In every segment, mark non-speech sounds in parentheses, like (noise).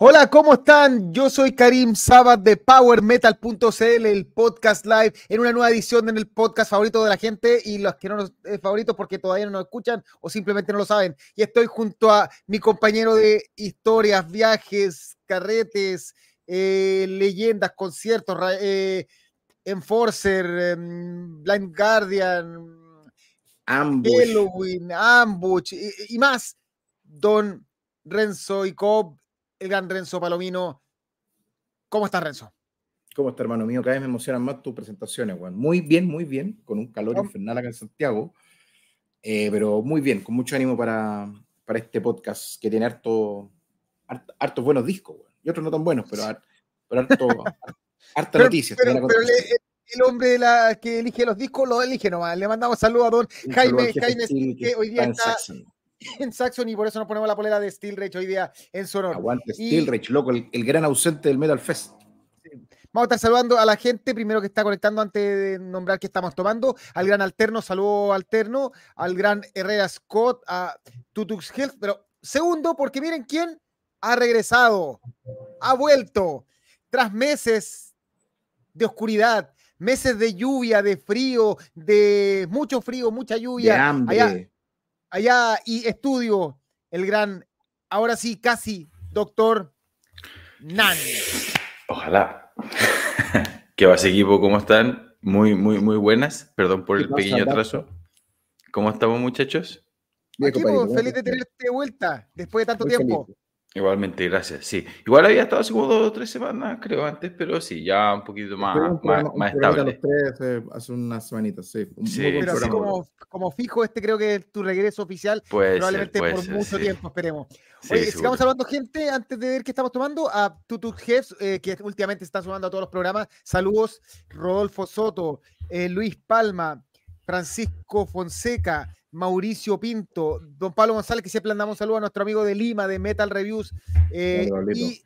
Hola, ¿cómo están? Yo soy Karim Sabat de PowerMetal.cl, el podcast live, en una nueva edición en el podcast favorito de la gente y los que no nos eh, favoritos porque todavía no nos escuchan o simplemente no lo saben. Y estoy junto a mi compañero de historias, viajes, carretes, eh, leyendas, conciertos, eh, Enforcer, em, Blind Guardian, Ambush. Halloween, Ambush y, y más. Don Renzo y Cobb el gran Renzo Palomino. ¿Cómo estás, Renzo? ¿Cómo está, hermano mío? Cada vez me emocionan más tus presentaciones, Juan. Muy bien, muy bien, con un calor Oh. infernal acá en Santiago, eh, pero muy bien, con mucho ánimo para, para este podcast que tiene harto, hart- hartos buenos discos, Juan. Y otros no tan buenos, pero, har- pero harto, har- (laughs) harta noticias. pero- le- el hombre de la, que elige los discos lo elige nomás. Le mandamos saludos a don Jaime, Jaime Steel, que hoy día está Saxon. (laughs) en Saxon y por eso nos ponemos la polera de Steel Rage hoy día en su honor. Aguante Y- Steel Rage, loco, el, el gran ausente del Metal Fest. Vamos a estar saludando a la gente, primero que está conectando antes de nombrar que estamos tomando, al gran Alterno, saludo Alterno, al gran Herrera Scott, a Tutux Health, pero segundo, porque miren quién ha regresado, ha vuelto, tras meses de oscuridad, meses de lluvia, de frío, de mucho frío, mucha De lluvia, hambre. allá, allá y estudio, el gran, ahora sí, casi, doctor Nan. Ojalá. (laughs) ¿Qué vas, equipo? ¿Cómo están? Muy, muy, muy buenas. Perdón por ¿Qué el pequeño atraso. ¿Cómo estamos, muchachos? Bien, Aquí, compadrito, pues, ¿cómo feliz de tenerte de vuelta después de tanto Muy tiempo. feliz. Igualmente, gracias. Sí, igual había estado hace como dos o tres semanas, creo, antes, pero sí, ya un poquito más, un más, programa- un más programita estable. los tres hace, hace unas semanitas, sí. Un Sí, Pero así como, como fijo, este creo que es tu regreso oficial, Puede ser, probablemente puede por ser, mucho sí. tiempo, esperemos. Sí, Oye, seguro. sigamos hablando gente antes de ver qué estamos tomando. A Tutu Jefs, eh, que últimamente está sumando a todos los programas. Saludos, Rodolfo Soto, eh, Luis Palma, Francisco Fonseca, Mauricio Pinto, Don Pablo González, que siempre le mandamos saludos a nuestro amigo de Lima, de Metal Reviews. eh, y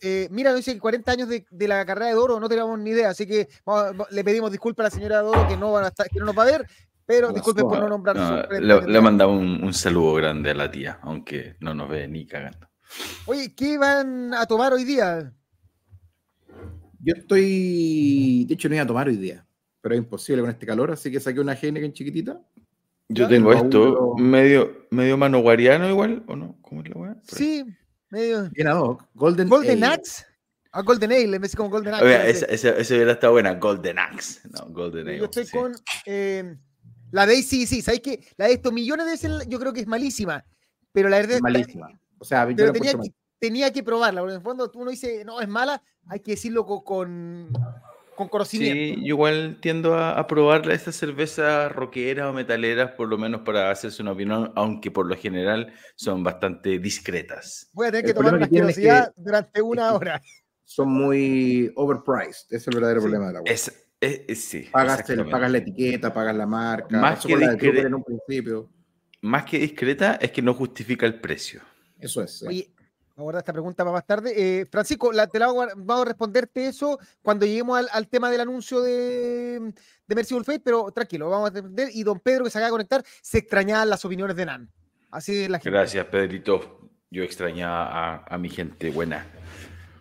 eh, mira, nos dice que 40 años de, de la carrera de Doro, no teníamos ni idea, así que vamos- le pedimos disculpas a la señora Doro que no, van a estar- que no nos va a ver, pero No, disculpen por no no, nombrar No, su le, le mandamos un, un saludo grande a la tía, aunque no nos ve ni cagando. Oye, ¿qué van a tomar hoy día? Yo estoy. De hecho, no iba a tomar hoy día, pero es imposible con este calor, así que saqué una Heineken chiquitita. Yo tengo esto medio, medio manoguariano igual, ¿o no? ¿Cómo es la weá? Sí, medio. Bien ad hoc. Golden, Golden. Axe. A Golden Ale, en vez de como Golden Axe. Sé. esa, esa, esa hubiera estado buena, Golden Axe. No, Golden Ale. Yo estoy sí. con eh, la de sí, sí, ¿sabéis que La de estos millones de veces yo creo que es malísima, pero la verdad Malísima. O sea, yo pero la tenía que, tenía que probarla, porque en el fondo uno dice, no, es mala, hay que decirlo co- con, con, conocimiento. Sí, yo igual tiendo a, a probar estas cervezas rockeras o metaleras, por lo menos para hacerse una opinión, aunque por lo general son bastante discretas. Voy a tener El que tomar una tienen es que- asquerosidad durante una que- hora. son muy overpriced. Ese es el verdadero Sí. problema de la web. Es, es- es- sí, Pagas, el- pagas la etiqueta, pagas la marca. Más que con la de discre- Trooper en un principio. Más que discreta, es que no justifica el precio. Eso es. sí. Oye, vamos a guardar esta pregunta para más tarde. Eh, Francisco, la, te la hago- vamos a responderte eso cuando lleguemos al, al tema del anuncio de, de Merciful Fate, pero tranquilo, vamos a responder. Y don Pedro, que se acaba de conectar, se extrañaban las opiniones de Nan. Así es la gente. Gracias, Pedrito. Yo extrañaba a, a mi gente buena.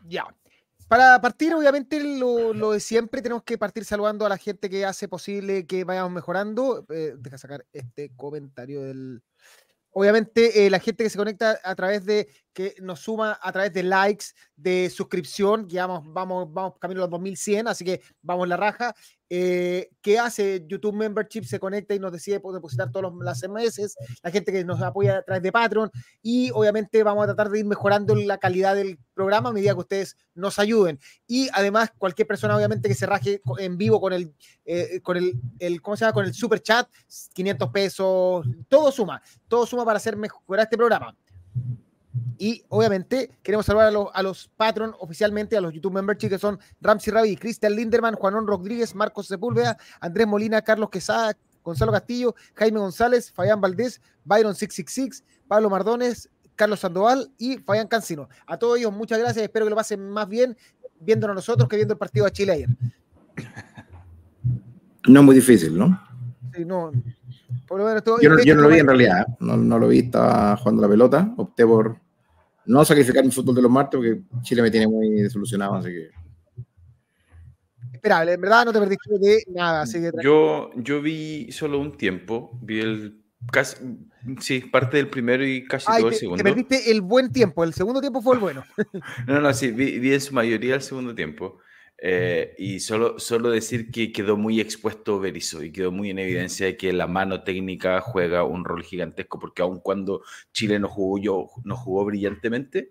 Ya. Para partir, obviamente, lo, lo de siempre, tenemos que partir saludando a la gente que hace posible que vayamos mejorando. Eh, deja sacar este comentario del. Obviamente, eh, la gente que se conecta a través de, que nos suma a través de likes, de suscripción, que vamos, vamos, camino a los 2100, así que vamos la raja. Eh, ¿Qué hace YouTube Membership? Se conecta y nos decide depositar todos los, las meses. La gente que nos apoya a través de Patreon. Y obviamente vamos a tratar de ir mejorando la calidad del programa a medida que ustedes nos ayuden. Y además, cualquier persona, obviamente, que se raje en vivo con el, eh, con el, el, ¿cómo se llama? Con el super chat, 500 pesos, todo suma, todo suma para hacer mejorar este programa. Y obviamente queremos saludar a los, a los Patreon oficialmente, a los YouTube Membership que son Ramsey Ravi, Cristian Linderman, Juanón Rodríguez, Marcos Sepúlveda, Andrés Molina, Carlos Quesada, Gonzalo Castillo, Jaime González, Fabián Valdés, Byron 666, Pablo Mardones, Carlos Sandoval y Fabián Cancino. A todos ellos, muchas gracias. Espero que lo pasen más bien viéndonos nosotros que viendo el partido de Chile ayer. No es muy difícil, ¿no? Sí, no, por lo menos todo- Yo no, yo no lo vi en realidad. No, no lo vi, estaba jugando la pelota. Opté por no sacrificar el fútbol de los martes porque Chile me tiene muy desilusionado, así que. Esperable, en verdad no te perdiste de nada. Así que... yo, yo vi solo un tiempo, vi el casi, sí, parte del primero y casi todo el segundo. Te perdiste el buen tiempo, el segundo tiempo fue el bueno. (laughs) no, no, sí, vi, vi en su mayoría el segundo tiempo. Eh, y solo, solo decir que quedó muy expuesto Berizzo y quedó muy en evidencia de que la mano técnica juega un rol gigantesco, porque aun cuando Chile no jugó, yo, no jugó brillantemente,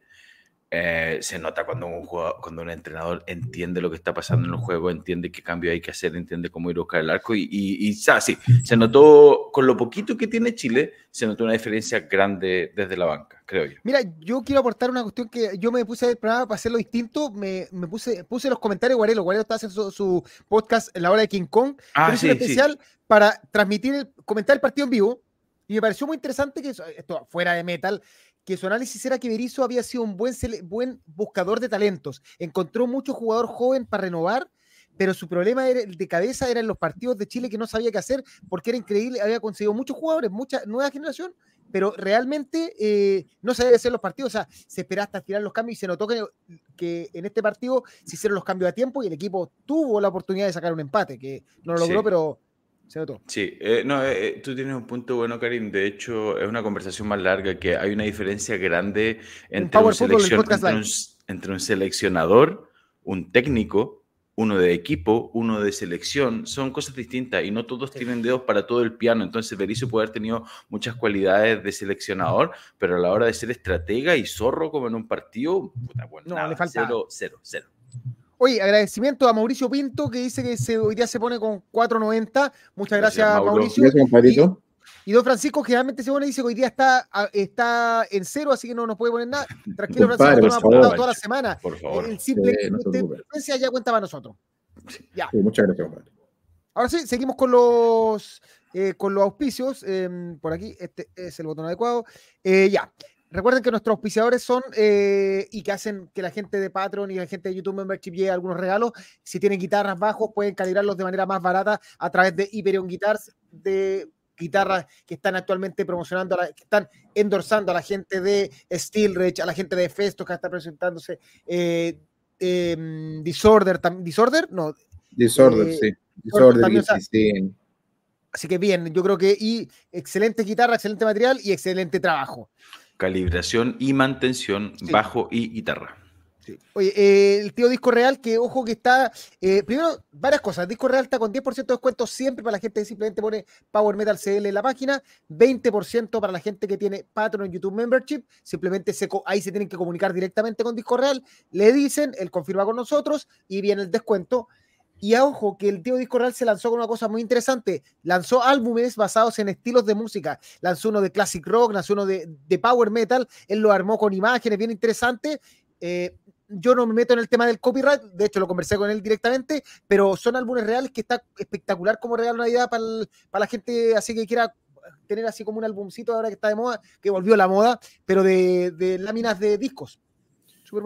eh, se nota cuando un, cuando un entrenador entiende lo que está pasando en el juego, entiende qué cambio hay que hacer, entiende cómo ir a buscar el arco y, y, sí, se notó, con lo poquito que tiene Chile, se notó una diferencia grande desde la banca, creo yo. Mira, yo quiero aportar una cuestión que yo me puse para hacerlo distinto, me, me puse, puse los comentarios, Guarelo, Guarelo está haciendo su, podcast en la hora de King Kong, ah, sí, especial para transmitir, comentar el partido en vivo, y me pareció muy interesante que esto fuera de metal, que su análisis era que Berizzo había sido un buen, buen buscador de talentos. Encontró mucho jugador joven para renovar, pero su problema era, de cabeza era en los partidos de Chile que no sabía qué hacer porque era increíble, había conseguido muchos jugadores, mucha nueva generación, pero realmente eh, no sabía hacer los partidos, o sea, se esperaba hasta tirar los cambios y se notó que, que, en este partido se hicieron los cambios a tiempo y el equipo tuvo la oportunidad de sacar un empate, que no lo logró, pero Sí, eh, no, eh, eh, tú tienes un punto bueno, Karim. De hecho, es una conversación más larga que hay una diferencia grande entre un, entre un, seleccionador, un técnico, uno de equipo, uno de selección. Son cosas distintas y no todos tienen dedos para todo el piano. Entonces, Berizzo puede haber tenido muchas cualidades de seleccionador, pero a la hora de ser estratega y zorro como en un partido, no, le falta cero, cero, cero. Oye, agradecimiento a Mauricio Pinto que dice que hoy día se pone con 4.90. Muchas gracias, Mauricio. y, don Francisco generalmente se pone y dice que hoy día está, está en cero, así que no nos puede poner nada. Tranquilo, Francisco, nos ha apuntado toda la semana. Por favor. El simple sí, ya cuenta para nosotros. Ya. muchas gracias, compadre. Ahora sí, seguimos con los, eh, con los auspicios. Em, por aquí, este es el botón adecuado. Eh, ya. Recuerden que nuestros auspiciadores son eh, y que hacen que la gente de Patreon y la gente de YouTube Membership llegue algunos regalos. Si tienen guitarras bajos, pueden calibrarlos de manera más barata a través de Hyperion Guitars, de guitarras que están actualmente promocionando, que están endorsando a la gente de Steelridge, a la gente de Festo que está presentándose. Eh, em, Disorder, Disorder, no. Disorder, eh, sí. Disorder, sí. Así que bien, yo creo que y excelente guitarra, excelente material y excelente trabajo. Calibración y mantención, bajo y guitarra. Oye, eh, el tío Disco Real, que ojo que está, eh, primero, varias cosas. Disco Real está con 10% de descuento siempre para la gente que simplemente pone Power Metal CL en la página, 20% para la gente que tiene Patreon YouTube Membership, simplemente se, ahí se tienen que comunicar directamente con Disco Real, le dicen, él confirma con nosotros y viene el descuento. Y ojo que el tío Disco Real se lanzó con una cosa muy interesante. Lanzó álbumes basados en estilos de música. Lanzó uno de classic rock, lanzó uno de, power metal. Él lo armó con imágenes bien interesantes. Eh, yo no me meto en el tema del copyright, de hecho lo conversé con él directamente, pero son álbumes reales que está espectacular como regalo Navidad para, la gente así que quiera tener así como un álbumcito ahora que está de moda, que volvió la moda, pero de, láminas de discos.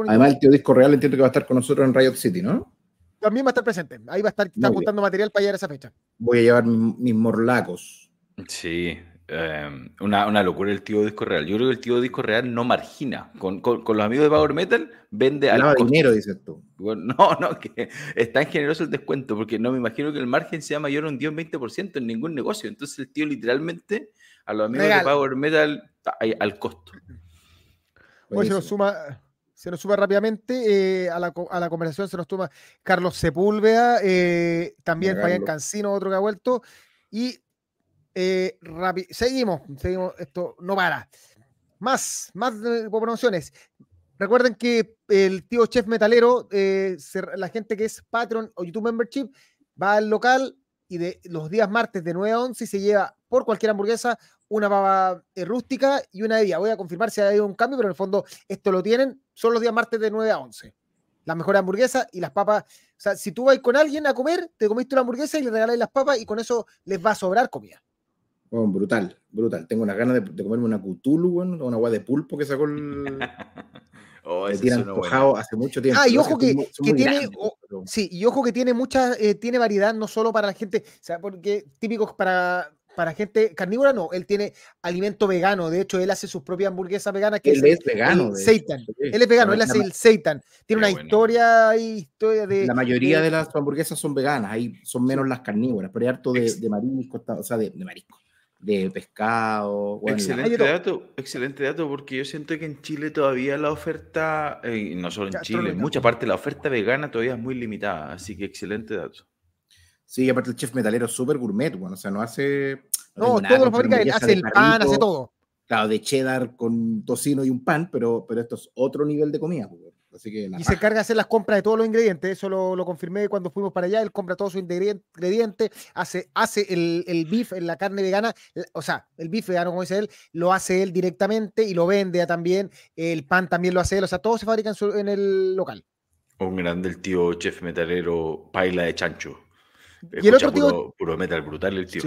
Además, el tío Disco Real entiendo que va a estar con nosotros en Riot City, ¿no? También va a estar presente. Ahí va a estar está juntando material para llegar a esa fecha. Voy a llevar mis, morlacos. Sí, em, una, locura el tío Disco Real. Yo creo que el tío Disco Real no margina. Con, los amigos de Power Metal vende al dinero, dices tú. (laughs) no, no, que es tan generoso el descuento, porque no me imagino que el margen sea mayor a un 10-20% en ningún negocio. Entonces el tío literalmente a los amigos de Power Metal al costo. Pues se nos suma se nos sube rápidamente eh, a, la, conversación, se nos toma Carlos Sepúlveda, eh, también Fabián Cancino, otro que ha vuelto. Y eh, seguimos, seguimos, esto no para. Más, más promociones. Recuerden que el tío Chef Metalero, la gente que es Patreon o YouTube Membership, va al local y de los días martes de 9 a 11 se lleva por cualquier hamburguesa una pava eh, rústica y una de día. Voy a confirmar si hay un cambio, pero en el fondo esto lo tienen. Son los días martes de 9 a 11. Las mejores hamburguesas y las papas. O sea, si tú vas con alguien a comer, te comiste una hamburguesa y le regaláis las papas y con eso les va a sobrar comida. Oh, brutal, brutal. Tengo unas ganas de, comerme una cutulu, bueno, una agua de pulpo que sacó el. (laughs) oh, ese tiene hace mucho tiempo. Ah, y ojo que, tiene. Sí, y ojo que tiene mucha. Eh, tiene variedad, no solo para la gente. O sea, porque típicos para para gente carnívora, no, él tiene alimento vegano. De hecho, él hace sus propias hamburguesas veganas. Que él es, vegano. El Seitan. Él es vegano, él hace el Seitan. Tiene una historia, historia de. La mayoría de, las hamburguesas son veganas, ahí son menos las carnívoras, pero hay harto de, de marisco, o sea, de, de marisco de pescado. excelente dato, excelente dato, porque yo siento que en Chile todavía la oferta, eh, no solo en Chile, en mucha parte la oferta vegana todavía es muy limitada, así que excelente dato. Sí, aparte el chef metalero es súper gourmet, bueno, o sea, no hace... No, todo lo fabrica, hace el pan, hace todo. Claro, de cheddar con tocino y un pan, pero, pero esto es otro nivel de comida. Pues, y se encarga de hacer las compras de todos los ingredientes. Eso lo, confirmé cuando fuimos para allá. Él compra todos sus ingredientes, hace, hace el, el beef, la carne vegana, o sea, el beef vegano, como dice él, lo hace él directamente y lo vende también. El pan también lo hace él. O sea, todo se fabrica en, el local. Un grande el tío chef metalero, paila de chancho. Y el otro tío. Puro, metal brutal el tío.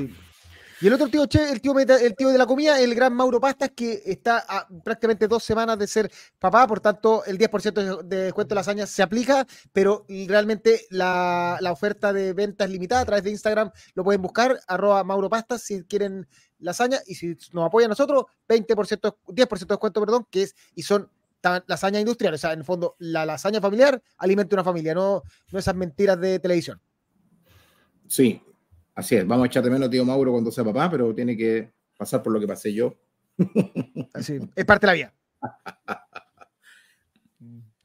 Y el otro tío, el tío, el tío de la comida, el gran Mauro Pastas, que está a prácticamente dos semanas de ser papá, por tanto el 10% de descuento de lasaña se aplica, pero realmente la, oferta de venta es limitada a través de Instagram, lo pueden buscar, arroba Mauro Pastas si quieren lasaña, y si nos apoyan a nosotros, 20%, 10% de descuento, perdón, que es, y son lasaña industrial, o sea, en el fondo, la lasaña familiar alimenta una familia, no, no esas mentiras de televisión. Sí, Así es, vamos a echar de menos a tío Mauro cuando sea papá, pero tiene que pasar por lo que pasé yo. (laughs) Así, es parte de la vida.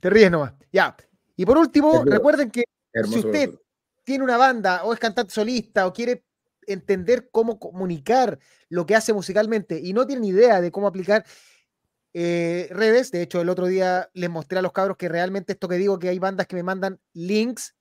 Te ríes nomás. Ya. Y por último, recuerden que si usted tiene una banda o es cantante solista o quiere entender cómo comunicar lo que hace musicalmente y no tiene ni idea de cómo aplicar eh, redes, de hecho el otro día les mostré a los cabros que realmente esto que digo, que hay bandas que me mandan links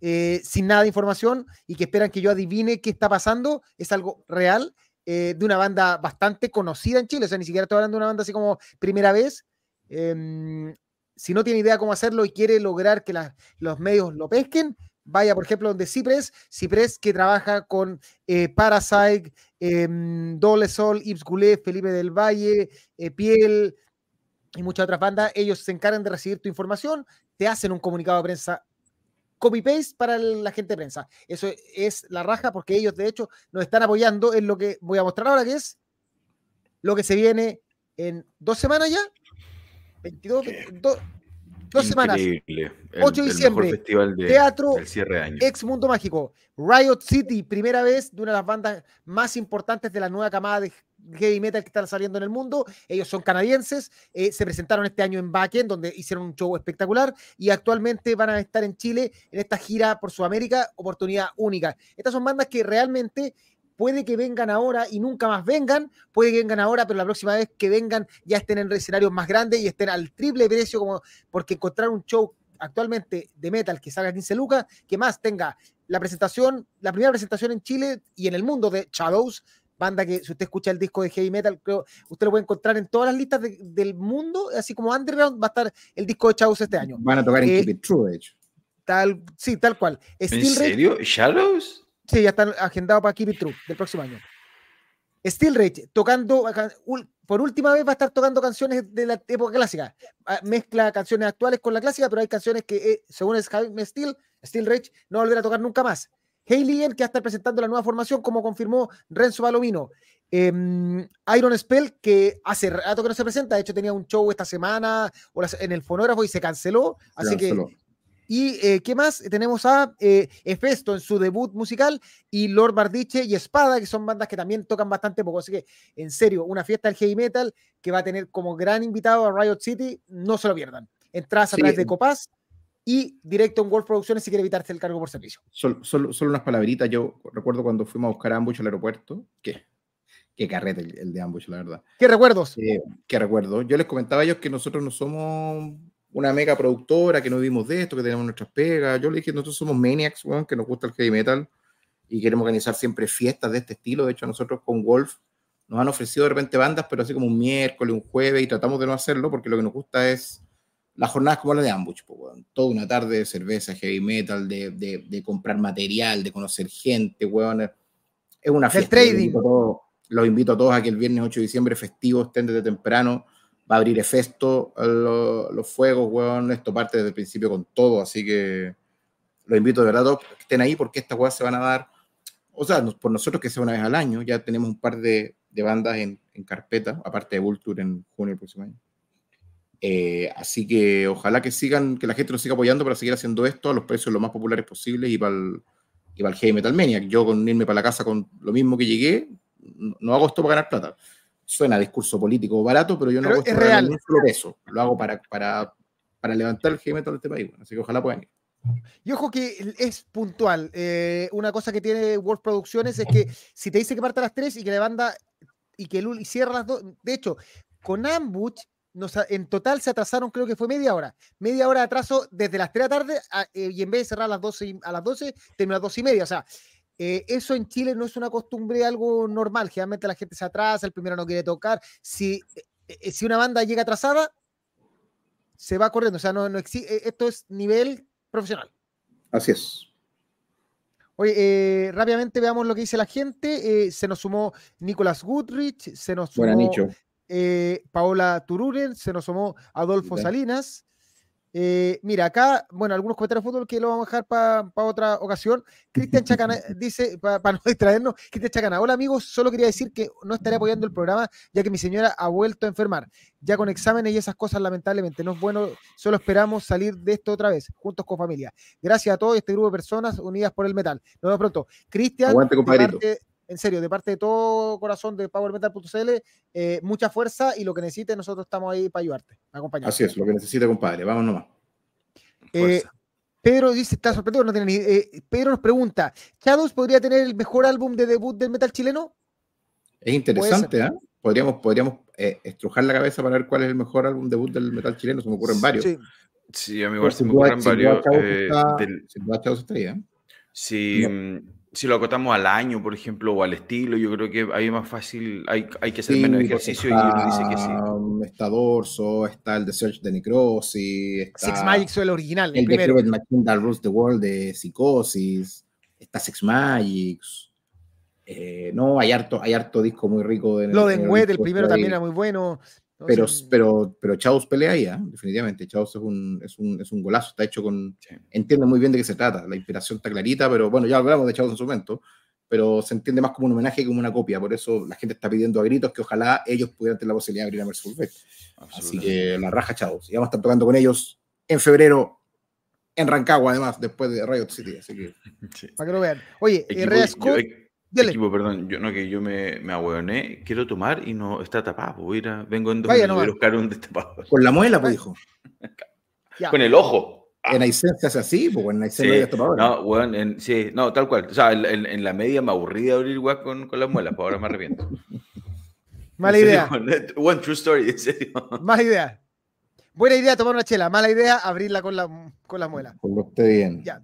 eh, sin nada de información y que esperan que yo adivine qué está pasando, es algo real eh, de una banda bastante conocida en Chile, o sea, ni siquiera estoy hablando de una banda así como primera vez. Em, si no tiene idea cómo hacerlo y quiere lograr que los medios lo pesquen, vaya, por ejemplo, donde Cipres, Cipres que trabaja con eh, Parasite, eh, Dole Sol, Ips Goulet, Felipe del Valle, Piel y muchas otras bandas, ellos se encargan de recibir tu información, te hacen un comunicado de prensa copy-paste para la gente de prensa. Eso es la raja porque ellos de hecho nos están apoyando en lo que voy a mostrar ahora, que es lo que se viene en dos semanas ya. 22, dos semanas. 8 de diciembre. teatro Ex Mundo Mágico. Riot City, primera vez de una de las bandas más importantes de la nueva camada de heavy metal que están saliendo en el mundo. Ellos son canadienses, eh, se presentaron este año en Backend, donde hicieron un show espectacular y actualmente van a estar en Chile en esta gira por Sudamérica, oportunidad única. Estas son bandas que realmente puede que vengan ahora y nunca más vengan, puede que vengan ahora, pero la próxima vez que vengan ya estén en escenarios más grandes y estén al triple precio, como porque encontrar un show actualmente de metal que salga 15 lucas, que más tenga la presentación, la primera presentación en Chile y en el mundo de Shadows, banda que si usted escucha el disco de heavy metal, creo usted lo puede encontrar en todas las listas del mundo, así como Underground va a estar el disco de Shadows este año. Van a tocar en eh, Keep It True, de hecho. Tal, sí, tal cual. ¿En serio? ¿Shadows? Sí, ya están agendados para Keep It True del próximo año. Steel Rage, tocando, por última vez va a estar tocando canciones de la época clásica. Ah, mezcla canciones actuales con la clásica, pero hay canciones que, eh, según Steel, Steel Rage, no va a volver a tocar nunca más. Hayley que va a estar presentando la nueva formación, como confirmó Renzo Balomino. Em, Iron Spell, que hace rato que no se presenta, de hecho tenía un show esta semana en el fonógrafo y se canceló. Así que. ¿Y eh, qué más? Tenemos a eh, Efesto en su debut musical y Lord Bardiche y Espada, que son bandas que también tocan bastante poco. Así que, en serio, una fiesta del heavy metal que va a tener como gran invitado a Riot City, no se lo pierdan. Entradas a través de Copaz y directo en World Producciones si quiere evitarse el cargo por servicio. Solo, solo, unas palabritas. Yo recuerdo cuando fuimos a buscar a Ambush al aeropuerto, que qué carrete el, de Ambush, la verdad. ¿Qué recuerdos? Eh, qué recuerdo. Yo les comentaba a ellos que nosotros no somos una mega productora, que no vivimos de esto, que tenemos nuestras pegas. Yo les dije, nosotros somos maniacs, que nos gusta el heavy metal y queremos organizar siempre fiestas de este estilo. De hecho, nosotros con Wolf nos han ofrecido de repente bandas, pero así como un miércoles, un jueves, y tratamos de no hacerlo porque lo que nos gusta es las jornadas como la de Ambush, toda una tarde de cerveza, heavy metal, de, de, comprar material, de conocer gente, weón. Es una fiesta. El trading. Los invito, a todos a que el viernes 8 de diciembre festivo estén desde temprano. Va a abrir Efesto, los fuegos, weón. Esto parte desde el principio con todo, así que los invito de verdad a todos que estén ahí porque estas weas se van a dar o sea, por nosotros que sea una vez al año, ya tenemos un par de, bandas en, carpeta, aparte de Vulture en junio del próximo año. Eh, así que ojalá que sigan, que la gente nos siga apoyando para seguir haciendo esto a los precios lo más populares posibles y para el, y para el Heavy Metal Maniac. Yo con irme para la casa con lo mismo que llegué, no hago esto para ganar plata. Suena discurso político barato, pero yo no hago esto para ganar un solo peso. Lo hago para, para, para levantar el Heavy Metal de este país. Así que ojalá puedan ir. Y ojo que es puntual. Eh, una cosa que tiene World Producciones es que si te dice que parte a las 3 y que la banda y que Luli cierra las 2, de hecho, con Ambush en total se atrasaron, creo que fue media hora. Media hora de atraso desde las 3 de la tarde eh, y en vez de cerrar a las 12, a las 12 terminó a las 2 y media. O sea, eh, eso en Chile no es una costumbre, algo normal. Generalmente la gente se atrasa, el primero no quiere tocar. Si, si una banda llega atrasada, se va corriendo. O sea, no, no esto es nivel profesional. Así es. Oye, eh, rápidamente veamos lo que dice la gente. Eh, se nos sumó Nicolás Goodrich, se nos sumó eh, Paola Tururen, se nos sumó Adolfo Salinas, eh, mira, acá, bueno, algunos comentarios de fútbol que lo vamos a dejar para otra ocasión. Cristian Chacana (laughs) dice, para no (laughs) distraernos, Cristian Chacana, hola amigos, solo quería decir que no estaré apoyando el programa ya que mi señora ha vuelto a enfermar, ya con exámenes y esas cosas lamentablemente. No es bueno, solo esperamos salir de esto otra vez, juntos con familia. Gracias a todo este grupo de personas unidas por el metal. Nos vemos pronto. Cristian, en serio, de parte de todo corazón de PowerMetal.cl, eh, mucha fuerza y lo que necesites, nosotros estamos ahí para ayudarte, acompañarte. Así es, lo que necesite, compadre. Vamos nomás. Eh, Pedro dice, está sorprendido, no tiene ni, eh, Pedro nos pregunta, ¿Shadows podría tener el mejor álbum de debut del metal chileno? Es interesante, ¿eh? Podríamos, podríamos estrujar la cabeza para ver cuál es el mejor álbum debut del metal chileno, se me ocurren varios. Sí, sí a mí igual se me ocurren varios. Sí, si lo acotamos al año, por ejemplo, o al estilo, yo creo que ahí es más fácil, hay, hay que hacer menos ejercicio y uno dice que sí. Está Dorso, está el The Search de Necrosis, está Six Magic el original, el, el primero. de Machinda Rules the World de Psicosis, está Six Magics. Eh, no, hay harto, hay harto disco muy rico. De, lo de Wet, el primero también era muy bueno pero, pero, pero Chaos pelea ahí, ¿eh? definitivamente. Chaos es un, es, un, es un golazo, está hecho con. Entiende muy bien de qué se trata. La inspiración está clarita, pero bueno, ya hablamos de Chaos en su momento, pero se entiende más como un homenaje que como una copia. Por eso la gente está pidiendo a gritos que ojalá ellos pudieran tener la posibilidad de abrir a Merciful Así que la raja Chaos. Y vamos a estar tocando con ellos en febrero en Rancagua, además, después de Riot City. Así que. (laughs) Para que lo vean. Oye, Herrera Scott. Equipo, perdón, yo no que yo me, me ahueoné, quiero tomar y no está tapado. Voy a vengo en dos Vaya, minutos, a buscar un destapado. Con la muela, pues dijo. (laughs) Con el ojo. Ah. En Aysén se hace así, pues en Aysén sí. no No, bueno, en, sí, no, tal cual. O sea, en, en, la media me aburrí de abrir igual con, con las muelas, pues ahora me arrepiento. (laughs) Mala idea. (laughs) One true story, en serio. Mala idea. Buena idea tomar una chela, mala idea abrirla con la, con la muela. Con lo esté bien. Ya.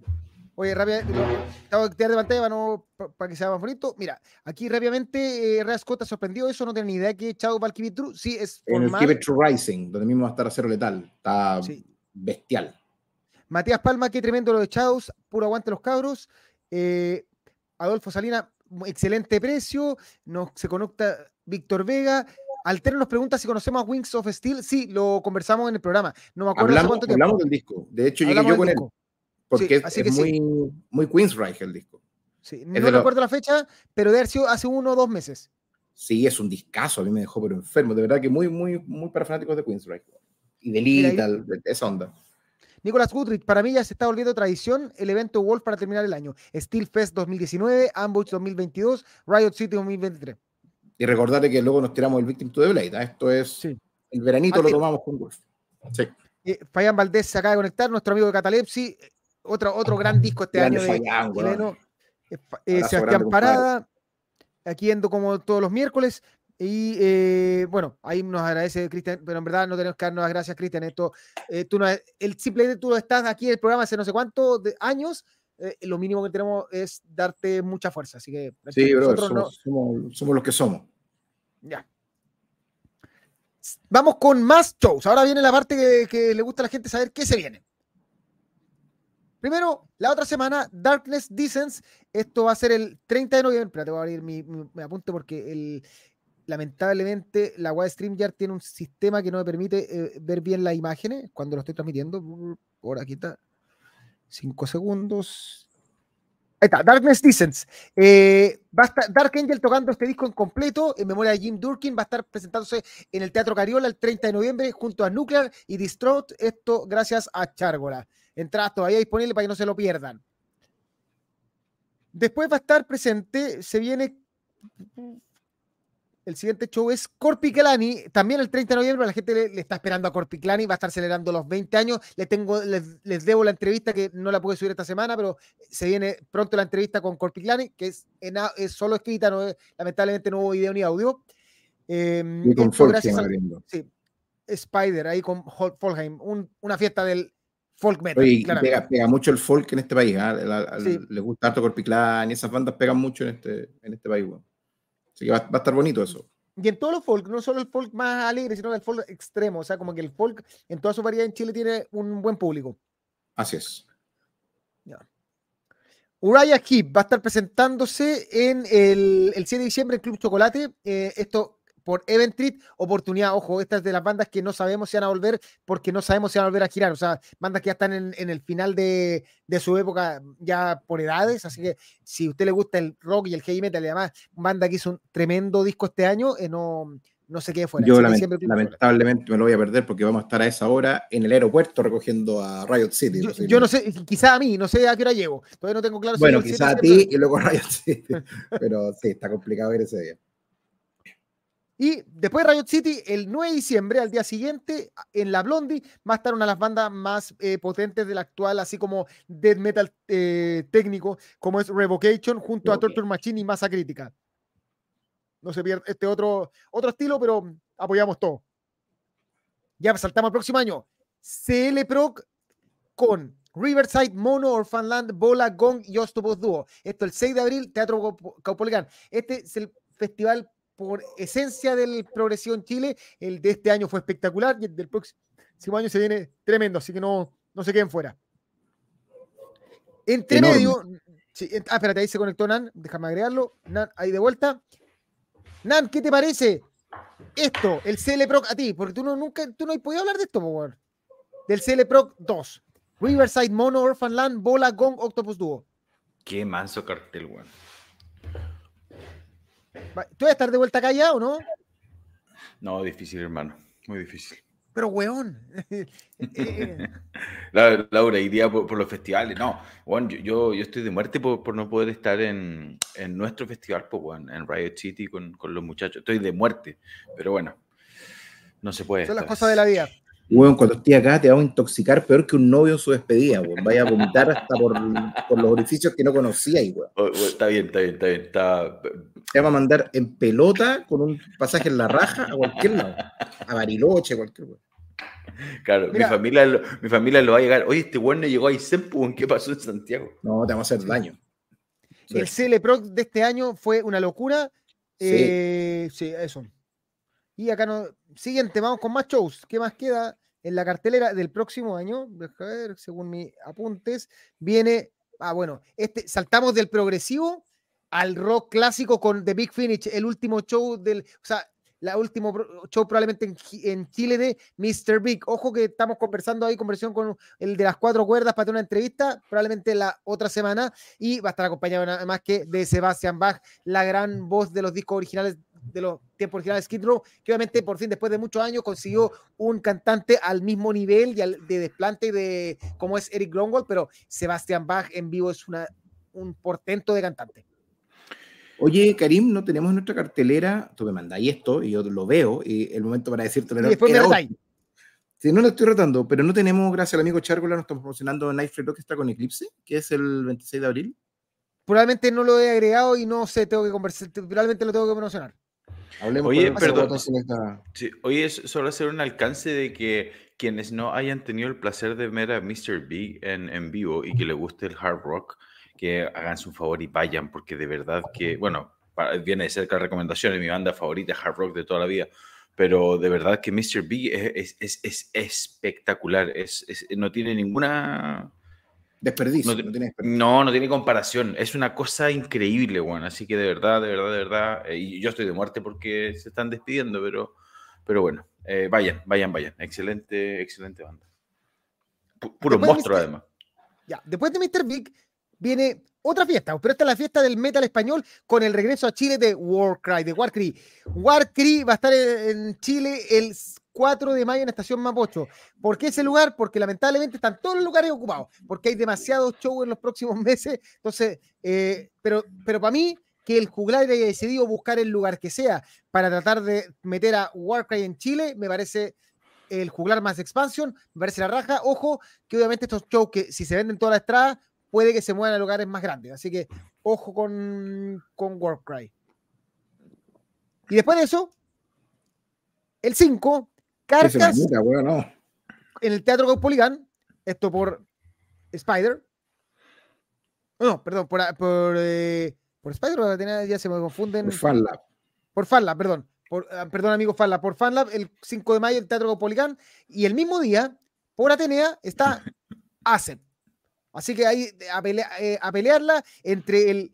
Oye, rápidamente, estaba de pantalla para, no, para que sea más bonito. Mira, aquí rápidamente, eh, ha sorprendido eso, no tenía ni idea que Chao va al True. Sí, es En el Keep True Rising, donde mismo va a estar Acero Letal. Está bestial. Matías Palma, qué tremendo lo de Chaos, puro aguante los cabros. Eh, Adolfo Salina, excelente precio. Nos, se conecta Víctor Vega. Altero nos pregunta si conocemos a Wings of Steel. Sí, lo conversamos en el programa. No me acuerdo hablamos, cuánto tiempo. Hablamos del disco. De hecho, llegué yo con él. Porque es, muy, muy Queensryche el disco. Sí, no recuerdo la fecha, pero de haber sido hace uno o dos meses. Sí, es un discazo, a mí me dejó pero enfermo. De verdad que muy, muy, muy para fanáticos de Queensryche. Y de Lethal, esa onda. Nicolás Goodrich, para mí ya se está volviendo tradición el evento Wolf para terminar el año. Steel Fest 2019, Ambush 2022, Riot City 2023. Y recordarle que luego nos tiramos el Victim to the Blade. ¿eh? Esto es el veranito lo tomamos con Wolf. Sí. Eh, Valdés se acaba de conectar, nuestro amigo de Catalepsi otro, otro gran disco este año de chileno. Eh, eh, Sebastián Parada, aquí ando como todos los miércoles. Y eh, bueno, ahí nos agradece Cristian, pero en verdad no tenemos que darnos las gracias, Cristian. Esto, tú no, el simple tú estás aquí en el programa hace no sé cuántos años, lo mínimo que tenemos es darte mucha fuerza. Así que sí, somos, somos, los que somos. Ya. Vamos con más shows. Ahora viene la parte que, que le gusta a la gente saber qué se viene. Primero, la otra semana, Darkness Descents. Esto va a ser el 30 de noviembre. Espérate, voy a abrir mi, apunte porque el, lamentablemente la web StreamYard tiene un sistema que no me permite eh, ver bien las imágenes cuando lo estoy transmitiendo. Por aquí está. Cinco segundos. Ahí está, Darkness Descents. Eh, va a estar Dark Angel tocando este disco en completo en memoria de Jim Durkin. Va a estar presentándose en el Teatro Cariola el 30 de noviembre junto a Nuclear y Distraught. Esto gracias a Chargola. Entradas todavía disponibles para que no se lo pierdan. Después va a estar presente, se viene el siguiente show es Corpiclani, también el 30 de noviembre, la gente le, está esperando a Corpiclani, va a estar celebrando los 20 años. Les, tengo, les, debo la entrevista que no la pude subir esta semana, pero se viene pronto la entrevista con Corpiclani, que es, es solo escrita, no, lamentablemente no hubo video ni audio. Y con Folk, sí, Spider, ahí con Folheim, una fiesta del folk metal. pega, mucho el folk en este país, ¿ah? le gusta harto Corpiclani, esas bandas pegan mucho en este, en este país. Así que va, a estar bonito eso. Y en todos los folk, no solo el folk más alegre, sino el folk extremo. O sea, como que el folk en toda su variedad en Chile tiene un buen público. Así es. Uriah Heep va a estar presentándose en el, el 7 de diciembre en Club Chocolate. Eh, esto por Eventrit, oportunidad, ojo, estas de las bandas que no sabemos si van a volver porque no sabemos si van a volver a girar, o sea, bandas que ya están en, el final de, su época ya por edades, así que si a usted le gusta el rock y el heavy metal y además, banda que hizo un tremendo disco este año, eh, no, no se quede fuera. Yo lamentablemente me lo voy a perder porque vamos a estar a esa hora en el aeropuerto recogiendo a Riot City. Yo, no sé, quizá a mí, no sé a qué hora llego. Todavía no tengo claro. Bueno, quizá a ti y luego a Riot City. (laughs) pero sí, está complicado ver ese día. Y después de Riot City, el 9 de diciembre, al día siguiente, en la Blondie, va a estar una de las bandas más eh, potentes de la actual, así como death metal eh, técnico, como es Revocation, junto a Torture Machine y Masa Crítica. No se pierde este otro, otro estilo, pero apoyamos todo. Ya saltamos al próximo año. CL Proc con Riverside, Mono, Orphanland, Bola, Gong y Ostobos Duo. Esto el 6 de abril, Teatro Caupolicán. Este es el festival por esencia del progresivo en Chile. El de este año fue espectacular y el del próximo año se viene tremendo, así que no, no se queden fuera. Entre medio, ah, espérate, ahí se conectó Nan, déjame agregarlo. Nan, ahí de vuelta. Nan, ¿qué te parece esto, el CL a ti? Porque tú no, nunca, tú no has podido hablar de esto, por Del CL 2. Riverside, Mono, Orphanland, Bola, Gong, Octopus Duo. Qué manso cartel, weón. ¿Tú vas a estar de vuelta acá ya o no? No, difícil, hermano. Muy difícil. Pero, weón. (laughs) Laura, iría por, por, los festivales. No, weón, yo, yo, estoy de muerte por, no poder estar en, nuestro festival, pues, en Riot City con, los muchachos. Estoy de muerte. Pero bueno, no se puede. Son las cosas de la vida. Weón, cuando estés acá te vamos a intoxicar peor que un novio en su despedida, weón. Vaya a vomitar hasta por, por los orificios que no conocía, weón. Oh, está bien, está bien, está bien. Está... Te va a mandar en pelota con un pasaje en la raja a cualquier lado. A Bariloche, cualquier weón. Claro, mi familia, lo, mi familia lo va a llegar. Oye, este weón no llegó a Isempu, ¿qué pasó en Santiago? No, te vamos a hacer daño. El CL Pro de este año fue una locura. Sí, eh, sí eso. Y acá no. Siguiente, vamos con más shows. ¿Qué más queda en la cartelera del próximo año? Ver, según mis apuntes, viene. Ah, bueno, este, saltamos del progresivo al rock clásico con The Big Finish, el último show del. O sea, la último show probablemente en, Chile de Mr. Big. Ojo que estamos conversando ahí, conversión con el de las cuatro cuerdas para tener una entrevista, probablemente la otra semana, y va a estar acompañado nada que de Sebastian Bach, la gran voz de los discos originales de los tiempos originales Skid Row, que obviamente por fin después de muchos años consiguió un cantante al mismo nivel de desplante de como es Eric Gromwald, pero Sebastian Bach en vivo es una, un portento de cantante. Oye, Karim, no tenemos nuestra cartelera, tú me mandáis esto y yo lo veo, y el momento para decirte y después me Sí, no lo estoy rotando, pero no tenemos, gracias al amigo Chargola, nos estamos promocionando Night Rock que está con Eclipse, que es el 26 de abril. Probablemente no lo he agregado y no sé, tengo que conversar, probablemente lo tengo que promocionar. Oye, perdón. Sí, oye, solo hacer un alcance de que quienes no hayan tenido el placer de ver a Mr. B en, en vivo y que le guste el hard rock, que hagan su favor y vayan, porque de verdad que, bueno, viene de cerca recomendaciones, mi banda favorita hard rock de toda la vida, pero de verdad que Mr. B es, es, es, espectacular, es, no tiene ninguna... Desperdicio. No, tiene no, no, tiene comparación. Es una cosa increíble, bueno. Así que de verdad, de verdad, de verdad. Eh, y yo estoy de muerte porque se están despidiendo, pero, pero bueno, eh, vayan, vayan, vayan. Excelente, excelente banda. puro monstruo, además. Ya, después de Mr. Big, viene otra fiesta, pero esta es la fiesta del metal español con el regreso a Chile de Warcry, de Warcry. Warcry va a estar en Chile el 4 de mayo en Estación Mapocho. ¿Por qué ese lugar? Porque lamentablemente están todos los lugares ocupados, porque hay demasiados shows en los próximos (laughs) meses. Entonces, eh, pero, pero para mí, que el juglar haya decidido buscar el lugar que sea para tratar de meter a Warcry en Chile, me parece el juglar más expansión, me parece la raja. Ojo, que obviamente estos shows que si se venden toda la estrada, puede que se muevan a lugares más grandes. Así que ojo con, con Warcry. Y después de eso, el 5, Carcas en el Teatro Gaupoligan, esto por Spider. No, perdón, por, por, eh, por Spider, ya se me confunden. Por FanLab. Por FanLab, perdón. Por, ah, perdón, amigo FanLab. Por FanLab, el 5 de mayo, el Teatro Gaupoligan. Y el mismo día, por Atenea, está (laughs) ACEP. Así que hay a, eh, a pelearla entre el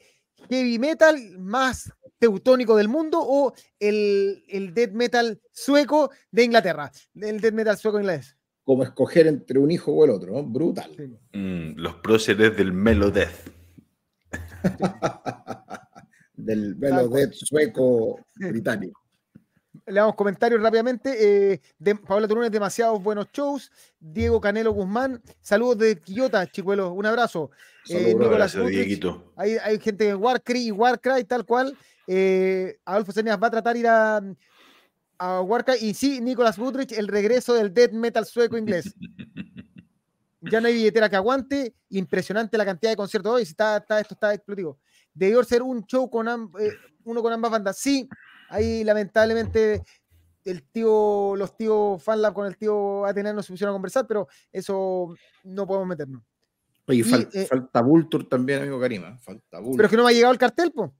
heavy metal más teutónico del mundo o el, el death metal sueco de Inglaterra, el death metal sueco inglés. Como escoger entre un hijo o el otro, ¿no? Brutal. Mm, los próceres del Melodeth. (laughs) del Melodeth sueco británico. Le damos comentarios rápidamente. Eh, de, Paola Turunes, demasiados buenos shows. Diego Canelo Guzmán, saludos de Quillota, chicuelos, un abrazo. Eh, un abrazo, Dieguito. Hay, hay gente de Warcry y Warcry, tal cual. Eh, Adolfo Ceneas va a tratar de ir a, a Warcry. Y sí, Nicolás Woodrich, el regreso del death metal sueco inglés. (laughs) ya no hay billetera que aguante. Impresionante la cantidad de conciertos hoy. Está, está, esto está explosivo. Debió ser un show con eh, uno con ambas bandas. Sí, ahí lamentablemente el tío, los tíos FanLab con el tío Ateneo no se pusieron a conversar, pero eso no podemos meternos. Oye, eh, falta Vulture también, amigo Karima. Falta Vulture. Pero es que no me ha llegado el cartel, pues.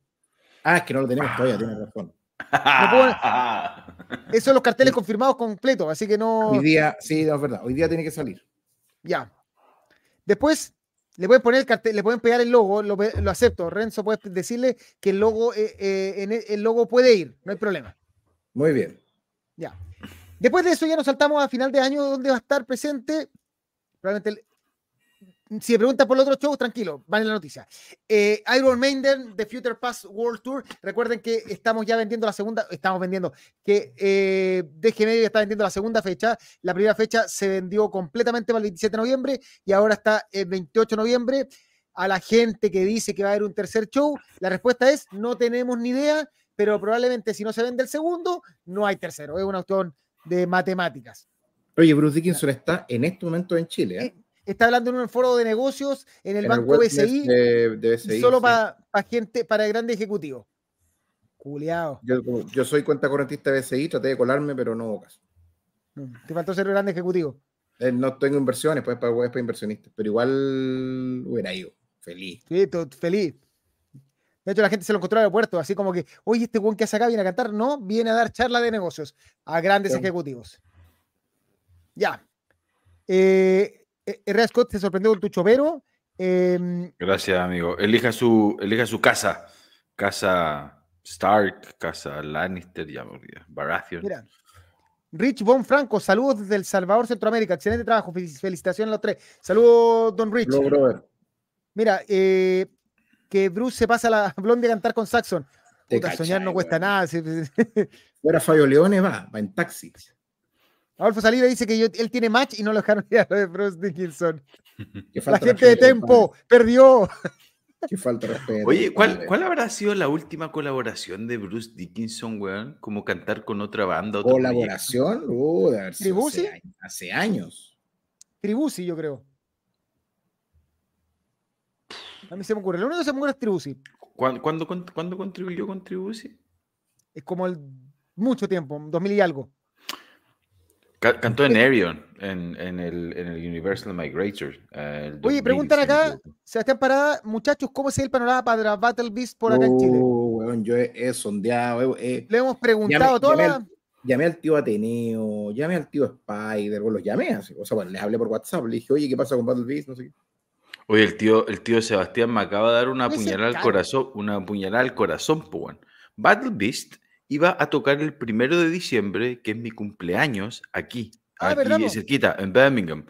Ah, es que no lo tenemos todavía, tienes razón. (laughs) Esos son los carteles confirmados completos, así que no. Hoy día, sí, es verdad. Hoy día tiene que salir. Ya. Después le pueden poner el cartel, le pueden pegar el logo, lo, acepto. Renzo puede decirle que el logo, eh, eh, el logo puede ir, no hay problema. Muy bien. Ya. Después de eso ya nos saltamos a final de año donde va a estar presente probablemente si me preguntan por el otro show, tranquilo, van en la noticia. Eh, Iron Maiden, The Future Pass World Tour. Recuerden que estamos ya vendiendo la segunda, estamos vendiendo, que eh, DG Medio está vendiendo la segunda fecha. La primera fecha se vendió completamente para el 27 de noviembre y ahora está el 28 de noviembre. A la gente que dice que va a haber un tercer show, la respuesta es no tenemos ni idea, pero probablemente si no se vende el segundo, no hay tercero. Es una opción de matemáticas. Oye, Bruce Dickinson está en este momento en Chile. ¿eh? Está hablando en un foro de negocios en el banco BCI, solo para gente, para grandes ejecutivos. Culeado. Yo, soy cuenta correntista de BCI, traté de colarme, pero no caso. Te faltó ser grande ejecutivo. Eh, no tengo inversiones, pues para, para inversionistas, pero igual hubiera ido. Feliz. Sí, feliz. De hecho, la gente se lo encontró al aeropuerto, así como que, oye, este buen que hace acá viene a cantar. No, viene a dar charla de negocios a grandes ejecutivos. Ya. Eh, Herrera Scott se sorprendió con tu chovero. Em, Gracias, amigo. Elija su, elija su casa. Casa Stark, casa Lannister, ya me Baratheon. Mira. Rich Von Franco, saludos desde El Salvador, Centroamérica. Excelente trabajo. Felicitaciones a los tres. Saludos, Don Rich. Mira, eh, que Bruce se pasa la blonde a cantar con Saxon. Puta, soñar no cuesta nada. Fuera Fabio Leone, va, va en taxi. Adolfo Salida dice que él tiene match y no lo dejaron ir a lo de Bruce Dickinson. (laughs) La gente de Tempo perdió. Qué falta respeto. Oye, ¿cuál, ¿cuál, habrá sido la última colaboración de Bruce Dickinson, weón? Como cantar con otra banda. ¿Colaboración? Uh, de haber ¿Tribusi? Hace, hace, años. Tribusi, yo creo. A mí se me ocurre. Lo único que se me ocurre es Tribusi. ¿Cuándo, cuándo, cuándo contribuyó con Tribusi? Es como el mucho tiempo, 2000 y algo. Cantó en Arion, en, en, el, en el, Universal Migrator. Oye, preguntan acá, Sebastián Parada, muchachos, ¿cómo es el panorama para Battle Beast por acá en Chile? Uh, yo he, sondeado. Le hemos preguntado todo. Llamé, al tío Ateneo, llamé al tío Spider, los llamé así. O sea, bueno, les hablé por WhatsApp, le dije, oye, ¿qué pasa con Battle Beast? No sé qué. Oye, el tío, el tío Sebastián me acaba de dar una puñalada al corazón, una puñalada al corazón, pues, Battle Beast iba a tocar el primero de diciembre, que es mi cumpleaños, aquí, ah, aquí cerquita, en Birmingham.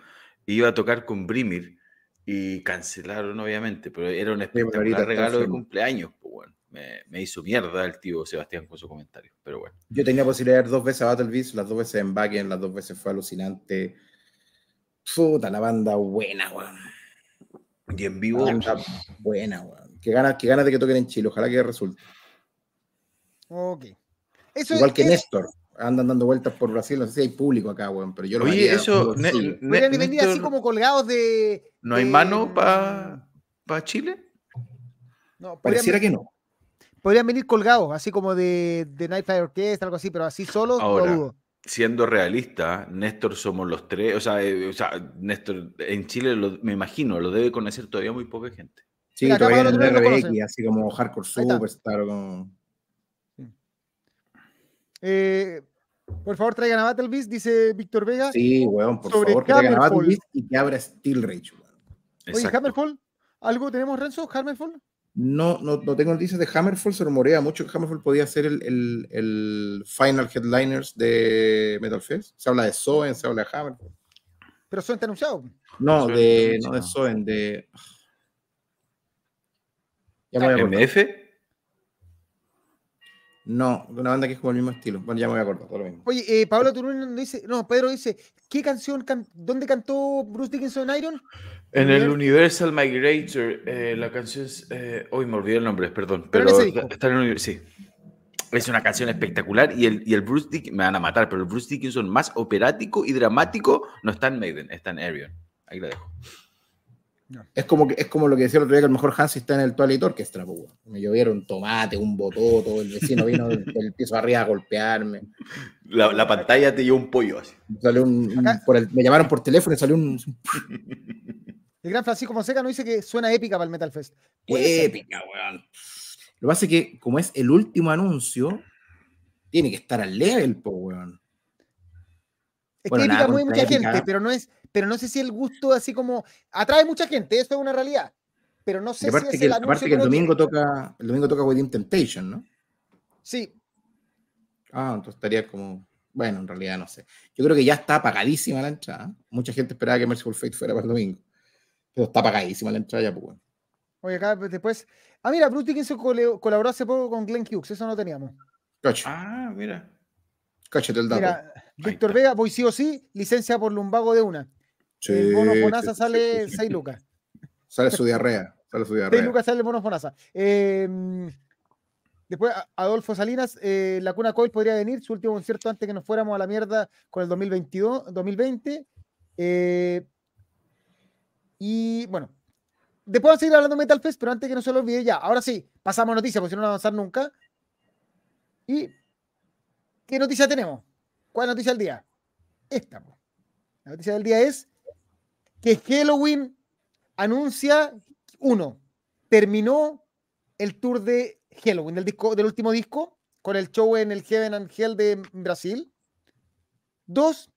Iba a tocar con Brimir Y cancelaron, obviamente, pero era un espectacular regalo de cumpleaños. Pues, bueno, me, me hizo mierda el tío Sebastián con su comentario, pero bueno. Yo tenía posibilidad de ver dos veces a Battle Beast, las dos veces en Backend, las dos veces fue alucinante. Puta, la banda buena, weón. Y en La vivo, banda buena, weón. Qué ganas, qué ganas de que toquen en Chile, ojalá que resulte. Ok. Eso Igual es- que es- Néstor, andan dando vueltas por Brasil, no sé si hay público acá, weón, pero yo lo Oye, eso, Ne-. Ne- Podrían venir así como colgados de. ¿no hay de- mano para Chile? No, Pareciera que no. podrían venir colgados, así como de, de Nightfly Orchestra, algo así, pero así solos, Ahora, no dudo. Siendo realista, Néstor somos los tres, o sea, eh, o sea, Néstor en Chile, lo- me imagino, lo debe conocer todavía muy poca gente. Sí, Mira, todavía en el RBX, así como Hardcore. Superstar o como... Eh, por favor, traigan a Battle Beast, dice Víctor Vega. Sí, weón, por Sobre favor, traigan a Battle. Beast y que abra Steel Rage, weón. Oye. Hammerfall, ¿algo tenemos, Renzo? ¿Hammerfall? No, no, no tengo noticias de Hammerfall, se rumorea mucho que Hammerfall podía ser el, el, el final headliners de Metal Fest. Se habla de Soen, se habla de Hammerfall. Pero son anunciado. No, Soen de, no de. Soen, de... Ya me voy a acordar. MF, No, una banda que es como el mismo estilo. Bueno, ya me voy a acordar, todo lo mismo. Oye, eh, Pablo Turunen dice, no, Pedro dice, ¿qué canción, can- dónde cantó Bruce Dickinson Iron? En el Universal- Universal Migrator, eh, la canción es. eh, hoy me olvidé el nombre, perdón. Pero Pero, en está en el uni- Sí. Es una canción espectacular y el, y el Bruce Dickinson. Me van a matar, pero el Bruce Dickinson más operático y dramático no está en Maiden, está en Arion. Ahí la dejo. Es como, que, es como lo que decía el otro día que el mejor Hansi está en el Twilight Orchestra, pues, weón. Me llovieron tomate, un bototo, el vecino vino del, del piso arriba a golpearme. La, la pantalla te lleva un pollo así. Salió un, un- Acá- por el- me llamaron por teléfono y salió un, (laughs) El gran Francisco Fonseca nos dice que suena épica para el Metal Fest. Épica, weón. Lo que pasa es que, como es el último anuncio, tiene que estar al level, po, weón. Es Bueno, que épica mueve mucha épica. gente, pero no es, pero no sé si el gusto así como atrae mucha gente, eso es una realidad. Pero no sé si es que, el aparte que el domingo toca, el domingo toca Within Temptation, ¿no? Sí, Ah, entonces estaría como. Bueno, en realidad no sé. Yo creo que ya está apagadísima la entrada. Mucha gente esperaba que Merciful Fate fuera para el domingo. Pero está apagadísima la entrada ya, pues, weón. oye, acá después. Ah, mira, Bruce Dickinson colaboró hace poco con Glenn Hughes, eso no teníamos. Coche, Ah, mira. cóchate el dato. Mira, Víctor. Vega, voy sí o sí, licencia por lumbago de una. Sí, el bono sí, Fonasa sale sí, sí. 6 lucas. Sale su diarrea. Sale su 6 diarrea. lucas sale el bono Fonasa. Eh, después, Adolfo Salinas, eh, la Cuna Coil podría venir, su último concierto antes que nos fuéramos a la mierda con el 2022, 2020. Eh, y bueno, después vamos a seguir hablando de Metal Fest, pero antes que no se lo olvide ya. Ahora sí, pasamos a noticias, porque si no, no avanzar nunca. ¿Y qué noticia tenemos? ¿Cuál noticia del día? Esta. La noticia del día es que Halloween anuncia, uno, terminó el tour de Halloween, del, disco, del último disco, con el show en el Heaven and Hell de Brasil. Dos,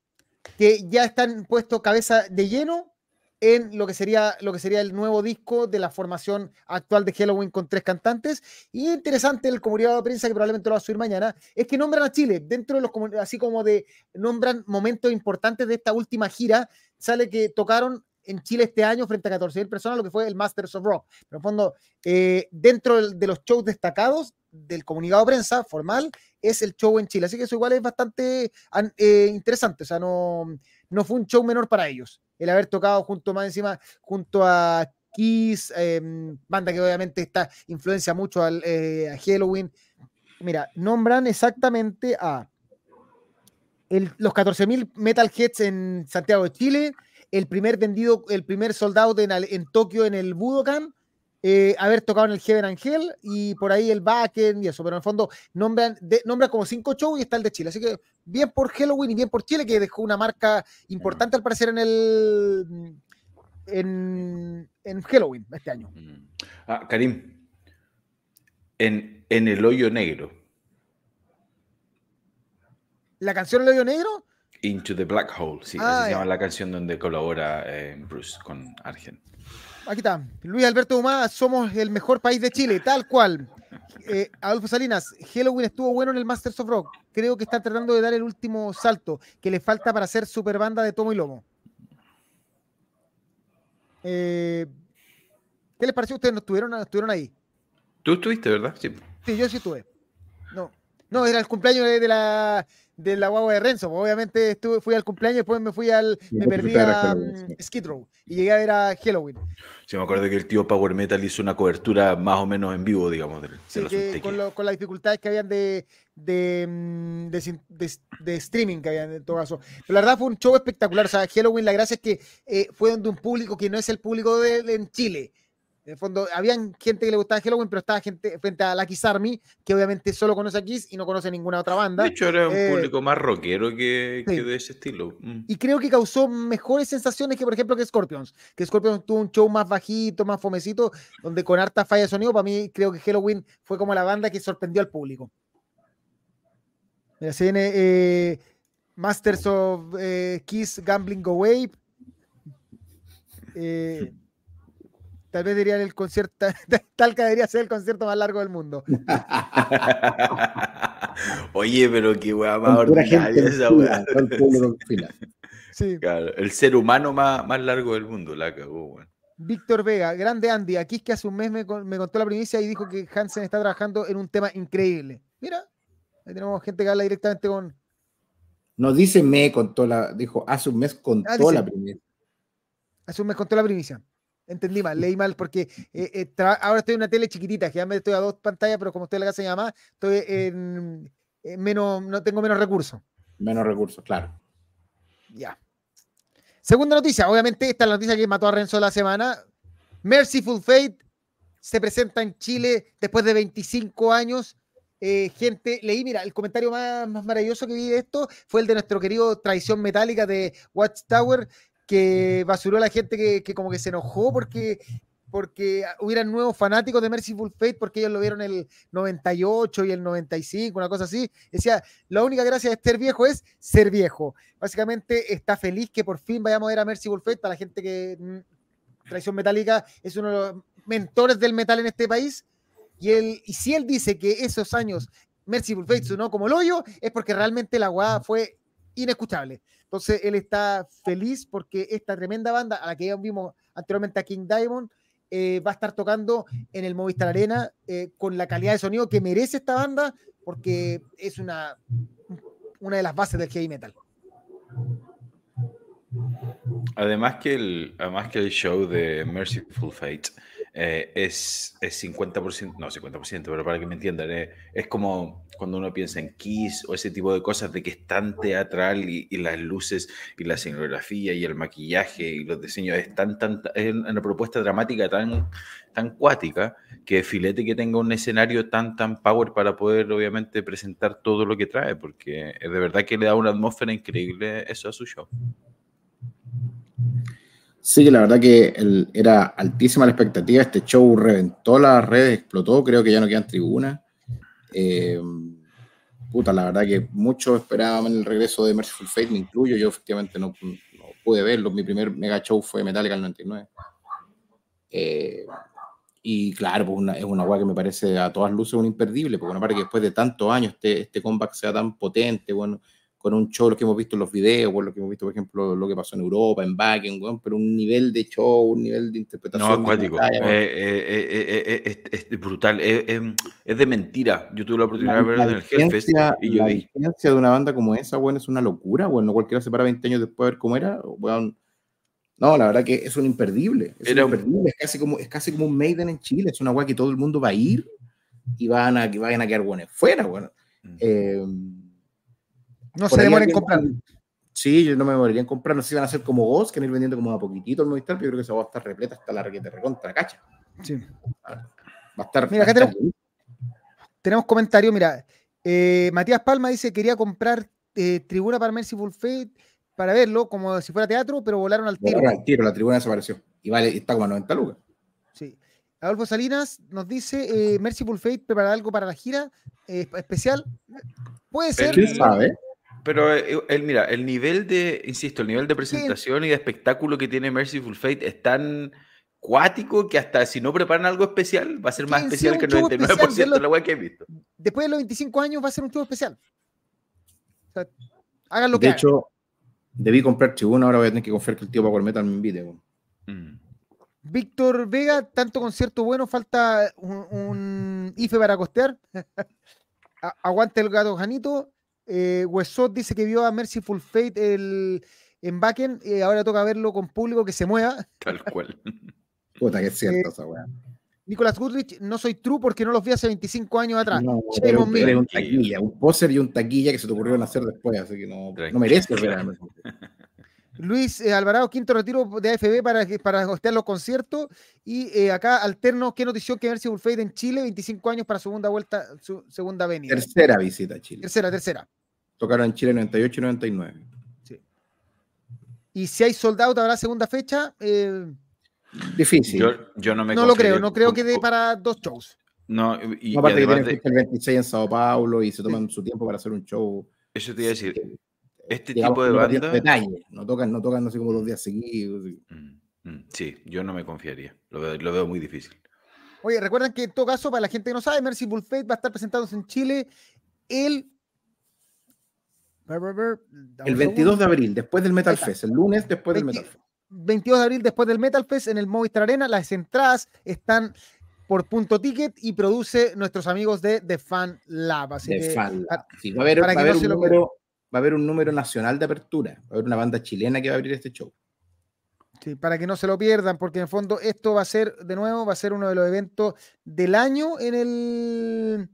que ya están puestos cabeza de lleno en lo que sería lo que sería el nuevo disco de la formación actual de Halloween con tres cantantes. Y interesante el comunicado de prensa que probablemente lo va a subir mañana, es que nombran a Chile dentro de los así como de nombran momentos importantes de esta última gira. Sale que tocaron en Chile este año frente a 14.000 personas, lo que fue el Masters of Rock. Pero en fondo, eh, dentro de los shows destacados del comunicado de prensa formal, es el show en Chile. Así que eso igual es bastante an- eh, interesante. O sea, no, no fue un show menor para ellos. El haber tocado junto más encima, junto a Kiss, eh, banda que obviamente está, influencia mucho al, eh, a Halloween. Mira, nombran exactamente a el- los 14.000 Metalheads en Santiago de Chile, el primer vendido, el primer soldado en, en Tokio en el Budokan, eh, haber tocado en el Heaven Angel y por ahí el Backen y eso, pero en el fondo nombran, de, nombran como cinco shows y está el de Chile. Así que bien por Halloween y bien por Chile, que dejó una marca importante al parecer en el en, en Halloween este año. Mm. Ah, Karim. En, en el hoyo negro. La canción El Hoyo Negro, Into the Black Hole, sí, Ah, así se llama la canción donde colabora eh, Bruce con Argent. Aquí está. Luis Alberto Humá, somos el mejor país de Chile, tal cual. Eh, Adolfo Salinas, Halloween estuvo bueno en el Masters of Rock. Creo que están tratando de dar el último salto que le falta para ser super banda de tomo y lomo. Eh, ¿Qué les pareció? ¿Ustedes no estuvieron, estuvieron ahí? Tú estuviste, ¿verdad? Sí. Sí, yo sí estuve. No, no, era el cumpleaños de, la de la guagua de Renzo. Obviamente estuve, fui al cumpleaños, después me fui al. Me perdí a um, Skid Row y llegué a ver a Halloween. Sí, me acuerdo que el tío Power Metal hizo una cobertura más o menos en vivo, digamos. De, sí, con, con, las dificultades que habían de, de, mm, de, streaming que habían en todo caso. Pero la verdad fue un show espectacular. O sea, Halloween, la gracia es que eh, fue donde un público que no es el público de, en Chile. En el fondo, habían gente que le gustaba Halloween, pero estaba gente frente a la Kiss Army, que obviamente solo conoce a Kiss y no conoce ninguna otra banda. De hecho, era un eh, público más rockero que, de ese estilo. Mm. Y creo que causó mejores sensaciones que, por ejemplo, que Scorpions. Que Scorpions tuvo un show más bajito, más fomecito, donde con harta falla de sonido. Para mí, creo que Halloween fue como la banda que sorprendió al público. Mira, se viene eh, Masters of eh, Kiss Gambling Away. Eh, (laughs) Tal vez dirían el concierto, (laughs) tal que debería ser el concierto más largo del mundo. (laughs) Oye, pero qué weá más ordinaria esa weá. Sí. Claro, el ser humano más, más largo del mundo, la cagó, weón. Víctor Vega, grande Andy, aquí es que hace un mes me, me, contó la primicia y dijo que Hansen está trabajando en un tema increíble. Mira, ahí tenemos gente que habla directamente con. No dice me contó la, dijo hace un mes contó ah, la primicia. Hace un mes contó la primicia entendí mal, leí (laughs) mal porque eh, eh, ahora estoy en una tele chiquitita, que ya me estoy a dos pantallas, pero como estoy en la casa de mi mamá, estoy en, menos, no tengo menos recursos. Menos recursos, claro. Ya. Segunda noticia, obviamente esta es la noticia que mató a Renzo la semana. Merciful Fate se presenta en Chile después de 25 años. Eh, gente, leí, mira, el comentario más, más, maravilloso que vi de esto fue el de nuestro querido Traición Metálica de Watchtower, que basuró a la gente que, como que se enojó porque porque hubieran nuevos fanáticos de Merciful Fate porque ellos lo vieron el 98 y el 95, una cosa así. Decía, la única gracia de ser viejo es ser viejo. Básicamente está feliz que por fin vayamos a ver a Merciful Fate para la gente que mm, Traición Metálica es uno de los mentores del metal en este país. Y, él, y si él dice que esos años Merciful Fate sonó como el hoyo, es porque realmente la guada fue inescuchable. Entonces él está feliz porque esta tremenda banda a la que ya vimos anteriormente a King Diamond eh, va a estar tocando en el Movistar Arena eh, con la calidad de sonido que merece esta banda porque es una, una de las bases del heavy metal. Además que el, además que el show de Merciful Fate eh, es, es 50%, no 50%, pero para que me entiendan, eh, es como cuando uno piensa en Kiss o ese tipo de cosas de que es tan teatral y, las luces y la escenografía y el maquillaje y los diseños es tan, tan, es una propuesta dramática tan, tan cuática que filete que tenga un escenario tan, tan power para poder obviamente presentar todo lo que trae, porque es de verdad que le da una atmósfera increíble eso a su show. Sí, la verdad que era altísima la expectativa. Este show reventó las redes, explotó. Creo que ya no quedan tribunas. Eh, puta, la verdad que muchos esperaban el regreso de Merciful Fate, me incluyo. Yo efectivamente no, pude verlo. Mi primer mega show fue Metallica el 99. Eh, y claro, pues es una guay que me parece a todas luces un imperdible, porque una parte que después de tantos años este, este comeback sea tan potente, bueno, con un show, lo que hemos visto en los videos, por lo que hemos visto, por ejemplo, lo que pasó en Europa, en Backen, pero un nivel de show, un nivel de interpretación. No, acuático. Eh, eh, eh, es, brutal, es, de mentira. Yo tuve la oportunidad de verlo en el Hellfest y yo La diferencia de una banda como esa, bueno, es una locura, bueno, cualquiera se para 20 años después a ver cómo era, bueno, no, la verdad que es un imperdible. Es, un imperdible. es, casi como, es casi como un Maiden en Chile. Es una guay que todo el mundo va a ir y van a, que vayan a quedar buenos fuera. Bueno. Mm. No se demoren en comprar. Sí, yo no me moriría en comprar. No sé si van a ser como vos, que van a ir vendiendo como a poquitito el Movistar, pero yo creo que se va a estar repleta hasta la requete recontra cacha. Sí. Va a estar. Mira, acá tenemos, tenemos comentarios. Mira, eh, Matías Palma dice quería comprar eh, tribuna para Mercyful Fate para verlo como si fuera teatro, pero volaron al tiro. al tiro, la tribuna desapareció. Y vale, está como a 90 lucas. Sí. Adolfo Salinas nos dice, eh, Mercyful Fate prepara algo para la gira especial. Puede ser. ¿Quién sabe? Pero eh, el, mira, el nivel de, insisto, el nivel de presentación y de espectáculo que tiene Merciful Fate es tan cuático que hasta si no preparan algo especial, va a ser más especial que el 99% de la web que he visto. Después de los 25 años va a ser un show especial. hagan lo que De hecho, debí comprar tribuna, ahora voy a tener que confiar que el tío Power Metal me invite. Mm. Víctor Vega, tanto concierto bueno, falta un, IFE para costear. (laughs) aguante el gato Janito. Eh, Wesot dice que vio a Mercyful Fate el, en Backen y ahora toca verlo con público que se mueva. (laughs) Tal cual. (laughs) Puta que es cierto eh, esa weá. Nicolás Goodrich, no soy true porque no los vi hace 25 años atrás. No, pero un taquilla, un poser y un taquilla que se te ocurrió hacer después, así que no, no merece (laughs) Luis eh, Alvarado, quinto retiro de AFB para, para hostear los conciertos. Y eh, acá alterno, qué notición que Mercy Fade en Chile, 25 años para segunda vuelta, su, segunda venida. Tercera visita a Chile. Tercera, tercera. Tocaron en Chile 98 y 99. Sí. Y si hay soldado, habrá segunda fecha. Eh, Difícil. Yo, no me No lo creo, no creo que dé para dos shows. No, y, aparte que tienen el 26 en Sao Paulo y se toman su tiempo para hacer un show. Eso te iba a decir. Este tipo de banda. no tocan, no tocan así como dos días seguidos. Mm, mm, sí, yo no me confiaría. Lo veo, muy difícil. Oye, recuerden que en todo caso, para la gente que no sabe, Mercy Fate va a estar presentándose en Chile el. El 22 de abril, después del Metal Fest, el lunes después del Metal Fest. 22 de abril, después del Metal Fest, en el Movistar Arena. Las entradas están por punto ticket y produce nuestros amigos de The Fan Lab. Así que, Fan Lab. va a haber, un número, va a haber un número nacional de apertura. Va a haber una banda chilena que va a abrir este show. Sí, para que no se lo pierdan, porque en el fondo esto va a ser, de nuevo, va a ser uno de los eventos del año en el.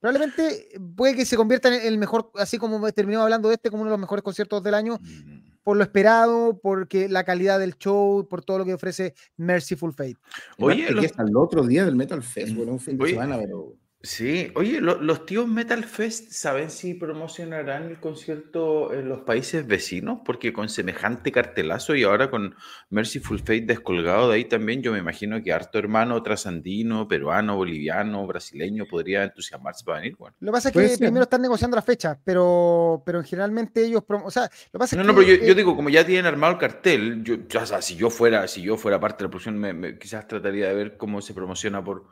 Probablemente puede que se convierta en el mejor, así como terminó hablando de este, como uno de los mejores conciertos del año, mm. por lo esperado, porque la calidad del show, por todo lo que ofrece Merciful Fate. Oye, los... hasta el otro día del Metal Fest, bueno, un fin de semana, pero Sí, oye, los tíos Metal Fest, ¿saben si promocionarán el concierto en los países vecinos? Porque con semejante cartelazo y ahora con Mercyful Fate descolgado de ahí también, yo me imagino que harto hermano trasandino, peruano, boliviano, brasileño podría entusiasmarse para venir. Bueno. Lo que pasa es que primero están negociando la fecha, pero, pero generalmente ellos, o sea, lo pasa no, es no, pero yo, eh digo, como ya tienen armado el cartel, yo, o sea, si yo fuera, si yo fuera parte de la producción, quizás trataría de ver cómo se promociona por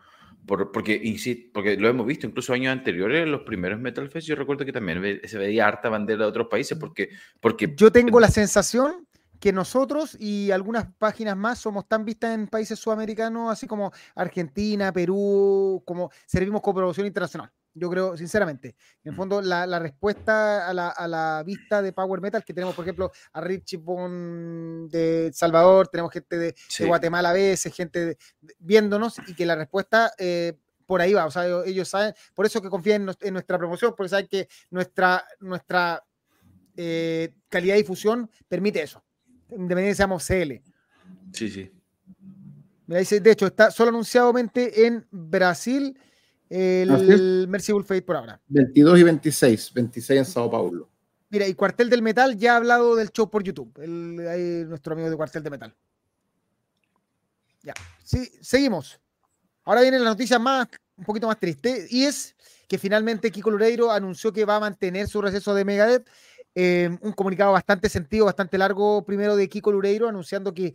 porque, insisto, porque lo hemos visto incluso años anteriores, en los primeros Metal Fest, yo recuerdo que también se veía harta bandera de otros países, porque... porque yo tengo la sensación que nosotros y algunas páginas más somos tan vistas en países sudamericanos, así como Argentina, Perú, como servimos como promoción internacional. Yo creo, sinceramente, en el mm. fondo, la, respuesta a la, vista de Power Metal, que tenemos, por ejemplo, a Richie Bon de Salvador, tenemos gente de, Guatemala a veces, gente viéndonos, y que la respuesta eh, por ahí va. O sea, ellos, saben, por eso que confían en, nuestra promoción, porque saben que nuestra, nuestra eh, calidad de difusión permite eso, independientemente seamos CL. Sí, sí. Mira, dice, de hecho, está solo anunciadamente en Brasil el Merciful Fate por ahora. 22 y 26, 26 en Sao Paulo. Mira, y Cuartel del Metal ya ha hablado del show por YouTube. El, nuestro amigo de Cuartel del Metal. Ya, sí, seguimos. Ahora viene la noticia más, un poquito más triste, y es que finalmente Kiko Lureiro anunció que va a mantener su receso de Megadeth. Eh, un comunicado bastante sentido, bastante largo, primero de Kiko Lureiro, anunciando que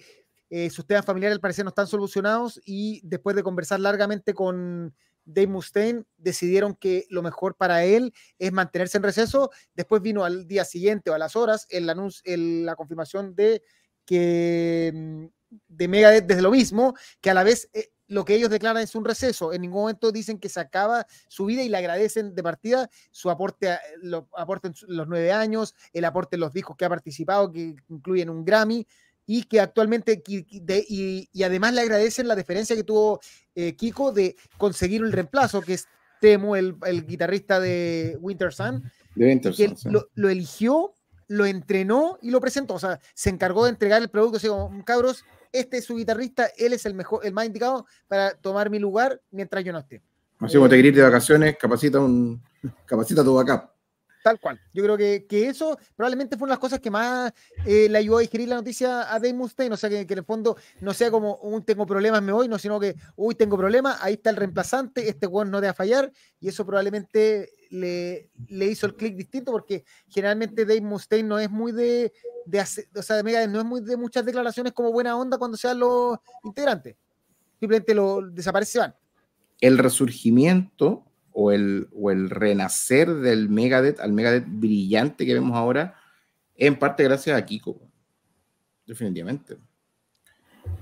eh, sus temas familiares al parecer no están solucionados y después de conversar largamente con Dave Mustaine decidieron que lo mejor para él es mantenerse en receso. Después vino al día siguiente o a las horas el anuncio, la confirmación de que mm, de Megadeth desde lo mismo, que a la vez eh, lo que ellos declaran es un receso. En ningún momento dicen que se acaba su vida y le agradecen de partida su aporte, lo, aporte en los nueve años, el aporte en los discos que ha participado, que incluyen un Grammy y que actualmente, y, además le agradecen la deferencia que tuvo eh, Kiko de conseguir el reemplazo, que es Temo, el, guitarrista de Winter Sun, que lo, eligió, lo entrenó y lo presentó, o sea, se encargó de entregar el producto, así como, cabros, este es su guitarrista, él es el mejor, el más indicado para tomar mi lugar mientras yo no esté. Así como te querés de vacaciones, capacita un capacita tu backup. Tal cual. Yo creo que, que eso probablemente fue una de las cosas que más eh, le ayudó a digerir la noticia a Dave Mustaine. O sea, que, en el fondo no sea como, un tengo problemas, me voy, no, sino que, uy, tengo problemas, ahí está el reemplazante, este weón no debe fallar. Y eso probablemente le, le hizo el clic distinto porque generalmente Dave Mustaine no es muy de, de hacer, o sea, de no es muy de muchas declaraciones como buena onda cuando sean los integrantes. Simplemente lo desaparece van. El resurgimiento o el, o el renacer del Megadeth al Megadeth brillante que vemos ahora, en parte gracias a Kiko. Definitivamente.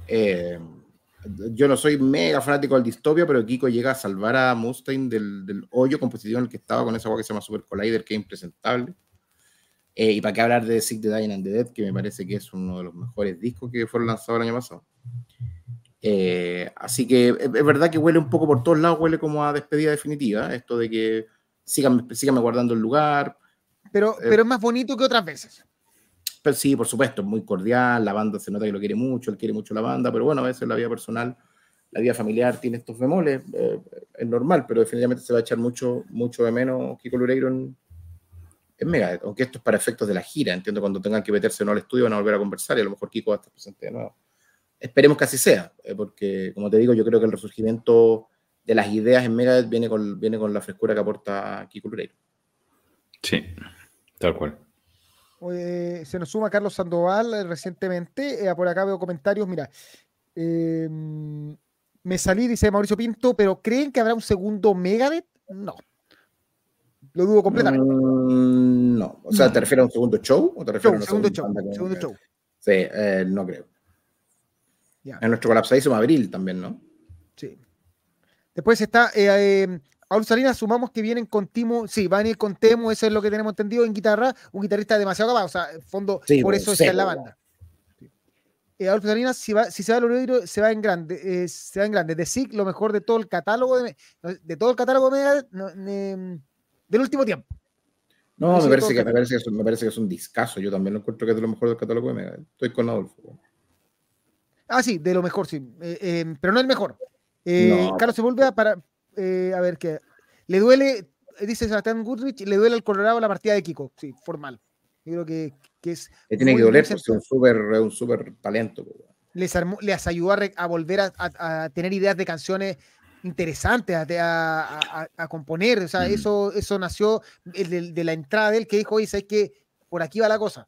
Eh, yo no soy mega fanático del distopia, pero Kiko llega a salvar a Mustaine del, hoyo compositivo en el que estaba con esa agua que se llama Super Collider, que es impresentable. Eh, y para qué hablar de Sick the Dying and the Dead, que me parece que es uno de los mejores discos que fueron lanzados el año pasado. Eh, así que es, verdad que huele un poco por todos lados, huele como a despedida definitiva, esto de que sigan, guardando el lugar. Pero, eh, pero es más bonito que otras veces. Pero sí, por supuesto, muy cordial, la banda se nota que lo quiere mucho, él quiere mucho la banda, pero bueno, a veces la vida personal, la vida familiar tiene estos bemoles, eh, es normal, pero definitivamente se va a echar mucho, mucho de menos Kiko Lureiro en, en Megadeth, aunque esto es para efectos de la gira, entiendo cuando tengan que meterse no al estudio van a volver a conversar y a lo mejor Kiko va a estar presente de nuevo. Esperemos que así sea, eh, porque como te digo, yo creo que el resurgimiento de las ideas en Megadeth viene con, viene con la frescura que aporta Kiko Lureiro. Sí, tal cual se nos suma Carlos Sandoval eh, recientemente. Eh, por acá veo comentarios. Mira, em, me salí, dice Mauricio Pinto, pero ¿creen que habrá un segundo Megadeth? No. Lo dudo completamente. Mm, no. O sea, ¿te refieres a un segundo show? ¿O te refieres a un segundo show? Segundo show. Sí, eh, no creo. En nuestro colapsadísimo abril también, ¿no? Sí. Después está em, Paul Salinas, sumamos que vienen con Timo, sí, van a ir con Temo, eso es lo que tenemos entendido en guitarra, un guitarrista demasiado capaz, o sea, en fondo, por eso está en la banda. Eh, Salinas, si, va, si se va a se va en grande, eh, se va en grande. De SIG, lo mejor de todo el catálogo de, de todo el catálogo de, del último tiempo. No, me parece, que, me, parece que es, me parece que es un discazo. Yo también lo encuentro que es de lo mejor del catálogo de Mega. Estoy con Adolfo. Ah, sí, de lo mejor, sí. Eh, pero no el mejor. Carlos se vuelve a, para, eh, a ver qué. Le duele, dice Sebastián Goodrich, le duele al Colorado la partida de Kiko, sí, formal. Yo creo que, que es. Le tiene que doler porque es un súper un super talento. Les, les ayudó a, volver a, tener ideas de canciones interesantes, a, componer. O sea, mm. eso, eso nació de, la entrada de él que dijo, oye, ¿sabes que Por aquí va la cosa.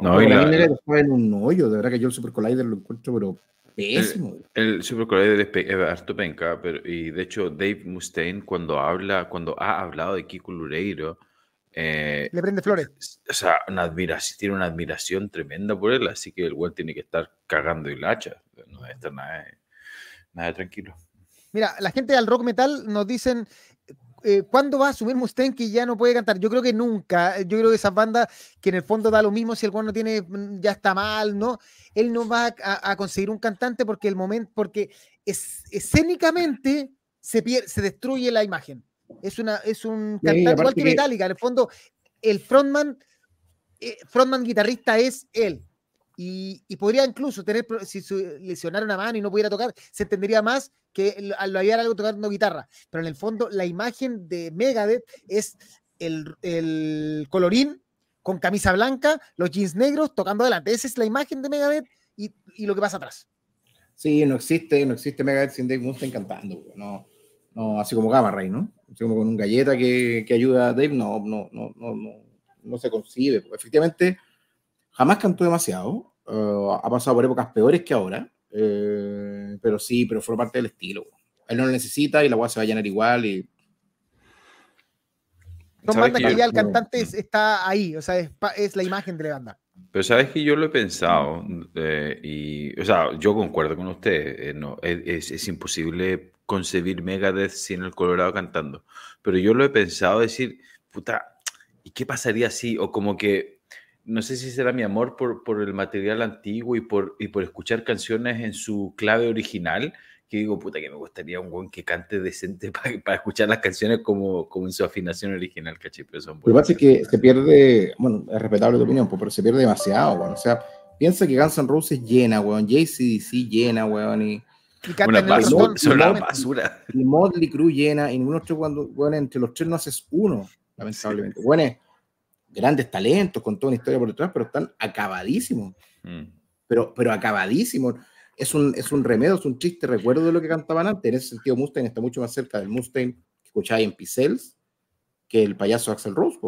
No, y la, la... en un hoyo, de verdad que yo el Super Collider lo encuentro, pero el, Super Collider es, harto penca, pero, y de hecho Dave Mustaine cuando habla, cuando ha hablado de Kiko Lureiro, eh, le prende flores. O sea, una admiración, tiene una admiración tremenda por él, así que el güey tiene que estar cagando y hacha. No debe estar nada, nada tranquilo. Mira, la gente del rock metal nos dicen eh, ¿cuándo va a asumir Mustaine que ya no puede cantar? Yo creo que nunca. Yo creo que esas bandas que en el fondo da lo mismo si el cual no tiene, mm, ya está mal, ¿no? Él no va a, conseguir un cantante porque el momento, porque es, escénicamente se, pierde, se destruye la imagen. Es, una, es un cantante igual que, Metallica. En el fondo, el frontman, eh, frontman guitarrista es él. Y, podría incluso tener, si lesionara una mano y no pudiera tocar, se entendería más que lo había algo tocando guitarra. Pero en el fondo, la imagen de Megadeth es el, colorín con camisa blanca, los jeans negros tocando adelante. Esa es la imagen de Megadeth y, lo que pasa atrás. Sí, no existe, no existe Megadeth sin Dave Mustaine cantando. No, no, así como Gamma Ray, ¿no? Así como con un galleta que, que ayuda a Dave, no, no, no, no, no, no se concibe. Efectivamente, jamás cantó demasiado. Eh, ha pasado por épocas peores que ahora. Eh, pero sí, pero fue parte del estilo. Él no lo necesita y la agua se va a llenar igual. Y... Son bandas que, ya el cantante está ahí, o sea, es, la imagen de la banda. Pero sabes que yo lo he pensado, eh, y, o sea, yo concuerdo con usted, no, es, es, imposible concebir Megadeth sin el Colorado cantando, pero yo lo he pensado decir, puta, ¿y qué pasaría si, o como que no sé si será mi amor por, por el material antiguo y por, y por escuchar canciones en su clave original, que digo, puta, que me gustaría un buen que cante decente (laughs) para, escuchar las canciones como, como en su afinación original, ¿cachai? Pero Lo que pasa es que se pierde, bueno, es respetable tu opinión, pero se pierde demasiado, bueno, o sea, piensa que Guns N' Roses llena, weón, JCDC llena, weón, y... una basura, basura. Y Motley Crue llena, y cuando, bueno, entre los tres no haces uno, lamentablemente. Bueno, grandes talentos, con toda una historia por detrás, pero están acabadísimos. Mm. Pero, pero acabadísimos. Es un, es un remedio, es un chiste recuerdo de lo que cantaban antes. En ese sentido, Mustaine está mucho más cerca del Mustaine que escucháis en Pixels que el payaso Axel Rose.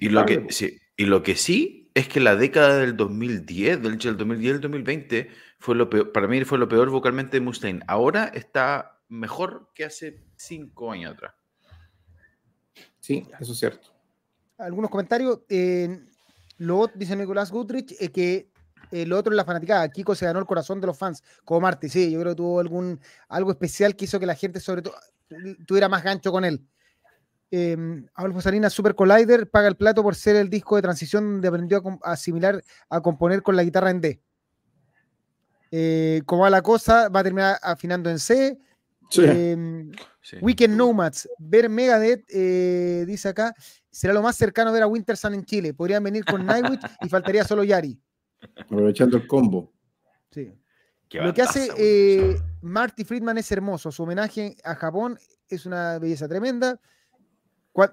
y, lo que, sí, y lo que sí es que la década del 2010, del, 2010 al 2020, fue lo peor, para mí fue lo peor vocalmente de Mustaine. Ahora está mejor que hace cinco años atrás. Sí, eso es cierto algunos comentarios. Eh, luego dice Nicolás Gutrich eh, que eh, lo otro es la fanaticada. Kiko se ganó el corazón de los fans, como Marty, sí, yo creo que tuvo algún, algo especial que hizo que la gente, sobre todo, tuviera más gancho con él. Eh, Adolfo Salinas, Super Collider, paga el plato por ser el disco de transición donde aprendió a, asimilar, a componer con la guitarra en D. Eh, como va la cosa, va a terminar afinando en C. Weekend Nomads, ver Megadeth, eh, dice acá, será lo más cercano a ver a Winter Sun en Chile. Podrían venir con (laughs) Nightwish y faltaría solo Yari. Aprovechando el combo. Sí. Lo que hace eh, Marty Friedman es hermoso. Su homenaje a Japón es una belleza tremenda.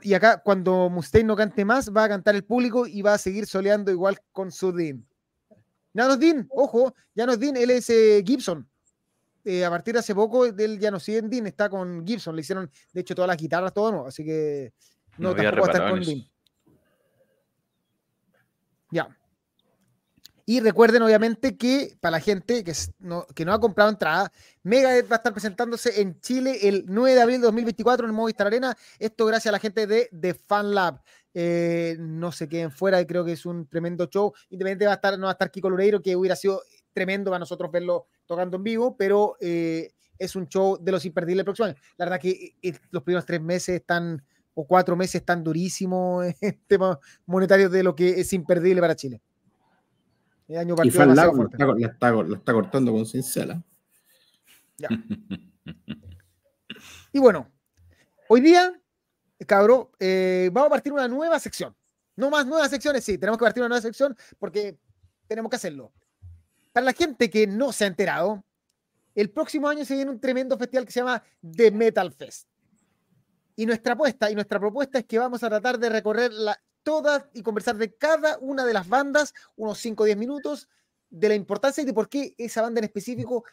Y acá, cuando Mustaine no cante más, va a cantar el público y va a seguir soleando igual con su Dean. Ya no es Dean, ojo, ya no es Dean, él es eh, Gibson. Eh, a partir de hace poco, él ya no sigue en Dean, está con Gibson. Le hicieron, de hecho, todas las guitarras, todo nuevo, así que no, no tampoco va a estar con Dean. Ya. Y recuerden, obviamente, que para la gente que no, que no ha comprado entrada, Megadeth va a estar presentándose en Chile el 9 de abril de 2024 en el Movistar Arena. Esto gracias a la gente de The Fan Lab. Eh, no se queden fuera, creo que es un tremendo show. Independientemente va a estar, no va a estar Kiko Lureiro, que hubiera sido tremendo para nosotros verlo tocando en vivo, pero eh, es un show de los imperdibles el próximo año. La verdad que eh, los primeros tres meses están, o cuatro meses están durísimos (laughs) en temas monetarios de lo que es imperdible para Chile y Fan la, está, cortando con cincela. (laughs) y bueno, hoy día, cabrón, eh, vamos a partir una nueva sección. No más nuevas secciones, sí, tenemos que partir una nueva sección porque tenemos que hacerlo. Para la gente que no se ha enterado, el próximo año se viene un tremendo festival que se llama The Metal Fest. Y nuestra apuesta y nuestra propuesta es que vamos a tratar de recorrer la, todas y conversar de cada una de las bandas, unos 5 o 10 minutos, de la importancia y de por qué esa banda en específico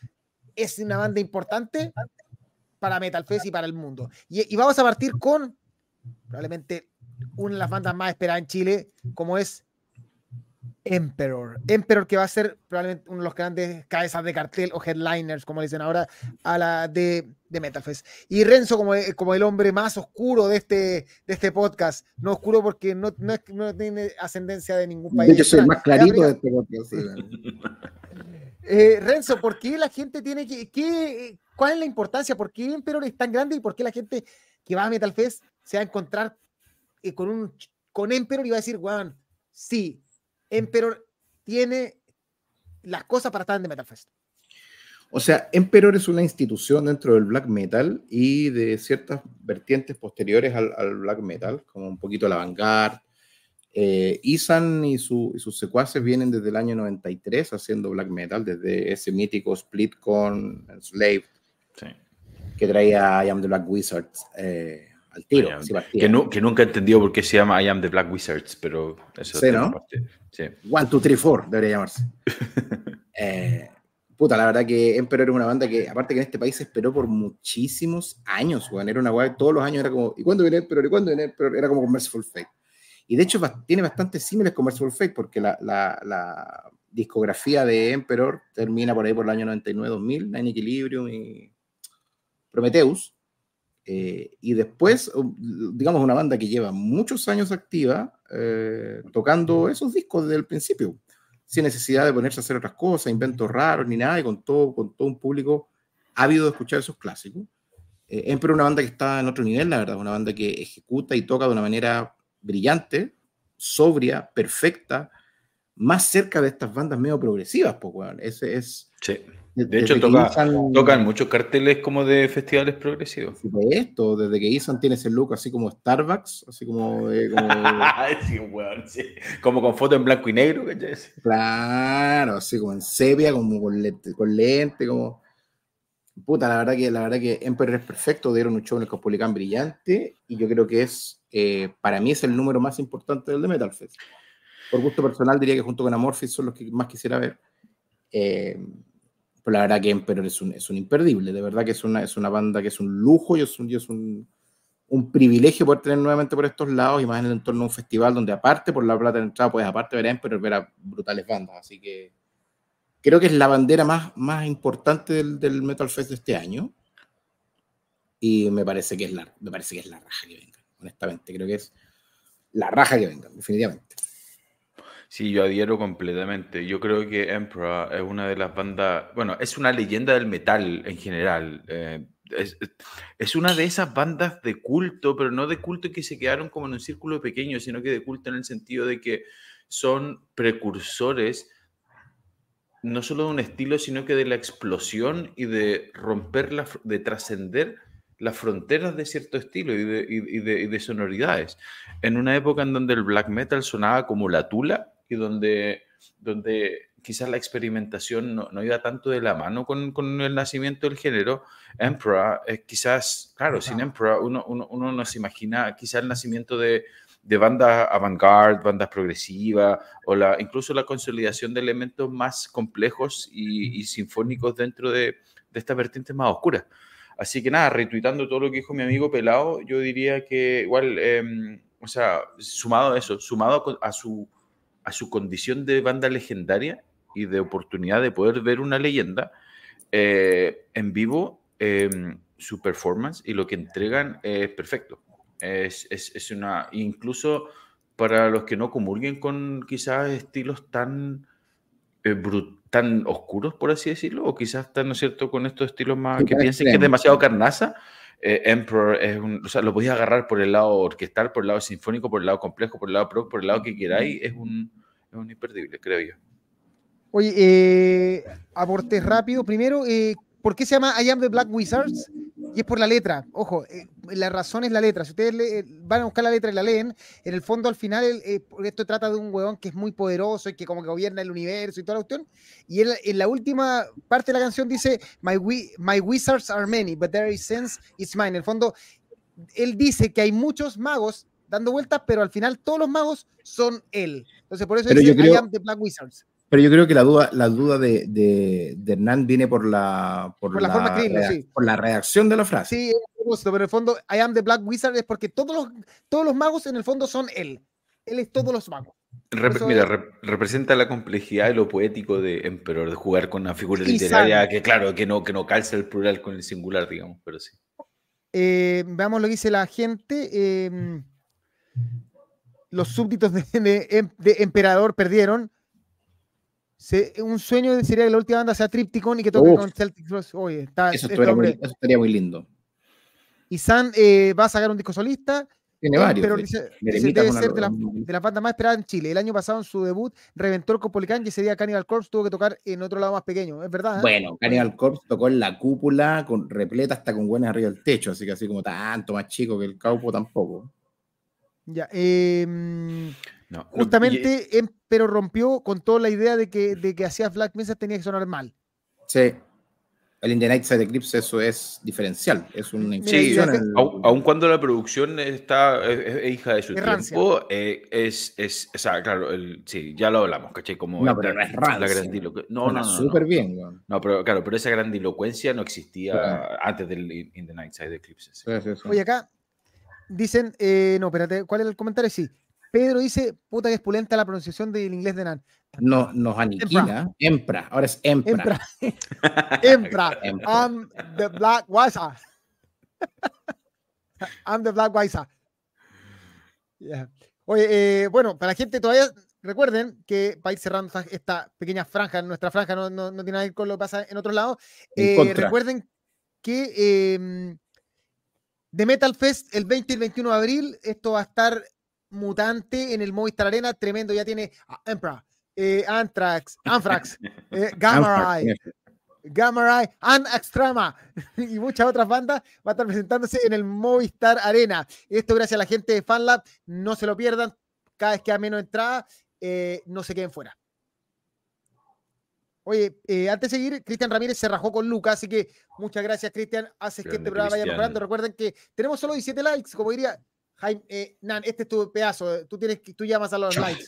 es una banda importante para Metal Fest y para el mundo. Y, y vamos a partir con probablemente una de las bandas más esperadas en Chile, como es Emperor. Emperor que va a ser probablemente uno de los grandes cabezas de cartel o headliners, como dicen ahora, a la de, de Metalfest. Y Renzo como, como el hombre más oscuro de este, de este podcast. No oscuro porque no, no, tiene ascendencia de ningún país. Yo soy más clarito de este podcast. (laughs) eh, Renzo, ¿por qué la gente tiene que... Qué, ¿Cuál es la importancia? ¿Por qué Emperor es tan grande y por qué la gente que va a Metalfest se va a encontrar eh, con, un, con Emperor y va a decir, weón, sí, Emperor tiene las cosas para estar en The Metal Fest. O sea, Emperor es una institución dentro del black metal y de ciertas vertientes posteriores al, black metal, como un poquito la vanguard. Eh, Isan y, sus secuaces vienen desde el año 93 haciendo black metal, desde ese mítico split con Slave, que traía I Am the Black Wizards. Eh, al tiro. que, nunca entendió por qué se llama I Am the Black Wizards, pero eso sí, ¿no? Sí. One, two, three, four debería llamarse. (laughs) Eh, puta, la verdad que Emperor era una banda que, aparte que en este país se esperó por muchísimos años, weón. Era una weá todos los años era como, ¿y cuándo viene Emperor? ¿Y cuándo viene Emperor? Era como Merciful Fate. Y de hecho tiene bastante símiles con Merciful Fate, porque la, la, la, discografía de Emperor termina por ahí por el año 99-2000, Nine Equilibrium y Prometheus eh, y después, digamos, una banda que lleva muchos años activa, eh, tocando esos discos desde el principio, sin necesidad de ponerse a hacer otras cosas, inventos raros ni nada, y con todo, con todo un público ávido de escuchar esos clásicos. Eh, es una banda que está en otro nivel, la verdad, una banda que ejecuta y toca de una manera brillante, sobria, perfecta, más cerca de estas bandas medio progresivas, pues, bueno, ese es... Sí de hecho, tocan muchos carteles como de festivales progresivos. De esto, desde que Isan tiene ese look así como Starbucks, así como. (laughs) como... con foto en blanco y negro, Claro, así como en sepia, como con lente, con lente, como. Puta, la verdad que la verdad que Emperor es perfecto, dieron un show en el brillante y yo creo que es, eh, para mí es el número más importante del de Metal Fest. Por gusto personal diría que junto con Amorphis son los que más quisiera ver. Eh, la verdad que Emperor es un, es un imperdible, de verdad que es una, es una banda que es un lujo y es un, es un, un privilegio poder tener nuevamente por estos lados y más en el entorno de un festival donde aparte por la plata de entrada, pues aparte ver a Emperor, ver a brutales bandas, así que creo que es la bandera más, más importante del, del Metal Fest de este año y me parece que es la, me parece que es la raja que venga, honestamente, creo que es la raja que venga, definitivamente. Sí, yo adhiero completamente. Yo creo que Emperor es una de las bandas, bueno, es una leyenda del metal en general. Eh, es, una de esas bandas de culto, pero no de culto que se quedaron como en un círculo pequeño, sino que de culto en el sentido de que son precursores no solo de un estilo, sino que de la explosión y de romper, la, de trascender las fronteras de cierto estilo y de, sonoridades. En una época en donde el black metal sonaba como la tula y donde, donde quizás la experimentación no, iba tanto de la mano con, el nacimiento del género, Emperor, es quizás, claro, sin Emperor uno, uno, uno no se imagina quizás el nacimiento de, de bandas avant-garde, bandas progresivas, o la, incluso la consolidación de elementos más complejos y, sinfónicos dentro de, de estas vertientes más oscuras. Así que nada, retuitando todo lo que dijo mi amigo Pelado, yo diría que igual, em, o sea, sumado a eso, sumado a su, a su condición de banda legendaria y de oportunidad de poder ver una leyenda eh, en vivo, em, su performance y lo que entregan es perfecto. Es, es, es, una, incluso para los que no comulguen con quizás estilos tan eh, tan oscuros, por así decirlo, o quizás están, ¿no es cierto?, con estos estilos más que piensen que es demasiado carnaza. Eh, Emperor es un, o sea, lo podéis agarrar por el lado orquestal, por el lado sinfónico, por el lado complejo, por el lado pro, por el lado que queráis, es un, es un imperdible, creo yo. Oye, eh, aportes rápido. Primero, eh, ¿por qué se llama I Am the Black Wizards? Y es por la letra. Ojo, eh, la razón es la letra. Si ustedes eh, van a buscar la letra y la leen, en el fondo al final eh, esto trata de un huevón que es muy poderoso y que como que gobierna el universo y toda la cuestión. Y en la última parte de la canción dice, my, my wizards are many, but there is sense it's mine. En el fondo, él dice que hay muchos magos dando vueltas, pero al final todos los magos son él. Entonces por eso dice, I am the Black Wizards. Pero yo creo que la duda, la duda de, de, Hernán viene por la, por, la, forma sí. por la reacción de la frase. Sí, pero en el fondo, I am the Black Wizard es porque todos los, todos los magos en el fondo son él. Él es todos los magos. mira, representa la complejidad y lo poético de Emperor, de jugar con una figura literaria que, claro, que no, que no calza el plural con el singular, digamos, pero sí. Eh, veamos lo que dice la gente. Em, los súbditos de, de Emperador perdieron un sueño sería que la última banda sea Tripticon y que toque con Celtic Frost. Oye, está, eso, estaría muy, eso, estaría muy, lindo. Y San eh, va a sacar un disco solista. Tiene eh, varios. Pero dice, debe ser de, la, de las bandas más esperadas en Chile. El año pasado en su debut reventó el Copolicán y ese día Cannibal Corpse tuvo que tocar en otro lado más pequeño. Es verdad. ¿eh? Bueno, Cannibal Corpse tocó en la cúpula con repleta hasta con buenas arriba del techo, así que así como tanto más chico que el Caupo tampoco. Ya. Eh, Justamente, em, pero rompió con toda la idea de que, de que hacía Black Mesa tenía que sonar mal. Sí. El Indian Night Side Eclipse, eso es diferencial. Es una sí, aun, cuando la producción está es, hija de su tiempo, eh, es, es, o sea, claro, el, sí, ya lo hablamos, ¿cachai? Como no, pero no es la No, no, no. Súper bien, No, pero claro, pero esa grandilocuencia no existía antes del In the Night Side Eclipse. Oye, acá dicen, eh, no, espérate, ¿cuál es el comentario? Sí, Pedro dice, puta que es pulenta la pronunciación del inglés de Nan. No, nos aniquila. Empra. Ahora es Empra. Empra. (laughs) I'm the Black Wisa. I'm the Black Wisa. Oye, eh, bueno, para la gente todavía, recuerden que para ir cerrando esta pequeña franja, nuestra franja no, no, tiene nada que ver con lo que pasa en otros lados. Eh, recuerden que eh, de Metal Fest el 20 y el 21 de abril, esto va a estar mutante en el Movistar Arena, tremendo. Ya tiene Emperor, eh, Anthrax, Anthrax, (laughs) eh, Gamma Ray, Gamma Ray, Extrema (laughs) y muchas otras bandas va a estar presentándose en el Movistar Arena. Esto gracias a la gente de FanLab. No se lo pierdan. Cada vez que hay menos entrada, eh, no se queden fuera. Oye, antes de seguir, Cristian Ramírez se rajó con Lucas, así que muchas gracias, Cristian. Haces que este programa vaya mejorando. Recuerden que tenemos solo 17 likes, como diría Jaime, eh, Nan, este es tu pedazo, eh, tú, tienes, tú llamas a los likes.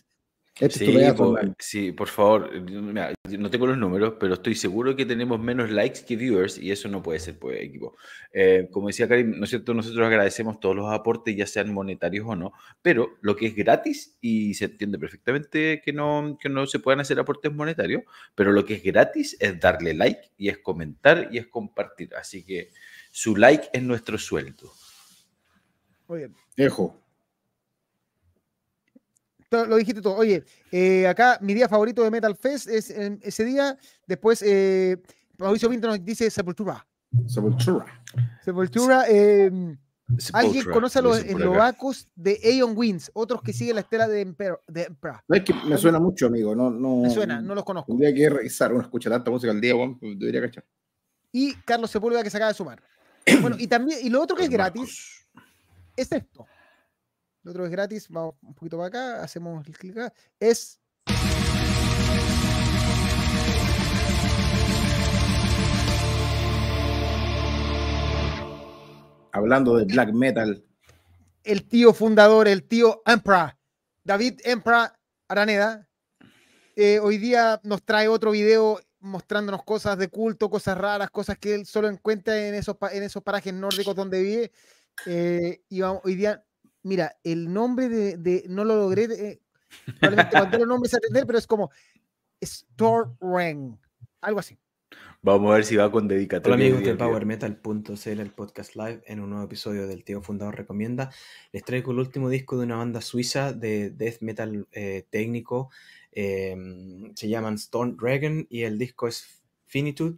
Este sí, por, sí, por favor, no tengo los números, pero estoy seguro que tenemos menos likes que viewers y eso no puede ser, pues, equipo. Eh, como decía Karim, ¿no es cierto? Nosotros agradecemos todos los aportes, ya sean monetarios o no, pero lo que es gratis, y se entiende perfectamente que no, que no se puedan hacer aportes monetarios, pero lo que es gratis es darle like y es comentar y es compartir. Así que su like es nuestro sueldo. Muy bien. Ejo. lo dijiste todo. Oye, eh, acá mi día favorito de Metal Fest es ese día. Después, eh, Mauricio Pinto nos dice Sepultura. Sepultura. Sepultura. eh, ¿Alguien conoce a los eslovacos de Aeon Winds? Otros que siguen la estela de Emperor. De Emperor. ¿Sabes que me suena mucho, amigo? No, no, Me suena, no los conozco. Tendría que revisar. Uno escucha tanta música al día, pues Debería cachar. Y Carlos Sepúlveda que se acaba de sumar. (clears throat) Bueno, y también, y lo otro que es Los gratis. Es esto. Lo otro es gratis, vamos un poquito para acá, hacemos el clic acá, es Hablando de black metal. el tío fundador, el tío Emperor, David Emperor Araneda. eh, hoy día nos trae otro video mostrándonos cosas de culto, cosas raras, cosas que él solo encuentra en esos, en esos parajes nórdicos donde vive. Eh, y vamos, hoy día, mira, el nombre de, de- no lo logré, eh, probablemente cuando los nombres a atender, pero es como Storrang, algo así. Vamos a ver si va con Hola dedicatoria. amigos hoy de. PowerMetal.cl, el podcast live, en un nuevo episodio del Tío Fundador Recomienda. Les traigo el último disco de una banda suiza de death metal eh, técnico. eh, se llaman Stone Dragon y el disco es Finitude.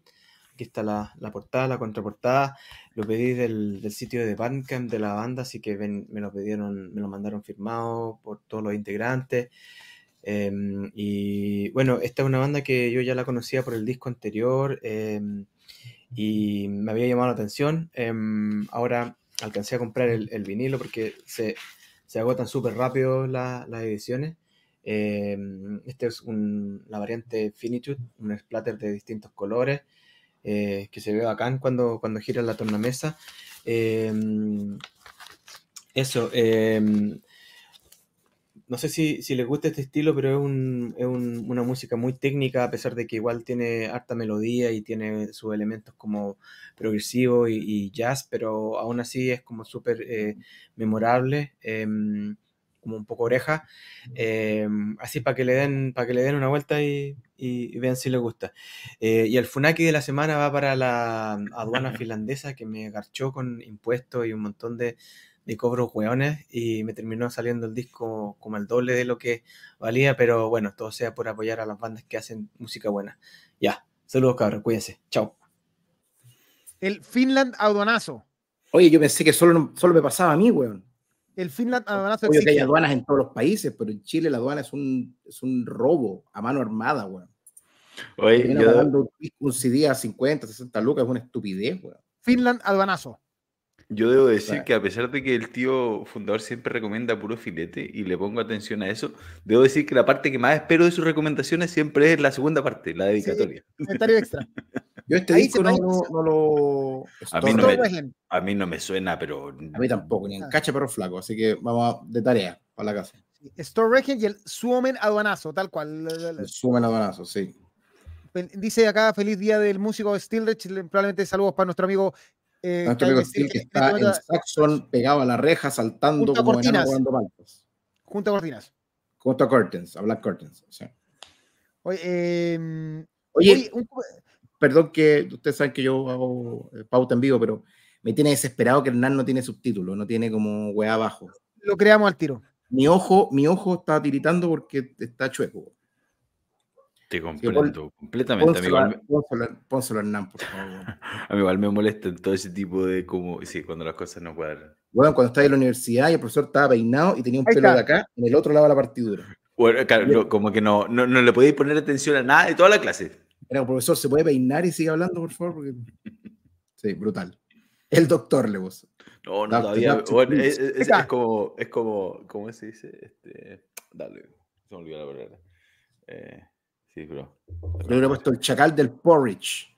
Aquí está la, la portada, la contraportada. Lo pedí del, del sitio de Bandcamp de la banda, así que ven- me lo pidieron, me lo mandaron firmado por todos los integrantes. Em, y bueno, esta es una banda que yo ya la conocía por el disco anterior em, y me había llamado la atención. Em, ahora alcancé a comprar el, el vinilo porque se, se agotan súper rápido la- las ediciones. Este es un- la variante Finitude, un splatter de distintos colores eh, que se ve bacán cuando, cuando gira la tornamesa. Em, eso, em, no sé si, si les gusta este estilo, pero es, un- es un- una música muy técnica, a pesar de que igual tiene harta melodía y tiene sus elementos como progresivo y, jazz, pero aún así es como súper eh, memorable, em, como un poco oreja. así para que le den, para que le den una vuelta y, y- y vean si les gusta. Eh, y el Funaki de la semana va para la aduana (clears throat) finlandesa que me garchó con impuestos y un montón de, de cobros hueones y me terminó saliendo el disco como el doble de lo que valía, pero bueno, todo sea por apoyar a las bandas que hacen música buena. Ya, saludos cabros, cuídense, chao. El Finland Aduanazo. Oye, yo pensé que solo, solo me pasaba a mí, weón. El Finland Aduanazo Obvio que hay aduanas en todos los países, pero en Chile la aduana es un, es un robo a mano armada, weón. Oye, yo, pagando un CD a 50, 60 lucas, es una estupidez, weón. Finland Aduanazo. yo debo decir Claro. que a pesar de que el tío fundador siempre recomienda puro filete y le pongo atención a eso, debo decir que la parte que más espero de sus recomendaciones siempre es la segunda parte, la dedicatoria. Comentario extra. (laughs) Yo este Ahí disco no, no- no lo... A mí no me- Regent. A mí no me suena, pero... A mí tampoco, ni en Ah. cacha perro flaco, así que vamos a- de tarea para la casa. Store Regent y el Suomen Aduanazo, tal cual. La- Sumen aduanazos, sí. Dice acá, feliz día del músico le- Probablemente saludos para nuestro amigo. eh, Nuestro amigo Steel que está en Saxon, pegado a la reja, saltando Junto a como enano cortinas. jugando palcos. Junto a Cortinas. Junto a Curtains, a Black Curtains. sí. Oye, eh, Oye, oye, un- perdón que ustedes saben que yo hago eh, pauta en vivo, pero me tiene desesperado que Hernán no tiene subtítulos, no tiene como weá abajo. lo creamos al tiro. Mi ojo, mi ojo está tiritando porque está chueco. Te comprendo completamente. Pónselo, Hernán, por favor. (laughs) a mí igual me molesta en todo ese tipo de como... Sí, cuando las cosas no cuadran. Bueno, cuando estaba en la universidad y el profesor estaba peinado y tenía un Ahí pelo está. de acá en el otro lado de la partidura. Bueno, claro, no, como que no, no, no le podéis poner atención a nada de toda la clase. Era, profesor, ¿se puede peinar y sigue hablando, por favor? Porque... Sí, brutal. El doctor le puso. No, no, Doctor, todavía. doctor, bueno, es, es- es como, es como, ¿cómo se dice? Este, dale, se me olvidó la palabra. Eh, sí. Yo le hubiera puesto el chacal del porridge.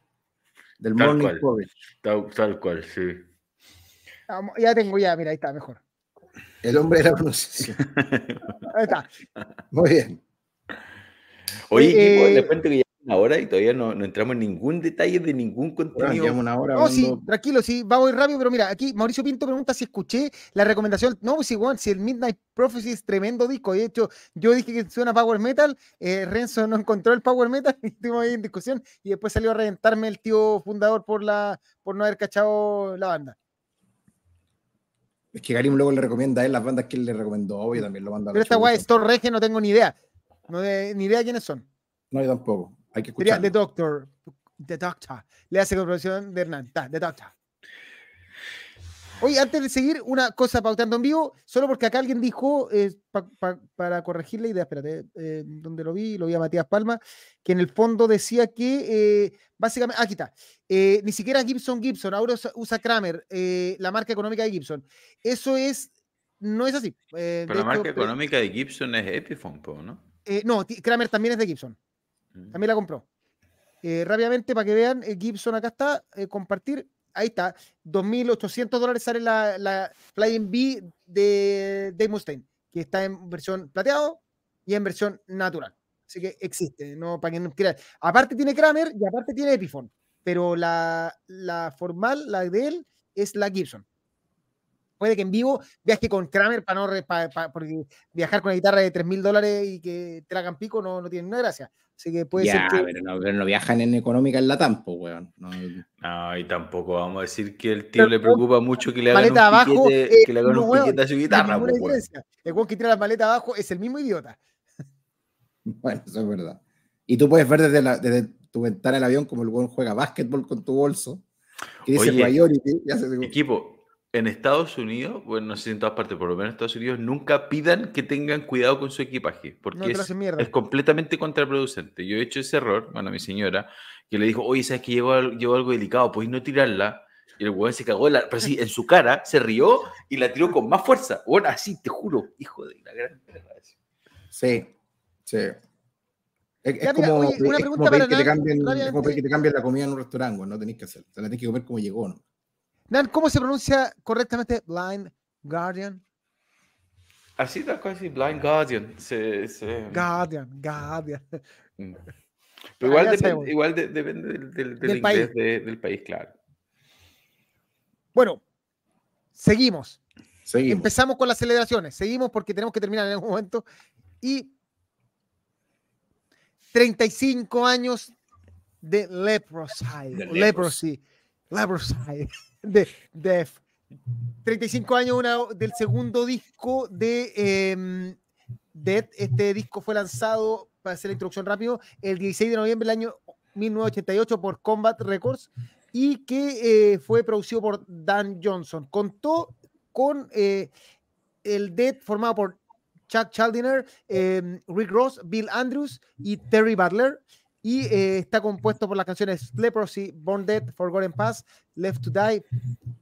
Del Tal morning cual. porridge. Tal, tal cual, sí. Ya tengo, ya, mira, ahí está, mejor. El hombre de la pronunciación. (laughs) Ahí está. Muy bien. Oye, Eh, les cuento que una hora y todavía no, no entramos en ningún detalle de ningún Bueno, contenido. una hora No, sí, tranquilo, sí, va muy rápido, pero mira, aquí Mauricio Pinto pregunta si escuché la recomendación. No, pues igual, si el Midnight Prophecy es tremendo disco. De hecho, yo dije que suena Power Metal, eh, Renzo no encontró el Power Metal (laughs) y estuvimos ahí en discusión y después salió a reventarme el tío fundador por la por no haber cachado la banda. Es que Karim luego le recomienda a él las bandas que él le recomendó, y también lo manda a Pero esta guay. Store Rege, no tengo ni idea. No de- ni idea quiénes son. No, yo tampoco. Hay que Sería escuchar. The Doctor. The Doctor. Le hace comparación de Hernán. Ta, The Doctor. Oye, antes de seguir, una cosa pautando en vivo, solo porque acá alguien dijo, eh, pa- pa- para corregir la idea, espérate, eh, donde lo vi, lo vi a Matías Palma, que en el fondo decía que, eh, básicamente, aquí está, eh, ni siquiera Gibson Gibson, ahora usa, Kramer, eh, la marca económica de Gibson. Eso es, no es así. eh, Pero la marca hecho, económica de Gibson es Epiphone, ¿no? eh, no, Kramer también es de Gibson. También la compró. Eh, rápidamente, para que vean, eh, Gibson acá está, eh, compartir. Ahí está, 2.800 dólares sale la, la Flying B de Dave Mustaine, que está en versión plateado y en versión natural. Así que existe, no para quien no quiera. Aparte tiene Kramer y aparte tiene Epiphone, pero la, la formal, la de él, es la Gibson. Puede que en vivo viaje con Kramer para no re- pa- pa- porque viajar con una guitarra de 3.000 dólares y que te la hagan pico no, no tiene ninguna gracia. Así que puede ya, ser que. pero, no, pero no viajan en económica en la Tampo, weón. No, No, y tampoco vamos a decir que el tío Pero le preocupa mucho que le hagan un maleta abajo, piquete, eh, que le hagan no, un weón, piquete a su guitarra, po, weón. El weón que tira la maleta abajo es el mismo idiota. (laughs) Bueno, eso es verdad. Y tú puedes ver desde, la- desde tu ventana del avión como el weón juega básquetbol con tu bolso. Que dice Oye, priority. y hace Equipo, en Estados Unidos, bueno, no sé si en todas partes, por lo menos en Estados Unidos, nunca pidan que tengan cuidado con su equipaje, porque es, completamente contraproducente. Yo he hecho ese error, bueno, mi señora, que le dijo, oye, ¿sabes que llevo, al- llevo algo delicado? ¿Podéis no tirarla? Y el weón se cagó, la, pero sí, en su cara, se rió y la tiró con más fuerza. Bueno, así, te juro, hijo de la gran. Sí, sí. Es, es Ya, mira, como, oye, una es pregunta como pedir para que te cambien, es como rápidamente. pedir que te cambien la comida en un restaurante, no tenés que hacer. Te la tenés que comer como llegó, ¿no? Nan, ¿cómo se pronuncia correctamente Blind Guardian? Así tal cual, así, Blind Guardian. Se, se- Guardian, Guardian. Mm. Pero igual, depende, sabemos. igual de- depende del, del, del Del inglés país. de- del país, claro. Bueno, seguimos. Seguimos. Empezamos con las celebraciones. Seguimos porque tenemos que terminar en algún momento. Y 35 años de Leprosy. De Leprosy. Leprosy. De Def. 35 años una, del segundo disco de em, Death. Este disco fue lanzado, para hacer la introducción rápido, el 16 de noviembre del año 1988 por Combat Records y que eh, fue producido por Dan Johnson. Contó con eh, el Dead formado por Chuck Chaldiner, eh, Rick Ross, Bill Andrews y Terry Butler. Y eh, está compuesto por las canciones Leprosy, Born Dead, Forgotten Past, Left to Die,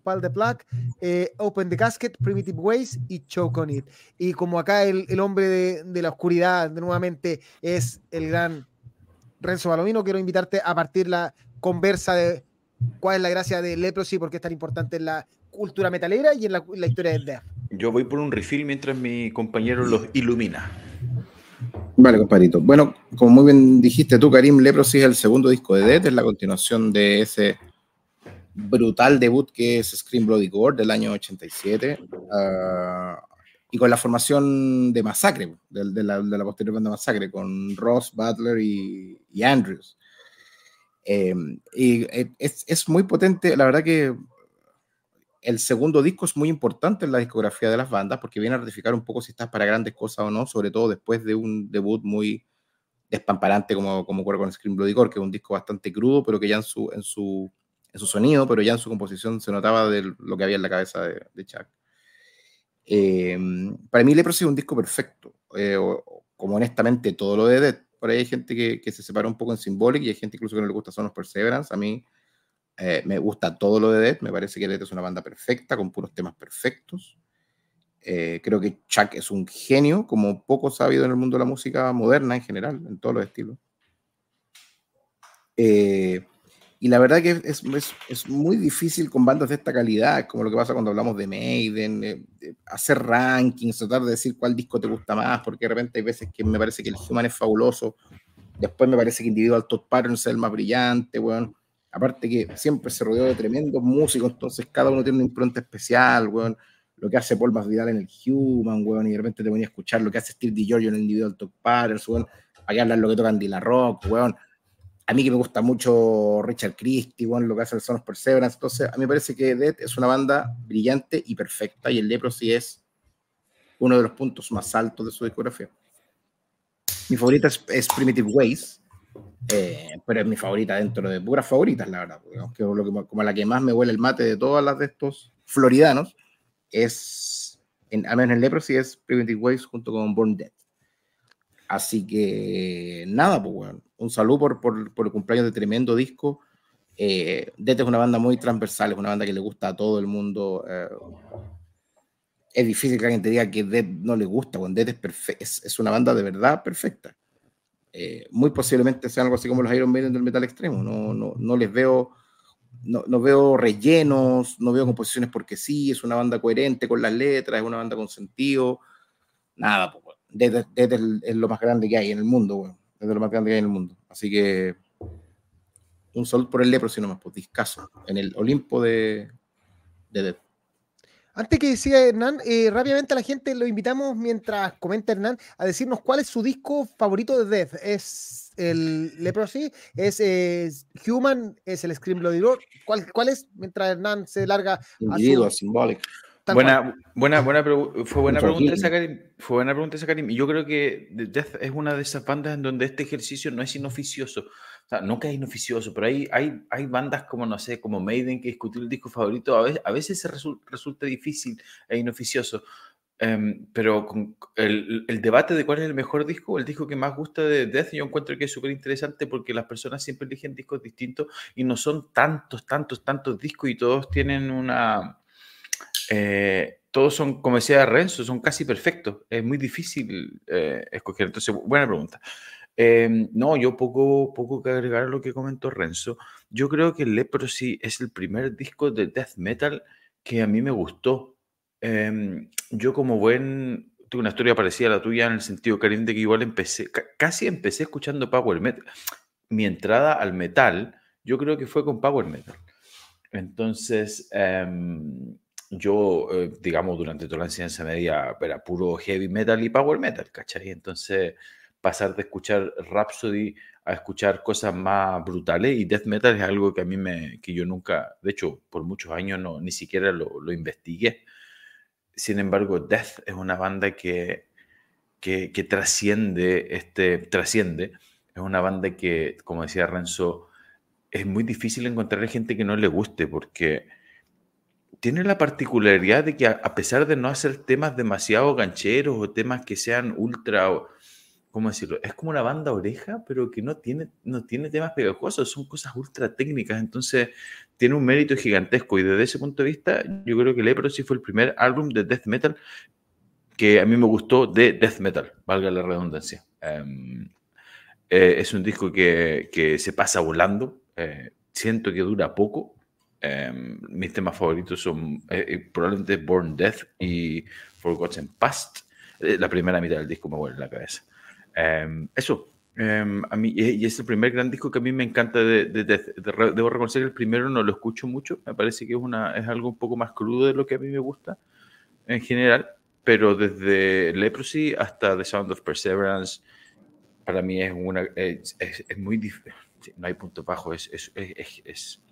Pal the Black, eh, Open the Casket, Primitive Ways y Choke on It. Y como acá el, el hombre de, de la oscuridad nuevamente es el gran Renzo Balomino, quiero invitarte a partir la conversa de cuál es la gracia de Leprosy, por qué es tan importante en la cultura metalera y en la, en la historia del death. Yo voy por un refill mientras mi compañero los ilumina. Vale, compadrito. Bueno, como muy bien dijiste tú, Karim, Leprosy es el segundo disco de Death, es la continuación de ese brutal debut que es Scream Bloody Gore del año 87, ah, y con la formación de Masacre, de, la, de la posterior banda Masacre, con Ross, Butler y, y Andrews. Eh, y eh, es, es muy potente, la verdad que el segundo disco es muy importante en la discografía de las bandas porque viene a ratificar un poco si estás para grandes cosas o no, sobre todo después de un debut muy despamparante como, como ocurre con Scream Bloody Gore, que es un disco bastante crudo, pero que ya en su, en su, en su sonido, pero ya en su composición se notaba de lo que había en la cabeza de, de Chuck. Eh, para mí Leprosy es un disco perfecto, eh, o- como honestamente todo lo de Dead. Por ahí hay gente que, que se separa un poco en Symbolic y hay gente incluso que no le gusta Son of Perseverance. A mí eh, me gusta todo lo de Dead, me parece que Dead es una banda perfecta, con puros temas perfectos. Eh, creo que Chuck es un genio, como poco sabido en el mundo de la música moderna en general, en todos los estilos. Eh, y la verdad que es, es, es, muy difícil con bandas de esta calidad, como lo que pasa cuando hablamos de Maiden, eh, hacer rankings, tratar de decir cuál disco te gusta más, porque de repente hay veces que me parece que el Human es fabuloso, después me parece que Individual Top Patterns es el más brillante, bueno. Aparte que siempre se rodeó de tremendos músicos, entonces cada uno tiene una impronta especial, bueno. lo que hace Paul Masvidal en el Human, bueno, y de repente te ponía a escuchar lo que hace Steve DiGiorgio en el Individual Top Patterns, bueno, para que hablar lo que tocan Dylan Rock, bueno a mí que me gusta mucho Richard Christie, bueno, lo que hace el Son of Perseverance, entonces a mí me parece que Dead es una banda brillante y perfecta, y el Leprosy es uno de los puntos más altos de su discografía. Mi favorita es, Primitive Ways, eh, pero es mi favorita dentro de puras favoritas, la verdad, porque como la que más me huele el mate de todas las de estos floridanos, es, en, al menos en Leprosy, es Primitive Ways junto con Born Dead. Así que nada, pues bueno, un saludo por, por, por, el cumpleaños de tremendo disco. Eh, es una banda muy transversal, es una banda que le gusta a todo el mundo. Eh, es difícil que alguien te diga que Death no le gusta, cuando Death es, es, una banda de verdad perfecta. Eh, muy posiblemente sea algo así como los Iron Maiden del metal extremo. No, no, no les veo, no, no, veo rellenos, no veo composiciones porque sí, es una banda coherente con las letras, es una banda con sentido. Nada, pues, Dead, es, lo más grande que hay en el mundo, bueno. Es lo más grande que hay en el mundo. Así que un sol por el lepro, si no más, pues discaso, en el Olimpo de, de Dead. Antes que siga Hernán, eh, rápidamente a la gente lo invitamos mientras comenta Hernán a decirnos cuál es su disco favorito de Death. ¿Es el Leprosy? ¿Es, Human? ¿Es el Scream Bloody Roar? ¿Cuál, ¿Cuál es? Mientras Hernán se larga. Individuo, a su... simbólico. Buena, buena, buena, fue buena pregunta esa, Karim. Fue buena pregunta esa, Karim. Y yo creo que Death es una de esas bandas en donde este ejercicio no es inoficioso. Sea, nunca es inoficioso, pero hay, hay, hay bandas como, no sé, como Maiden que discutir el disco favorito a veces, a veces se resulta difícil e inoficioso. Em, pero con el, el, debate de cuál es el mejor disco, el disco que más gusta de Death, yo encuentro que es súper interesante porque las personas siempre eligen discos distintos y no son tantos, tantos, tantos discos y todos tienen una eh, todos son, como decía Renzo, son casi perfectos. Es muy difícil eh, escoger. Entonces, buena pregunta. Em, no, yo poco, poco que agregar a lo que comentó Renzo. Yo creo que Leprosy es el primer disco de death metal que a mí me gustó. Em, yo como buen, tuve una historia parecida a la tuya en el sentido, Karim, de que igual empecé, casi empecé escuchando Power Metal. Mi entrada al metal, yo creo que fue con Power Metal. Entonces, em, yo, eh, digamos, durante toda la enseñanza media era puro heavy metal y power metal, ¿cachai? Entonces, pasar de escuchar Rhapsody a escuchar cosas más brutales y death metal es algo que a mí me, que yo nunca, de hecho, por muchos años no, ni siquiera lo, lo investigué. Sin embargo, Death es una banda que, que, que trasciende, este, trasciende. Es una banda que, como decía Renzo, es muy difícil encontrar gente que no le guste porque tiene la particularidad de que a, pesar de no hacer temas demasiado gancheros o temas que sean ultra, ¿cómo decirlo? Es como una banda oreja, pero que no tiene, no tiene temas pegajosos, son cosas ultra técnicas, entonces tiene un mérito gigantesco y desde ese punto de vista yo creo que Leprosy fue el primer álbum de death metal que a mí me gustó de death metal, valga la redundancia. Em, eh, es un disco que, que se pasa volando, eh, siento que dura poco, Em, mis temas favoritos son eh, eh, probablemente Born Death y Forgotten Past. Eh, la primera mitad del disco me vuelve la cabeza. Em, eso, em, a mí, y es el primer gran disco que a mí me encanta de, Death. Debo reconocer que el primero no lo escucho mucho, me parece que es, una, es algo un poco más crudo de lo que a mí me gusta en general, pero desde Leprosy hasta The Sound of Perseverance, para mí es, una, es, muy difícil, no hay punto bajo, es, es, es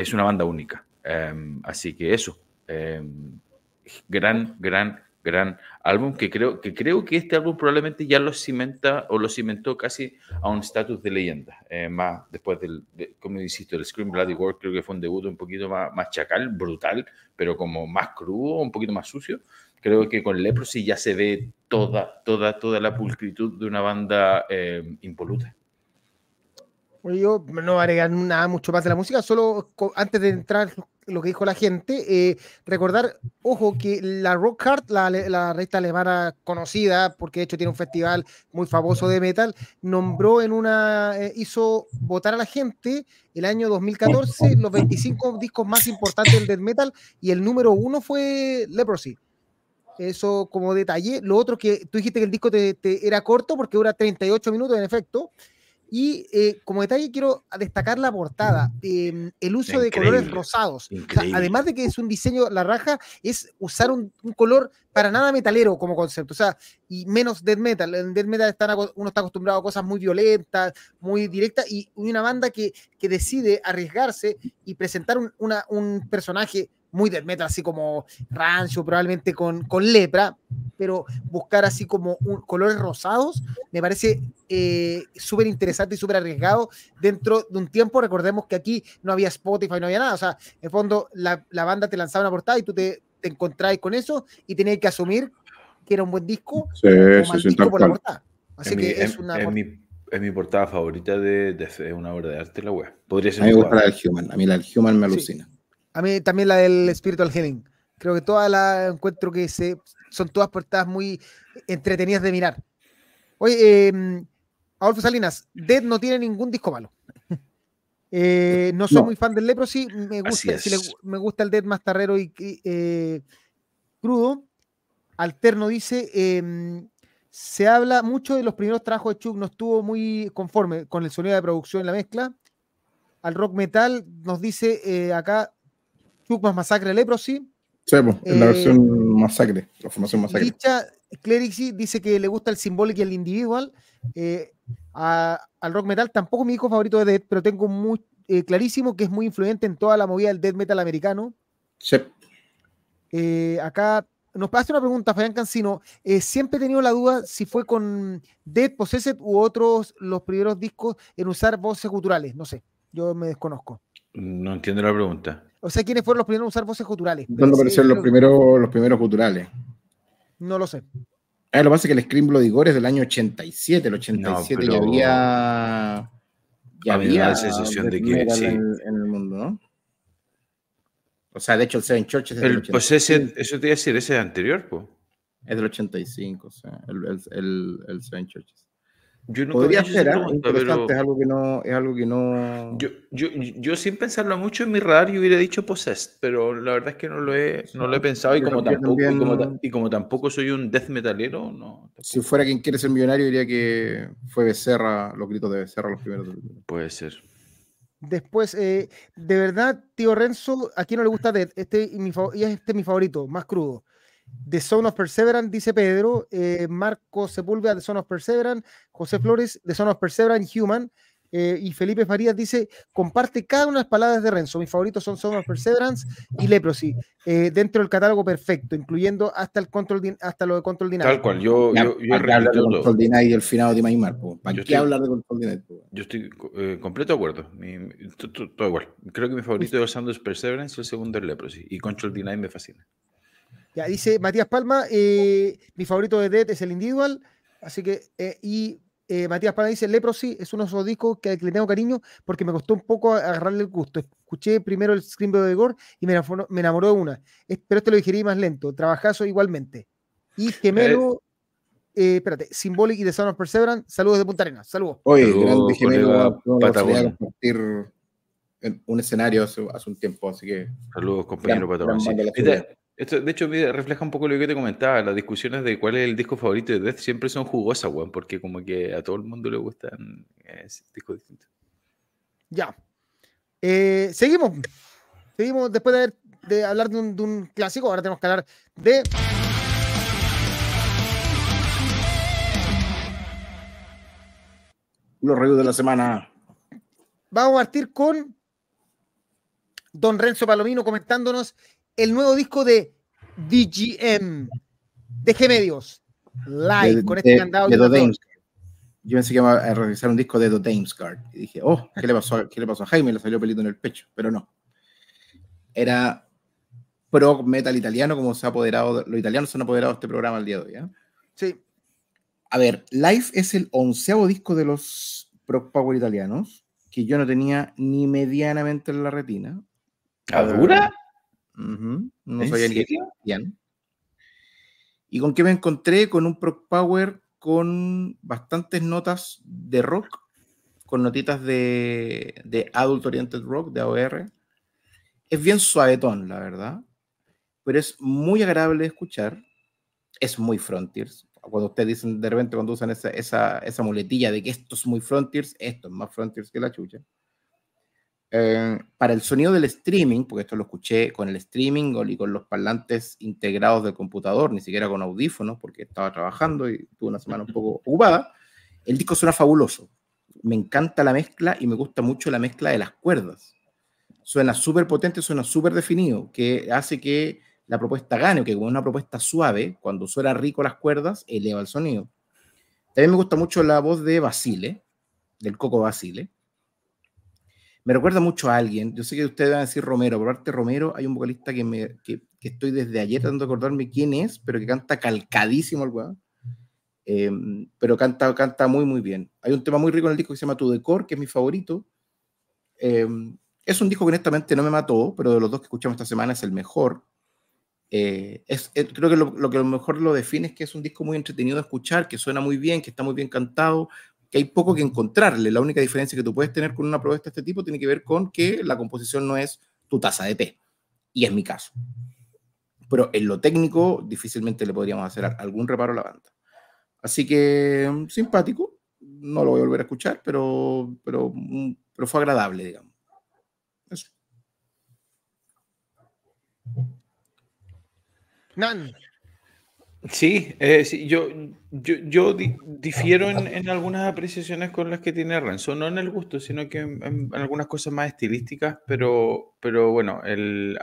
es una banda única. Em, así que eso, gran, gran, gran álbum que creo, que creo que este álbum probablemente ya lo cimenta o lo cimentó casi a un estatus de leyenda. Eh, más después del, como insisto, el Scream Bloody World creo que fue un debut un poquito más, más chacal, brutal, pero como más crudo, un poquito más sucio. Creo que con Leprosy ya se ve toda, toda, toda la pulcritud de una banda em, impoluta. Yo no voy a nada mucho más de la música, solo antes de entrar lo que dijo la gente, eh, recordar, ojo, que la Rock Hard, la, la revista alemana conocida, porque de hecho tiene un festival muy famoso de metal, nombró en una, eh, hizo votar a la gente el año 2014 los 25 discos más importantes del metal y el número uno fue Leprosy. Eso como detalle. Lo otro que tú dijiste que el disco te, te era corto porque dura 38 minutos en efecto. Y eh, como detalle quiero destacar la portada, em, el uso de colores rosados. O sea, increíble. además de que es un diseño, la raja, es usar un, un color para nada metalero como concepto. O sea, y menos death metal. En death metal están, uno está acostumbrado a cosas muy violentas, muy directas, y una banda que, que decide arriesgarse y presentar un, una- un personaje muy death metal, así como rancho, probablemente con, con lepra, pero buscar así como un- colores rosados, me parece eh, súper interesante y súper arriesgado dentro de un tiempo. Recordemos que aquí no había Spotify, no había nada. O sea, en el fondo, la, la banda te lanzaba una portada y tú te, te encontrabas con eso y tenías que asumir que era un buen disco Sí, o sí, mal sí, disco tal por la cual. portada. Así es, mi, que es es- una. es por- mi, es mi portada favorita de, una obra de arte la web. Podría ser A mí me gusta la del Human. A mí la del Human me Sí. A mí también la del Spiritual Healing. Creo que todas las encuentro que se, son todas portadas muy entretenidas de mirar. Oye, eh, Adolfo Salinas, Dead no tiene ningún disco malo. (laughs) Eh, no soy No. muy fan del Leprosy, me gusta, si le- es. me gusta el Dead más tarrero y eh, crudo. Alterno dice, em, se habla mucho de los primeros trabajos de Chuck, no estuvo muy conforme con el sonido de producción y la mezcla. Al rock metal nos dice eh, acá Chuck más masacre Leprosy. Sí, pues, es la Eh, versión masacre, la formación masacre. Licha Clerici dice que le gusta el symbolic y el individual. Eh, a- al rock metal tampoco mi disco favorito de Dead, pero tengo muy eh, clarísimo que es muy influyente en toda la movida del death metal americano. Sí. Eh, acá nos hace una pregunta, Fabián Cancino. Eh, siempre he tenido la duda si fue con Dead Possessed u otros los primeros discos en usar voces guturales. No sé, yo me desconozco. No entiendo la pregunta. O sea, ¿quiénes fueron los primeros en usar voces guturales? ¿Dónde Sí, aparecieron los creo- primeros, los primeros culturales? No lo sé. Ah, lo que pasa es que el Scream Bloody Gore es del año 87. El 87 ya pero- había. Ya A había la sensación de que sí. en, el- en el mundo, ¿no? O sea, de hecho, el Seven Churches es del El 85. Possessed, eso te iba a decir, ese es anterior, po. Es del 85, o sea, el, el, el, el Seven Churches. Yo nunca Podría ser, ¿ah? interesante, pero es algo que no. Es algo que no... yo, yo, yo sin pensarlo mucho en mi radar yo hubiera dicho Possessed, pero la verdad es que no lo he, no lo he pensado y como, también- tampoco, y, como, y tampoco soy un death metalero, no. Si fuera quien quiere ser millonario, diría que fue Becerra, los gritos de Becerra los primeros. del- puede ser. Después, eh, de verdad, tío Renzo, a quién no le gusta Dead, este, y mi, este es mi favorito, más crudo. The Son of Perseverance, dice Pedro, eh, Marco Sepúlveda, The Son of Perseverance, José Flores, The Son of Perseverance, Human, eh, y Felipe Farías dice, comparte cada una de las palabras de Renzo, mis favoritos son Son of Perseverance y Leprosy, eh, dentro del catálogo perfecto, incluyendo hasta el control hasta lo de Control Dynamic. Tal cual, yo, yo, yo ¿Para qué hablar de repito todo. Control Deny y el finado de Maimar? ¿Para Yo qué estoy- hablar de Control Deny? po? Yo estoy eh, completo de acuerdo. Mi- mi- todo igual. Creo que mi favorito es el Sound of Perseverance y el segundo es Leprosy. Y Control D9 me fascina. Ya, dice Matías Palma, eh, mi favorito de Dead es el Individual, así que, eh, y eh, Matías Palma dice, Leprosy es uno de esos discos que, que le tengo cariño porque me costó un poco agarrarle el gusto. Escuché primero el Scream de Gore y me enamoró, me enamoró de una, Es- pero este lo digerí más lento, trabajazo igualmente. Y gemelo, eh, espérate, Symbolic y The Son of Perseverance, saludos de Punta Arenas, saludos. Oye, Saludos, grande gemelo, compartir en un escenario hace, hace un tiempo, así que Saludos, compañero Patagón. Sí. Esto, de hecho, refleja un poco lo que te comentaba. Las discusiones de cuál es el disco favorito de Death siempre son jugosas, weón, porque como que a todo el mundo le gustan eh, discos distintos. Ya. Eh, seguimos. Seguimos después de, haber- de hablar de un, de un clásico. Ahora tenemos que hablar de. los reviews de la semana. Vamos a partir con Don Renzo Palomino comentándonos el nuevo disco de DGM de G Medios. Live, de- con este de- candado. de y The otro- Dames. Yo pensé que iba a revisar un disco de The Dames Guard. Y dije, oh, ¿qué le pasó, a- qué le pasó a Jaime? Le salió pelito en el pecho, pero no. Era prog metal italiano, como se ha apoderado, de- los italianos se han apoderado de este programa el día de hoy. ¿eh? Sí, A ver, Live es el onceavo disco de los prog power italianos, que yo no tenía ni medianamente en la retina. ¿A dura? No ¿En sabía ni existían. ¿Y con qué me encontré? Con un prog power con bastantes notas de rock, con notitas de, de adult oriented rock, de AOR. Es bien suavetón, la verdad, pero es muy agradable de escuchar. Es muy Frontiers, cuando ustedes dicen de repente cuando usan esa, esa, esa muletilla de que esto es muy Frontiers, esto es más Frontiers que la chucha. Eh, para el sonido del streaming, porque esto lo escuché con el streaming y con los parlantes integrados del computador, ni siquiera con audífonos, porque estaba trabajando y tuve una semana un poco ocupada, el disco suena fabuloso. Me encanta la mezcla y me gusta mucho la mezcla de las cuerdas. Suena súper potente, suena súper definido, que hace que la propuesta gane, que como una propuesta suave, cuando suena rico las cuerdas, eleva el sonido. También me gusta mucho la voz de Basile, del Coco Basile me recuerda mucho a alguien. Yo sé que ustedes van a decir Romero, por parte Romero hay un vocalista que, me, que, estoy desde ayer tratando de acordarme quién es, pero que canta calcadísimo el weón. Em, pero canta, canta muy, muy bien. Hay un tema muy rico en el disco que se llama Tu Decor, que es mi favorito. Em, es un disco que honestamente no me mató, pero de los dos que escuchamos esta semana es el mejor. Eh, es, creo que lo, lo, que a lo mejor lo define es que es un disco muy entretenido de escuchar, que suena muy bien, que está muy bien cantado, que hay poco que encontrarle. La única diferencia que tú puedes tener con una propuesta de este tipo tiene que ver con que la composición no es tu taza de té. Y es mi caso. Pero en lo técnico, difícilmente le podríamos hacer algún reparo a la banda. Así que mm, simpático. No lo voy a volver a escuchar, pero, pero, mm, pero fue agradable, digamos. Eso. Nan. Sí, eh, sí yo, yo, yo difiero en, algunas apreciaciones con las que tiene Renzo, no en el gusto, sino que en, algunas cosas más estilísticas, pero, pero bueno, el,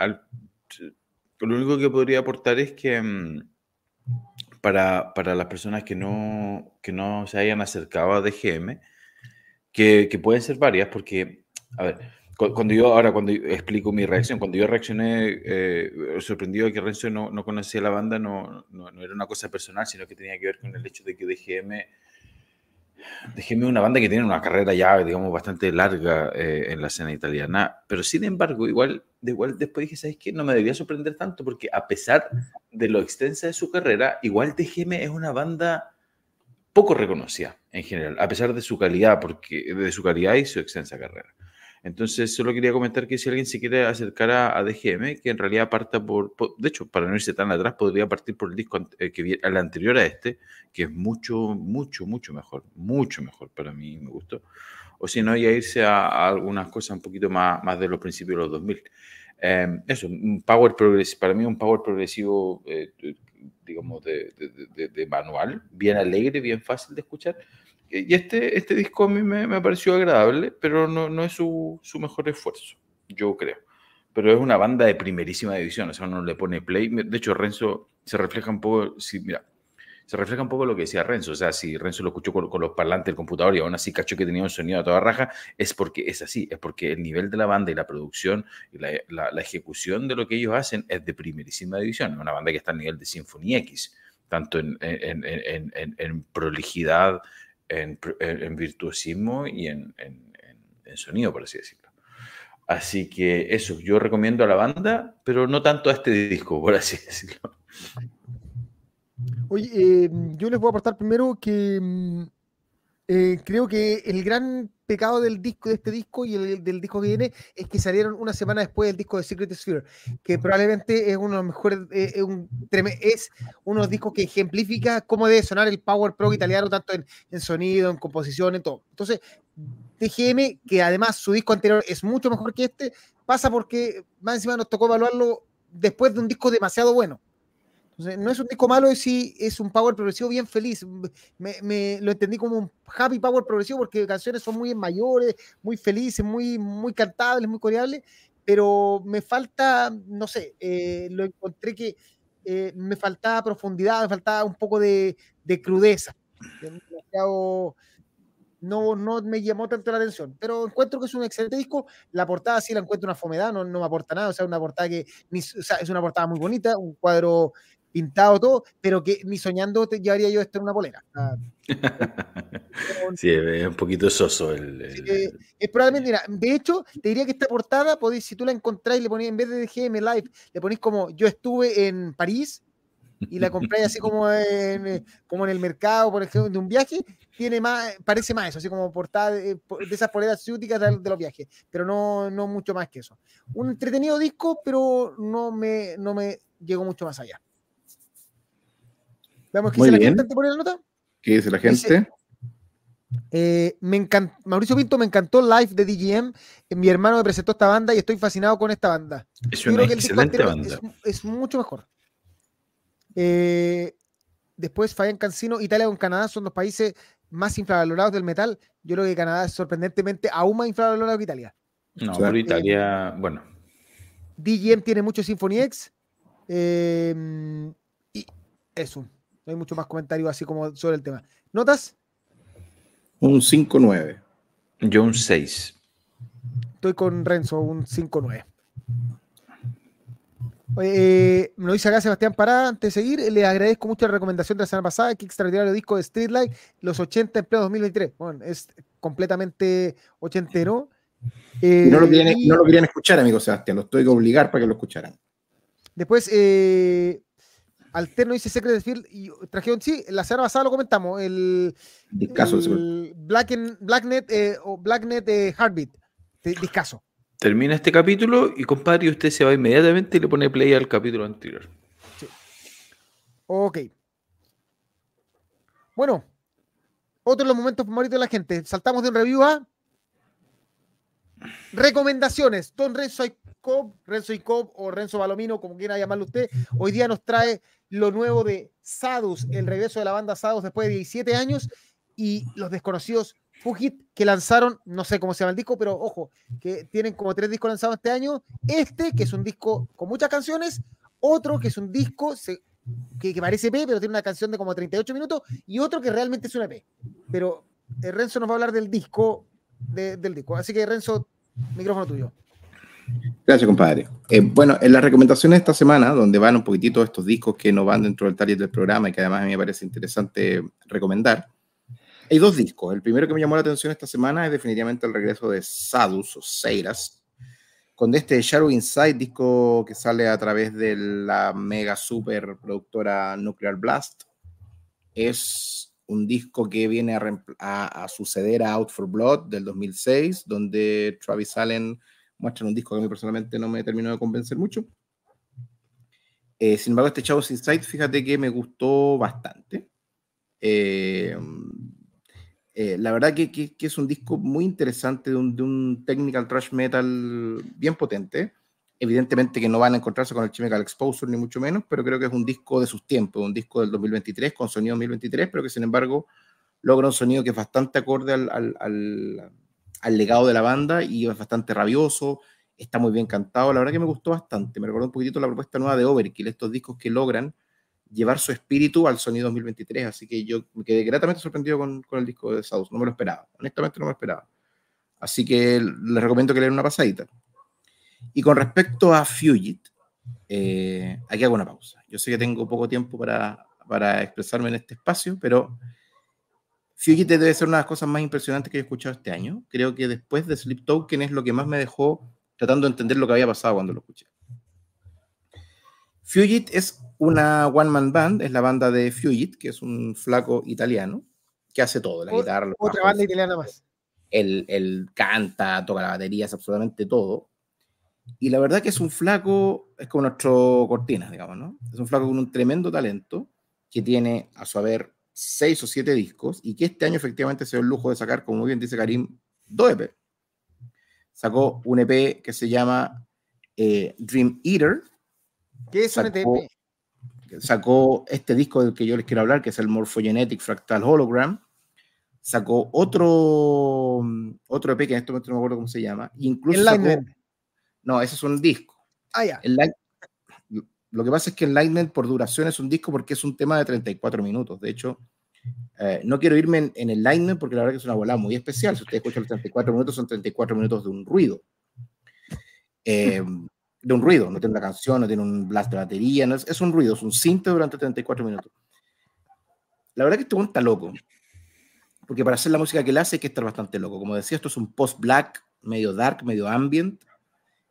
lo único que podría aportar es que mm, para, para las personas que no, que no se hayan acercado a DGM, que, que pueden ser varias, porque, a ver, cuando yo, ahora cuando explico mi reacción, cuando yo reaccioné eh, sorprendido de que Renzo no, no, conocía la banda, no, no, no, era una cosa personal, sino que tenía que ver con el hecho de que DGM, DGM una banda que tiene una carrera ya, digamos, bastante larga eh, en la escena italiana, pero sin embargo, igual, de igual después dije, ¿sabes qué? No me debía sorprender tanto, porque a pesar de lo extensa de su carrera, igual DGM es una banda poco reconocida en general, a pesar de su calidad, porque, de su calidad y su extensa carrera. Entonces, solo quería comentar que si alguien se quiere acercar a, DGM, que en realidad parta por, de hecho, para no irse tan atrás, podría partir por el disco eh, que anterior a este, que es mucho, mucho, mucho mejor, mucho mejor para mí, me gustó. O si no, ya irse a, algunas cosas un poquito más, más de los principios de los 2000. Em, eso, un power progresivo, para mí un power progresivo, eh, digamos, de, de, manual, bien alegre, bien fácil de escuchar, y este, este disco a mí me, me pareció agradable, pero no, no es su, su, mejor esfuerzo, yo creo. Pero es una banda de primerísima división, o sea, uno le pone play. De hecho, Renzo se refleja un poco, si, mira, se refleja un poco lo que decía Renzo. O sea, si Renzo lo escuchó con, los parlantes del computador y aún así cachó que tenía un sonido a toda raja, es porque es así, es porque el nivel de la banda y la producción y la, la, ejecución de lo que ellos hacen es de primerísima división. Es una banda que está a nivel de Symphony X, tanto en, en, en, en prolijidad, en, virtuosismo y en, sonido, por así decirlo. Así que eso, yo recomiendo a la banda, pero no tanto a este disco, por así (laughs) decirlo. Oye, eh, yo les voy a aportar primero que mm, eh, creo que el gran pecado del disco, de este disco y el, del disco que viene, es que salieron una semana después del disco de Secret Sphere, que probablemente es uno de los mejores, eh, es, un, es uno de los discos que ejemplifica cómo debe sonar el Power Pro italiano, tanto en, en sonido, en composición, en todo. Entonces, TGM, que además su disco anterior es mucho mejor que este, pasa porque más encima nos tocó evaluarlo después de un disco demasiado bueno no es un disco malo, es, es un power progresivo bien feliz. Me, lo entendí como un happy power progresivo porque canciones son muy mayores, muy felices, muy, muy cantables, muy coreables, pero me falta, no sé, eh, lo encontré que eh, me faltaba profundidad, me faltaba un poco de, de crudeza. No, no me llamó tanto la atención, pero encuentro que es un excelente disco. La portada sí la encuentro una fomedad, no, no me aporta nada, o sea, una portada que o sea, es una portada muy bonita, un cuadro pintado todo, pero que ni soñando te llevaría yo esto en una polera. Ah, (laughs) sí, es un poquito soso el... es probablemente, mira, de hecho, te diría que esta portada, podéis, si tú la encontráis, le ponéis en vez de DGM Live, le ponéis como yo estuve en París y la compráis así como en, como en el mercado, por ejemplo, de un viaje, tiene más, parece más eso, así como portada de, esas poleras ciúticas de, de, los viajes, pero no, no mucho más que eso. Un entretenido disco, pero no me, no me llegó mucho más allá. Veamos qué Muy dice la bien. gente antes de poner la nota. ¿Qué dice la Dice- gente? Eh, me encan- Mauricio Pinto me encantó el live de DGM. eh, Mi hermano me presentó esta banda y estoy fascinado con esta banda. Es Yo una creo que el disco excelente banda. Es, es mucho mejor. Eh, después Fabián Cancino, Italia con Canadá son los países más infravalorados del metal. Yo creo que Canadá es sorprendentemente aún más infravalorado que Italia. No, O sea, pero Italia, bueno, DGM tiene mucho Symphony X. eh, y eso. No hay mucho más comentario así como sobre el tema. ¿Notas? Un 5-9. yo un 6. Estoy con Renzo, un 5-9. Oye, eh, me lo dice acá Sebastián Parada. Antes de seguir, le agradezco mucho la recomendación de la semana pasada, que extraordinario disco de Streetlight, los 80 en pleno 2023. Bueno, es completamente ochentero. Eh, no lo, querían, y no lo querían escuchar, amigo Sebastián. Los tuve que obligar para que lo escucharan. Después, eh, Alterno dice Secret Field y trajeron, sí, la semana pasada lo comentamos, el, Discaso. el Black Blacknet eh, o Blacknet eh, Heartbeat, discaso. Termina este capítulo y compadre, usted se va inmediatamente y le pone play al capítulo anterior. Ok. Bueno, otro de los momentos favoritos de la gente. Saltamos de un review a recomendaciones. Don Renzo Icob, Renzo Icob o Renzo Balomino, como quiera llamarlo usted, hoy día nos trae lo nuevo de Sadus, el regreso de la banda Sadus después de 17 años y los desconocidos Fugit que lanzaron, no sé cómo se llama el disco, pero ojo, que tienen como tres discos lanzados este año. Este, que es un disco con muchas canciones, otro que es un disco se- que, que parece EP, pero tiene una canción de como 38 minutos, y otro que realmente es un EP. Pero eh, Renzo nos va a hablar del disco, de- del disco. Así que Renzo, micrófono tuyo. Gracias, compadre. Eh, bueno, en las recomendaciones de esta semana, donde van un poquitito estos discos que no van dentro del target del programa y que además a mí me parece interesante recomendar, hay dos discos. El primero que me llamó la atención esta semana es definitivamente el regreso de Sadus o Seiras, con este Shadow Inside, disco que sale a través de la mega super productora Nuclear Blast. Es un disco que viene a, suceder a Out for Blood del 2006, donde Travis Allen muestran un disco que a mí personalmente no me terminó de convencer mucho. Eh, sin embargo, este Shadows Inside, fíjate que me gustó bastante. Eh, eh, la verdad que, que- es un disco muy interesante, un, de un technical thrash metal bien potente. Evidentemente que no van a encontrarse con el Chemical Exposure, ni mucho menos, pero creo que es un disco de sus tiempos, un disco del 2023, con sonido 2023, pero que sin embargo logra un sonido que es bastante acorde al, al- al- al legado de la banda y es bastante rabioso, está muy bien cantado, la verdad que me gustó bastante, me recordó un poquitito la propuesta nueva de Overkill, estos discos que logran llevar su espíritu al sonido 2023, así que yo me quedé gratamente sorprendido con, con el disco de South, no me lo esperaba, honestamente no me lo esperaba. Así que les recomiendo que le den una pasadita. Y con respecto a Fugit, eh, aquí hago una pausa. Yo sé que tengo poco tiempo para, para expresarme en este espacio, pero Fugit debe ser una de las cosas más impresionantes que he escuchado este año. Creo que después de Sleep Token es lo que más me dejó tratando de entender lo que había pasado cuando lo escuché. Fugit es una one-man band, es la banda de Fugit, que es un flaco italiano que hace todo, la guitarra, Otra banda italiana más. él, él canta, toca la batería, es absolutamente todo. Y la verdad que es un flaco, es como nuestro Cortina, digamos, ¿no? Es un flaco con un tremendo talento que tiene a su haber seis o siete discos y que este año efectivamente se dio el lujo de sacar, como muy bien dice Karim, dos EP. Sacó un EP que se llama eh, Dream Eater, ¿Qué es un E Sacó- ETP? sacó este disco del que yo les quiero hablar, que es el Morphogenetic Fractal Hologram. Sacó otro, otro EP que en este momento no me acuerdo cómo se llama. Incluso sacó-. No, ese es un disco. Ah, ya. El Light- lo que pasa es que Enlightenment por duración es un disco porque es un tema de 34 minutos. De hecho, eh, no quiero irme en, en Enlightenment porque la verdad que es una volada muy especial. Si ustedes escuchan los 34 minutos, son 34 minutos de un ruido. Eh, de un ruido, no tiene una canción, no tiene un blast de batería, no es, es un ruido, es un cinte durante 34 minutos. La verdad que este está loco, porque para hacer la música que él hace hay que estar bastante loco. Como decía, esto es un post-black, medio dark, medio ambient,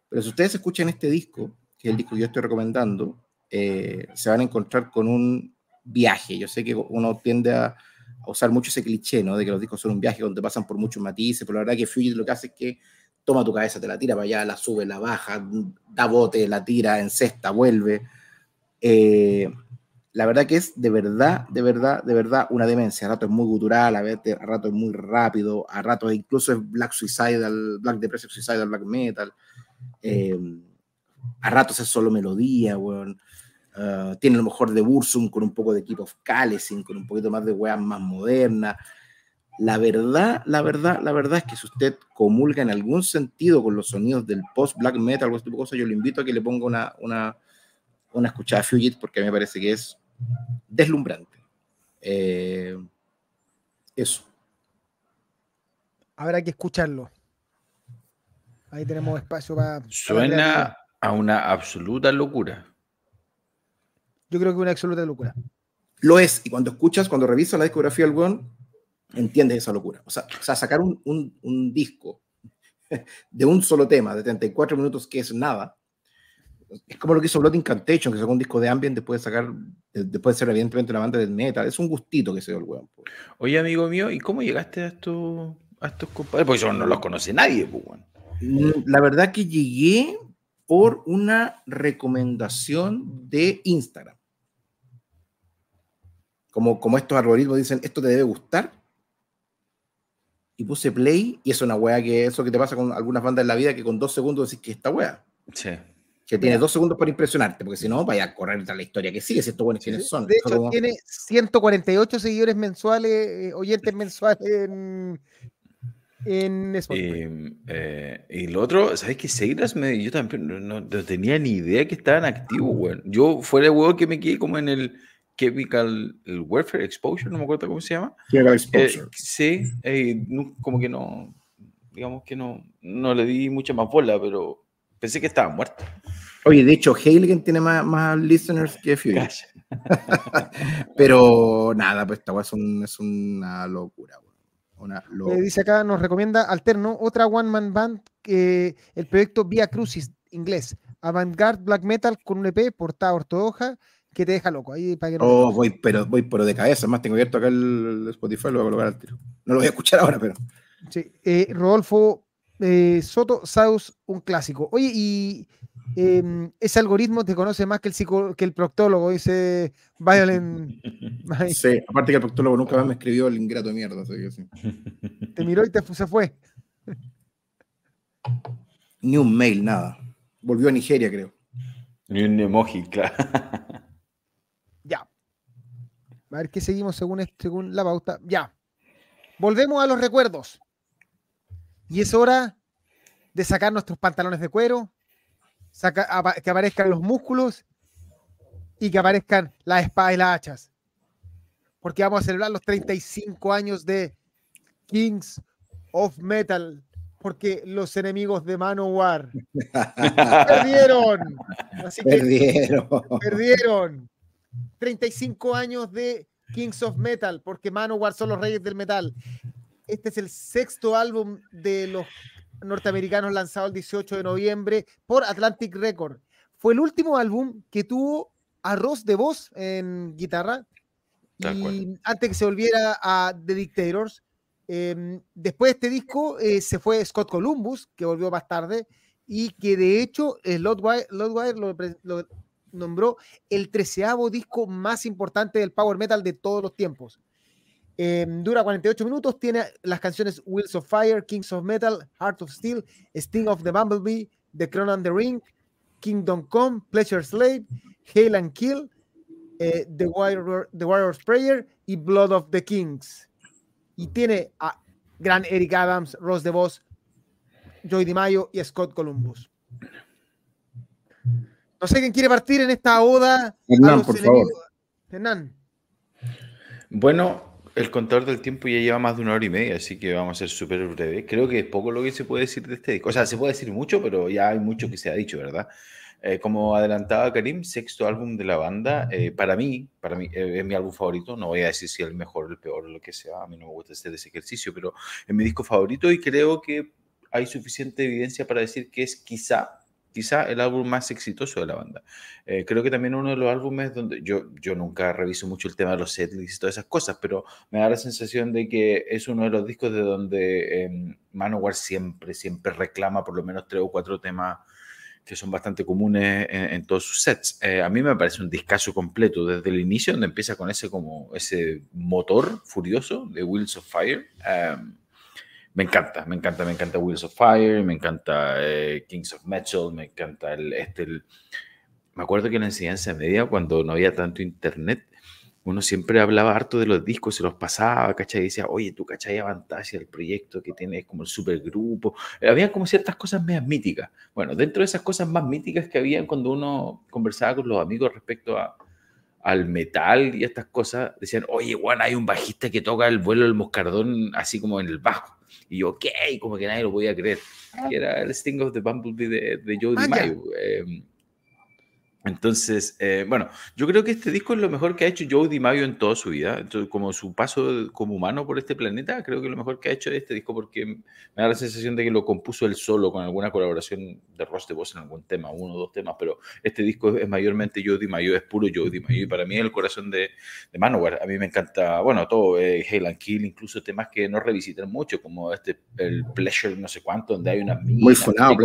pero si ustedes escuchan este disco, que es el disco que yo estoy recomendando, eh, se van a encontrar con un viaje. Yo sé que uno tiende a, usar mucho ese cliché, ¿no? De que los discos son un viaje donde pasan por muchos matices, pero la verdad que Fugit lo que hace es que toma tu cabeza, te la tira para allá, la sube, la baja, da bote, la tira, encesta, vuelve. Eh, la verdad que es de verdad, de verdad, de verdad una demencia. A rato es muy gutural, a, veces, a rato es muy rápido, a rato incluso es Black Suicidal, Black Depressive Suicidal, Black Metal. Eh, a ratos es solo melodía, weón. Ah, tiene lo mejor de Bursum con un poco de Keep of Kalesing, con un poquito más de weas más modernas. La verdad, la verdad, la verdad es que si usted comulga en algún sentido con los sonidos del post-black metal o este tipo de cosas, yo le invito a que le ponga una, una, una escuchada a Fugit porque a mí me parece que es deslumbrante. Eh, eso. Habrá que escucharlo. Ahí tenemos espacio para. Suena a una absoluta locura. Yo creo que una absoluta locura. Lo es, y cuando escuchas, cuando revisas la discografía del weón, entiendes esa locura. O sea, o sea sacar un, un, un, disco (laughs) de un solo tema de 34 minutos, que es nada, es como lo que hizo Blood Incantation, que sacó un disco de ambient después de sacar, después de ser evidentemente una banda de metal. Es un gustito que se dio el weón. Oye, amigo mío, ¿y cómo llegaste a estos, a estos compadres? Porque eso no los conoce nadie, pues, La verdad que llegué por una recomendación de Instagram. Como, como estos algoritmos dicen, esto te debe gustar. Y puse play, y es una wea que eso que te pasa con algunas bandas en la vida, que con dos segundos decís que esta wea. Sí. Que tiene dos segundos para impresionarte, porque si no, vaya a correr la historia que sigue, si estos buenos quiénes son. De hecho, tiene 148 seguidores mensuales, eh, oyentes mensuales en, en Spotify. Eh, y lo otro, ¿sabes qué? Seguidas me, yo también no, tenía ni idea que estaban activos, weón. Yo fuera de huevo que me quedé como en el Chemical el Warfare Exposure, no me acuerdo cómo se llama. Chemical eh, Exposure. sí, eh, como que no, digamos que no, no le di mucha más bola, pero pensé que estaba muerto. Oye, de hecho, Heiligen tiene más, más listeners que Fury. (laughs) pero nada, pues esta es, es una locura, dice acá, nos recomienda Alterno, otra One Man Band, que el proyecto Via Crucis, inglés. Avantgarde Black Metal con un EP, portada ortodoxa, que te deja loco. Ahí para que oh, voy, pero voy pero de cabeza. Más tengo abierto acá el Spotify, lo voy a colocar al tiro. No lo voy a escuchar (laughs) ahora, pero. Sí. Eh, Rodolfo eh, Soto Saus, un clásico. Oye, y Em, ese algoritmo te conoce más que el, psico, que el proctólogo, dice Violent. (laughs) Sí, aparte que el proctólogo nunca más me escribió el ingrato de mierda. (laughs) Te miró y te, se fue. (laughs) Ni un mail, nada. Volvió a Nigeria, creo. Ni un emoji, claro. Ya. A ver qué seguimos según, según la pauta. Ya. Volvemos a los recuerdos. Y es hora de sacar nuestros pantalones de cuero, que aparezcan los músculos y que aparezcan las espadas y las hachas. Porque vamos a celebrar los 35 años de Kings of Metal. Porque los enemigos de Manowar (laughs) perdieron. Así que perdieron. Perdieron. 35 años de Kings of Metal. Porque Manowar son los reyes del metal. Este es el sexto álbum de los norteamericanos lanzado el 18 de noviembre por Atlantic Record. Fue el último álbum que tuvo arroz de voz en guitarra. Y antes que se volviera a The Dictators, em, después de este disco eh, se fue Scott Columbus, que volvió más tarde, y que de hecho eh, Lodwire, lo, lo, nombró el treceavo disco más importante del power metal de todos los tiempos. Em, dura 48 minutos, tiene las canciones Wheels of Fire, Kings of Metal, Heart of Steel, Sting of the Bumblebee, The Crown and the Ring, Kingdom Come, Pleasure Slave, Hail and Kill, eh, the, Warrior, the Warrior's Prayer y Blood of the Kings. Y tiene a gran Eric Adams, Ross DeVos, Joy DiMaggio y Scott Columbus. No sé quién quiere partir en esta oda. Hernán, por favor. Hernán. Bueno, el contador del tiempo ya lleva más de una hora y media, así que vamos a ser súper breve. Creo que es poco lo que se puede decir de este disco. O sea, se puede decir mucho, pero ya hay mucho que se ha dicho, ¿verdad? Eh, como adelantaba Karim, sexto álbum de la banda, eh, para mí, para mí eh, es mi álbum favorito, no voy a decir si es el mejor, el peor o lo que sea, a mí no me gusta hacer ese ejercicio, pero es mi disco favorito y creo que hay suficiente evidencia para decir que es quizá quizá el álbum más exitoso de la banda. Eh, creo que también uno de los álbumes donde yo, yo nunca reviso mucho el tema de los setlists y todas esas cosas, pero me da la sensación de que es uno de los discos de donde eh, Manowar siempre, siempre reclama por lo menos tres o cuatro temas que son bastante comunes en, todos sus sets. Eh, a mí me parece un discazo completo desde el inicio, donde empieza con ese, como, ese motor furioso de Wheels of Fire. Em, me encanta, me encanta, me encanta Wheels of Fire, me encanta eh, Kings of Metal, me encanta el, este, me acuerdo que en la enseñanza media, cuando no había tanto internet, uno siempre hablaba harto de los discos, se los pasaba, ¿cachai? Y decía, oye, tú, ¿cachai? Avantasia, el proyecto que tienes como el supergrupo. Había como ciertas cosas más míticas. Bueno, dentro de esas cosas más míticas que habían cuando uno conversaba con los amigos respecto a, al metal y estas cosas, decían, oye, Juan, hay un bajista que toca el vuelo del moscardón así como en el bajo. Y yo, ¿qué? Como que nadie lo podía creer. Que era el Sting of the Bumblebee de, de Joe ah, DiMaggio. Entonces, eh, bueno, yo creo que este disco es lo mejor que ha hecho Joe DiMaggio en toda su vida. Entonces, como su paso como humano por este planeta, creo que lo mejor que ha hecho es este disco porque me da la sensación de que lo compuso él solo con alguna colaboración de Ross de voz en algún tema, uno o dos temas, pero este disco es, mayormente Joe DiMaggio, es puro Joe DiMaggio y para mí es el corazón de, de Manowar. A mí me encanta, bueno, todo, eh, Hail and Kill, incluso temas que no revisitan mucho, como este, el Pleasure no sé cuánto, donde hay una... Muy funado,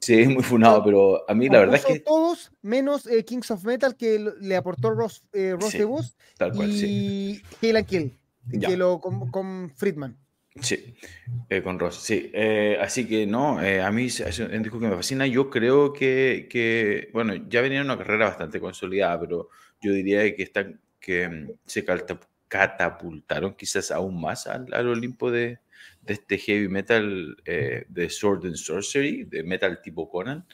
Sí, muy funado, pero a mí la verdad es que... Todos menos eh, Kings of Metal que le aportó Ross, eh, Ross y Kill Kill, que lo, con, Friedman. Sí, eh, con Ross, sí. así que no, a mí es un disco que me fascina. Yo creo que, que, bueno, ya venía una carrera bastante consolidada, pero yo diría que, están, que mm, se catapultaron quizás aún más al, al Olimpo de, de este heavy metal eh, de Sword and Sorcery, de metal tipo Conan.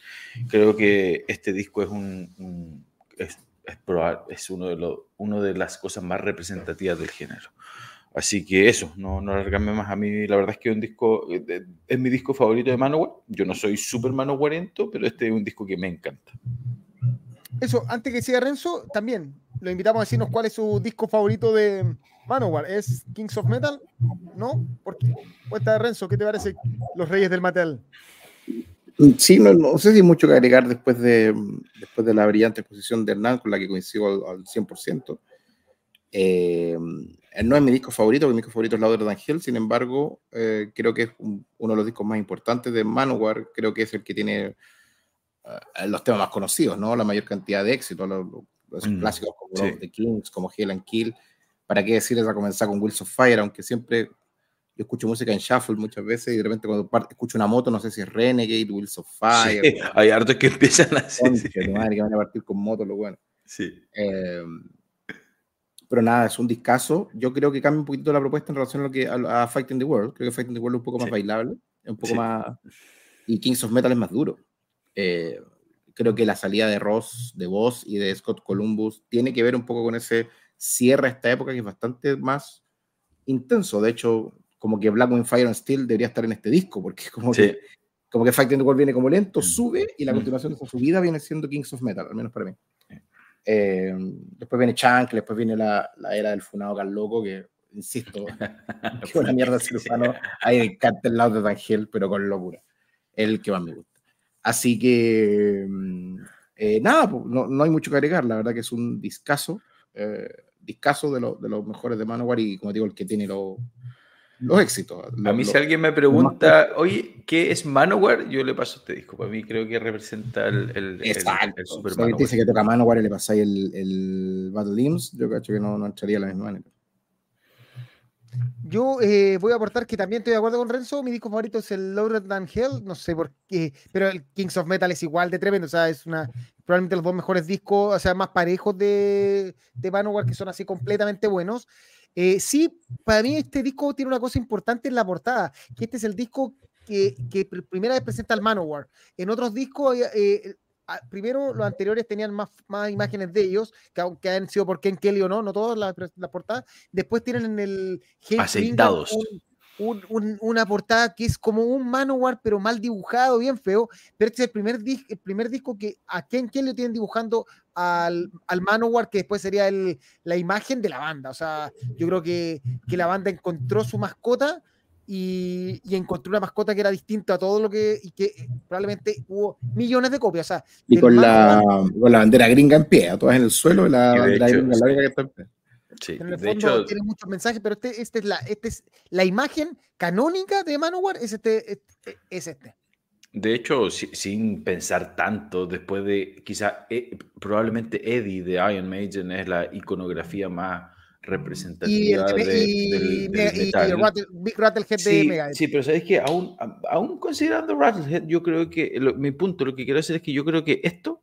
Creo que este disco es un, es, es, uno de los, uno de las cosas más representativas del género. Así que eso, no, no alargarme más. A mí la verdad es que es un disco, eh, es mi disco favorito de Manowar. Yo no soy súper Manowarento, pero este es un disco que me encanta. Eso, antes que siga Renzo, también lo invitamos a decirnos cuál es su disco favorito de, Manowar, ¿es Kings of Metal? ¿No? ¿Por qué? Cuenta Renzo, ¿qué te parece Los Reyes del Metal? Sí, no, sé si hay mucho que agregar después de, después de la brillante exposición de Hernán, con la que coincido al, 100%. Eh, no es mi disco favorito, mi disco favorito es Louder Than Hell, sin embargo, eh, creo que es uno de los discos más importantes de Manowar, creo que es el que tiene eh, los temas más conocidos, ¿no? La mayor cantidad de éxitos, los, mm, clásicos como The Kings, como Hell and Kill, ¿Para qué decirles a comenzar con Wheels of Fire? Aunque siempre yo escucho música en shuffle muchas veces y de repente cuando escucho una moto, no sé si es Renegade, Wheels of Fire. Sí, (laughs) hay hartos que empiezan así. madre, que van a partir con moto, lo bueno. Sí. Eh, pero nada, es un discazo. Yo creo que cambia un poquito la propuesta en relación a, lo que, a, Fighting the World. Creo que Fighting the World es un poco más bailable, un poco más. Y Kings of Metal es más duro. Eh, creo que la salida de Ross, de Voss y de Scott Columbus tiene que ver un poco con ese cierra esta época que es bastante más intenso. De hecho, como que Black Wind Fire and Steel debería estar en este disco, porque como que como que Fighting the World viene como lento, mm. sube, y la mm. continuación de su subida viene siendo Kings of Metal, al menos para mí. Eh, después viene Chunk, después viene la, la era del funado Gal Loco, que, insisto, (laughs) que una mierda el cirujano, hay el el lado de Van pero con locura. El que más me gusta. Así que, mm, eh, nada, no, no, hay mucho que agregar, la verdad que es un discazo. Eh, discaso de, de los mejores de Manowar y, como digo, el que tiene los éxitos. a mí, si alguien me pregunta, oye, ¿qué es Manowar? Yo le paso este disco. Para mí, creo que representa el, el, el, Super Manowar. dice que toca Manowar y le pasáis el, el Battle Limbs, yo creo que no, no entraría la misma manera. Yo eh, voy a aportar que también estoy de acuerdo con Renzo. Mi disco favorito es el Loaded Than Hell. No sé por qué, pero el Kings of Metal es igual de tremendo. O sea, es una probablemente los dos mejores discos, o sea, más parejos de, de Manowar que son así completamente buenos. Eh, sí, para mí este disco tiene una cosa importante en la portada, que este es el disco que, que primera vez presenta al Manowar. En otros discos eh, primero los anteriores tenían más, más imágenes de ellos, que aunque han sido por Ken Kelly o no, no todas las la portadas, después tienen en el aceitados. una portada que es como un Manowar, pero mal dibujado, bien feo. Pero este es el primer, el primer disco que a Ken Kelly tienen dibujando al, al Manowar, que después sería el, la imagen de la banda. O sea, yo creo que, que la banda encontró su mascota y, y, encontré una mascota que era distinta a todo lo que, y que eh, probablemente hubo millones de copias. O sea, y con la, con la, bandera gringa en pie, todas en el suelo, la bandera gringa la que está en pie. Sí, en el fondo hecho, tiene muchos mensajes, pero este, este, es la, este es la imagen canónica de Manowar, es este, este es este. De hecho, sin pensar tanto, después de quizá eh, probablemente Eddie de Iron Maiden es la iconografía más representativa y, de, del, Big Rattlehead sí, de Megadeth. Sí, pero sabes que aún, aún considerando Rattlehead, yo creo que mi punto, lo que quiero decir es que yo creo que esto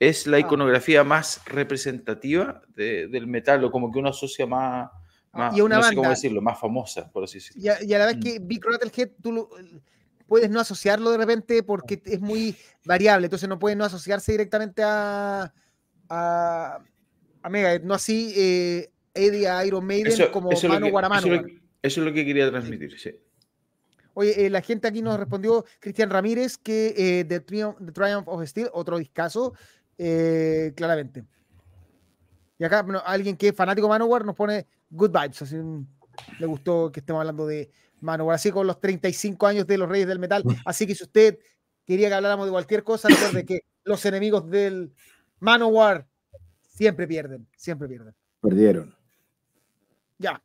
es la ah. iconografía más representativa del metal, o como que uno asocia más, ah, y una no sé cómo decirlo, más famosa, por así decirlo. Y a, la vez que mm. Big Rattlehead, tú puedes no asociarlo de repente porque es muy variable, entonces no puede no asociarse directamente a, a, a Megadeth, no así eh, Eddie a Iron Maiden como mano guaramano. Eso, eso, es lo que quería transmitir, sí. Oye, eh, la gente aquí nos respondió, Cristian Ramírez, que eh, The, Triumph, Triumph, of Steel, otro discazo, eh, claramente. Y acá alguien que es fanático de Manowar nos pone good vibes, así le gustó que estemos hablando de Manowar, así con los 35 años de los Reyes del Metal. (laughs) Así que si usted quería que habláramos de cualquier cosa, recuerde que los enemigos del Manowar siempre pierden, siempre pierden. Perdieron. Ya.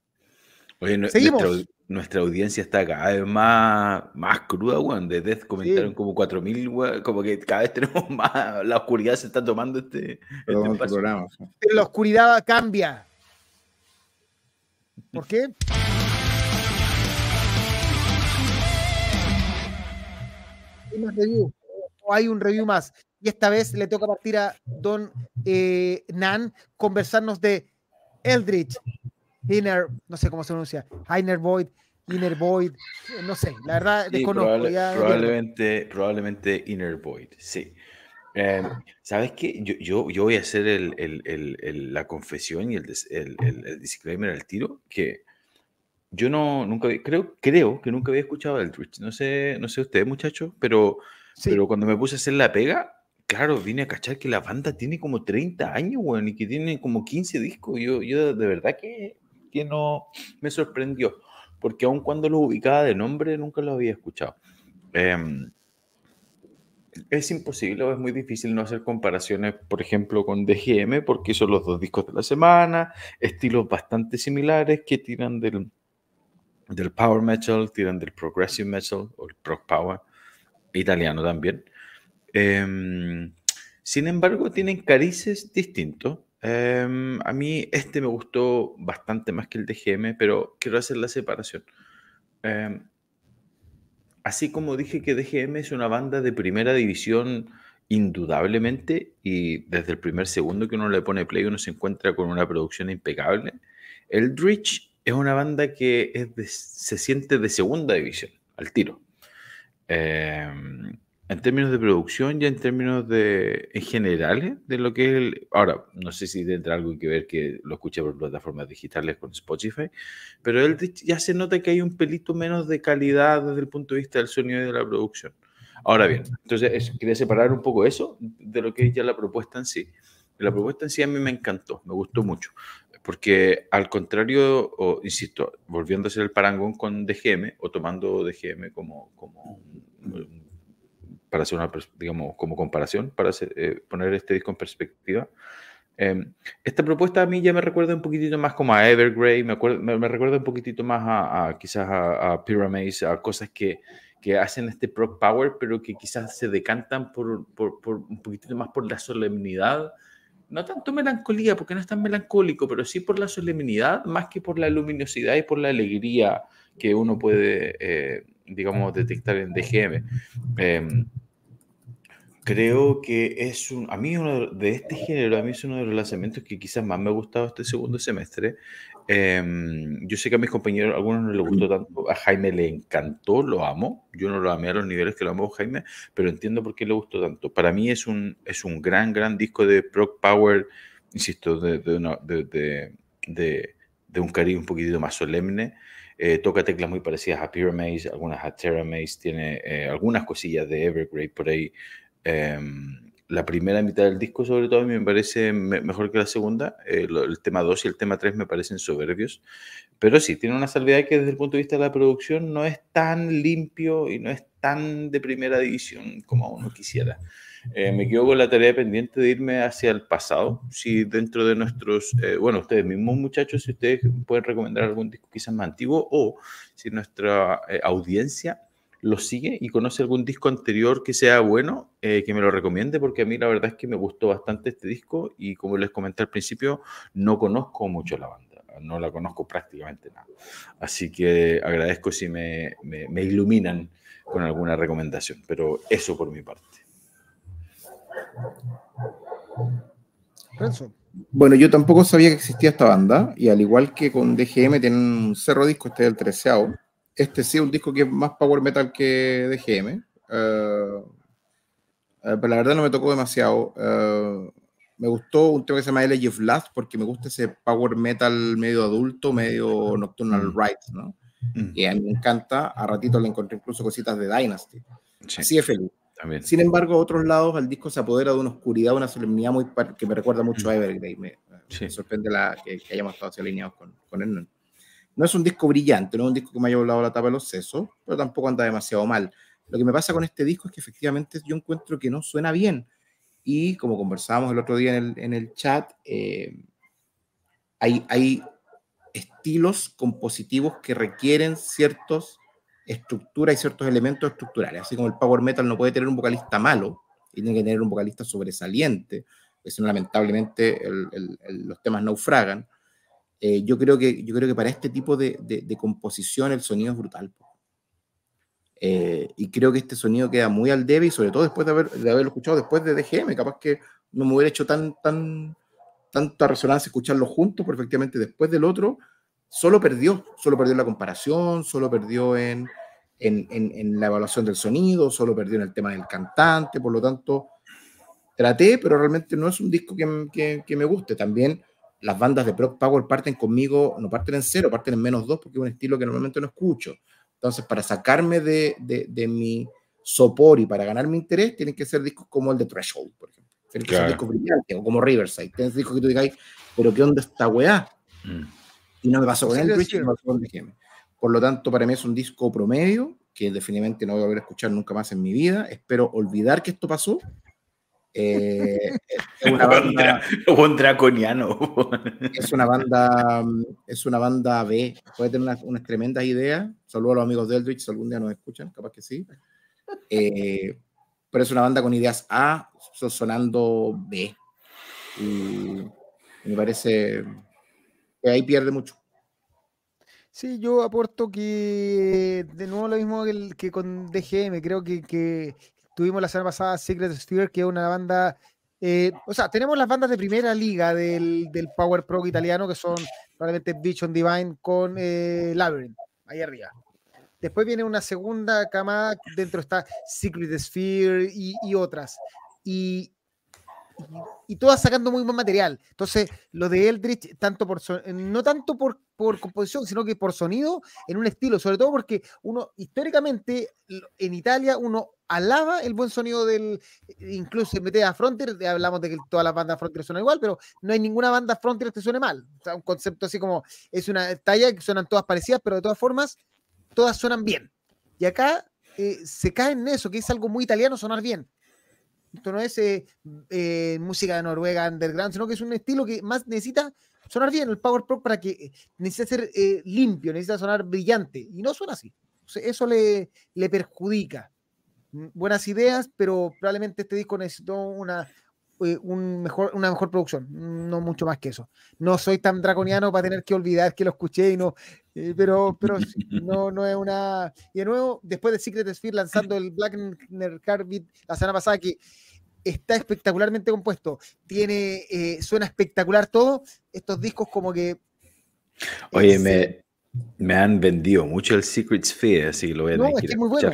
Oye, Seguimos nuestra audiencia está cada vez más, más cruda, weón. De Death comentaron como 4.000, weón. Como que cada vez tenemos (laughs) más. La oscuridad se está tomando este, este programa. Pero la oscuridad cambia. ¿Por qué? (laughs) Hay más review. O hay un review más. Y esta vez le toca partir a Don eh, Nan conversarnos de Eldritch Inner, no sé cómo se pronuncia, Inner Void, Inner Void, no sé, la verdad desconozco. probablemente, probablemente Inner Void, sí. Em, ¿Sabes qué? Yo, yo, yo, voy a hacer el, el, el, la confesión y el, disclaimer al tiro, que yo no, nunca, creo, creo que nunca había escuchado el Twitch. No sé, no sé ustedes, muchachos, pero, pero cuando me puse a hacer la pega, claro, vine a cachar que la banda tiene como 30 años, weón, y que tiene como 15 discos. Yo, yo de verdad que que no me sorprendió, porque aun cuando lo ubicaba de nombre, nunca lo había escuchado. Em, es imposible o es muy difícil no hacer comparaciones, por ejemplo, con DGM, porque son los dos discos de la semana, estilos bastante similares que tiran del, del power metal, tiran del progressive metal o el prog power, italiano también. Em, sin embargo, tienen carices distintos. Em, a mí este me gustó bastante más que el DGM, pero quiero hacer la separación. Em, así como dije que DGM es una banda de primera división indudablemente y desde el primer segundo que uno le pone play uno se encuentra con una producción impecable, el Dritch es una banda que se siente de segunda división, al tiro. Em, en términos de producción y en términos de, en general, de lo que es el... Ahora, no sé si tendrá algo que ver que lo escuche por plataformas digitales con Spotify, pero él ya se nota que hay un pelito menos de calidad desde el punto de vista del sonido y de la producción. Ahora bien, entonces quería separar un poco eso de lo que es ya la propuesta en sí. La propuesta en sí a mí me encantó, me gustó mucho, porque al contrario, o, insisto, volviendo a hacer el parangón con DGM o tomando DGM como, como un, para hacer una, digamos, como comparación, para eh, poner este disco en perspectiva. Em, esta propuesta a mí ya me recuerda un poquitito más como a Evergrey, me, me, recuerda un poquitito más a, quizás a, a, Pyramids, a cosas que, que hacen este prog power, pero que quizás se decantan por, por, por, un poquitito más por la solemnidad. No tanto melancolía, porque no es tan melancólico, pero sí por la solemnidad, más que por la luminosidad y por la alegría que uno puede, eh, digamos, detectar en DGM. Em, creo que es un, a mí uno de este género, a mí es uno de los lanzamientos que quizás más me ha gustado este segundo semestre. Em, yo sé que a mis compañeros, a algunos no les gustó tanto, a Jaime le encantó, lo amo, yo no lo amé a los niveles que lo amo Jaime, pero entiendo por qué le gustó tanto. Para mí es un, es un gran, gran disco de Proc Power, insisto, de, de, de, de un cariño un poquitito más solemne. Eh, toca teclas muy parecidas a Pyramids, algunas a Terramaze, tiene eh, algunas cosillas de Evergrey por ahí. Em, la primera mitad del disco, sobre todo, a mí me parece mejor que la segunda. Eh, el tema 2 y el tema 3 me parecen soberbios. Pero sí, tiene una salvedad que desde el punto de vista de la producción no es tan limpio y no es tan de primera división como uno quisiera. Eh, me quedo con la tarea pendiente de irme hacia el pasado. Si dentro de nuestros, eh, bueno, ustedes mismos muchachos, si ustedes pueden recomendar algún disco quizás más antiguo o si nuestra eh, audiencia lo sigue y conoce algún disco anterior que sea bueno, eh, que me lo recomiende, porque a mí la verdad es que me gustó bastante este disco y como les comenté al principio, no conozco mucho la banda, no la conozco prácticamente nada. Así que agradezco si me, me, iluminan con alguna recomendación, pero eso por mi parte. Bueno, yo tampoco sabía que existía esta banda, y al igual que con DGM tienen un cerro disco, este es el treceavo. Este sí es un disco que es más power metal que DGM. Uh, eh, eh, pero la verdad no me tocó demasiado. Uh, me gustó un tema que se llama Elegy of Last porque me gusta ese power metal medio adulto, medio nocturnal mm. rights, ¿no? Mm. Y a mí me encanta. A ratito le encontré incluso cositas de Dynasty. Sí. Así es feliz. Sin embargo, a otros lados, el disco se apodera de una oscuridad, una solemnidad muy que me recuerda mucho a mm. Evergrey. Me, sorprende la, que, hayamos estado así alineados con, con él. No es un disco brillante, no es un disco que me haya volado la tapa de los sesos, pero tampoco anda demasiado mal. Lo que me pasa con este disco es que efectivamente yo encuentro que no suena bien. Y como conversábamos el otro día en el, en el chat, eh, hay, hay estilos compositivos que requieren ciertos estructura y ciertos elementos estructurales. Así como el power metal no puede tener un vocalista malo, tiene que tener un vocalista sobresaliente, porque si no, lamentablemente los temas naufragan. Eh, yo, creo que, yo creo que para este tipo de, de, composición el sonido es brutal. Eh, y creo que este sonido queda muy al debe y sobre todo después de, haber, de haberlo escuchado después de DGM, capaz que no me hubiera hecho tan, tan, tanta resonancia escucharlo juntos, pero efectivamente después del otro solo perdió, solo perdió en la comparación, solo perdió en, en, la evaluación del sonido, solo perdió en el tema del cantante, por lo tanto, traté, pero realmente no es un disco que, que, me guste. También las bandas de Proc Power parten conmigo, no parten en cero, parten en menos dos, porque es un estilo que normalmente no escucho. Entonces, para sacarme de, de, mi sopor y para ganar mi interés, tienen que ser discos como el de Threshold, por ejemplo. Tienen que ser discos brillantes, o como Riverside. Tienes discos que tú digas, pero ¿qué onda esta weá? Mm. Y no me pasó con el Twitch, me pasó con DGM. Por lo tanto, para mí es un disco promedio que definitivamente no voy a volver a escuchar nunca más en mi vida. Espero olvidar que esto pasó. Eh, es una (laughs) banda, un draconiano. (laughs) es una banda, es una banda B. Puede tener unas, tremendas ideas. Saludos a los amigos de Eldritch, si algún día nos escuchan, capaz que sí. Eh, pero es una banda con ideas A, sonando B. Y me parece que ahí pierde mucho. Sí, yo aporto que de nuevo lo mismo que, con DGM, creo que, tuvimos la semana pasada Secret Sphere, que es una banda, eh, o sea, tenemos las bandas de primera liga del, Power Pro italiano, que son probablemente Vision Divine con eh, Labyrinth, ahí arriba. Después viene una segunda camada, dentro está Secret Sphere y, y otras. Y, y todas sacando muy buen material. Entonces, lo de Eldritch, tanto por no tanto por, por composición, sino que por sonido, en un estilo, sobre todo porque uno, históricamente, en Italia, uno alaba el buen sonido del, incluso en mete a Frontier, hablamos de que todas las bandas Frontier suenan igual, pero no hay ninguna banda Frontier que suene mal. O sea, un concepto así como, es una talla que suenan todas parecidas, pero de todas formas, todas suenan bien. Y acá eh, se cae en eso, que es algo muy italiano sonar bien. Esto no es eh, eh, música de Noruega underground, sino que es un estilo que más necesita sonar bien el Power Pro para que eh, necesita ser limpio, necesita sonar brillante. Y no suena así. Eso le, le perjudica. Mm, buenas ideas, pero probablemente este disco necesitó una, un mejor, una mejor producción, no mucho más que eso. No soy tan draconiano para tener que olvidar que lo escuché y no, pero, pero no, no es una. Y de nuevo, después de Secret Sphere lanzando el Black Carbid la semana pasada, que está espectacularmente compuesto, tiene, eh, suena espectacular todo, estos discos como que... Oye, me, me, han vendido mucho el Secret Sphere, así que lo voy a no, es muy bueno.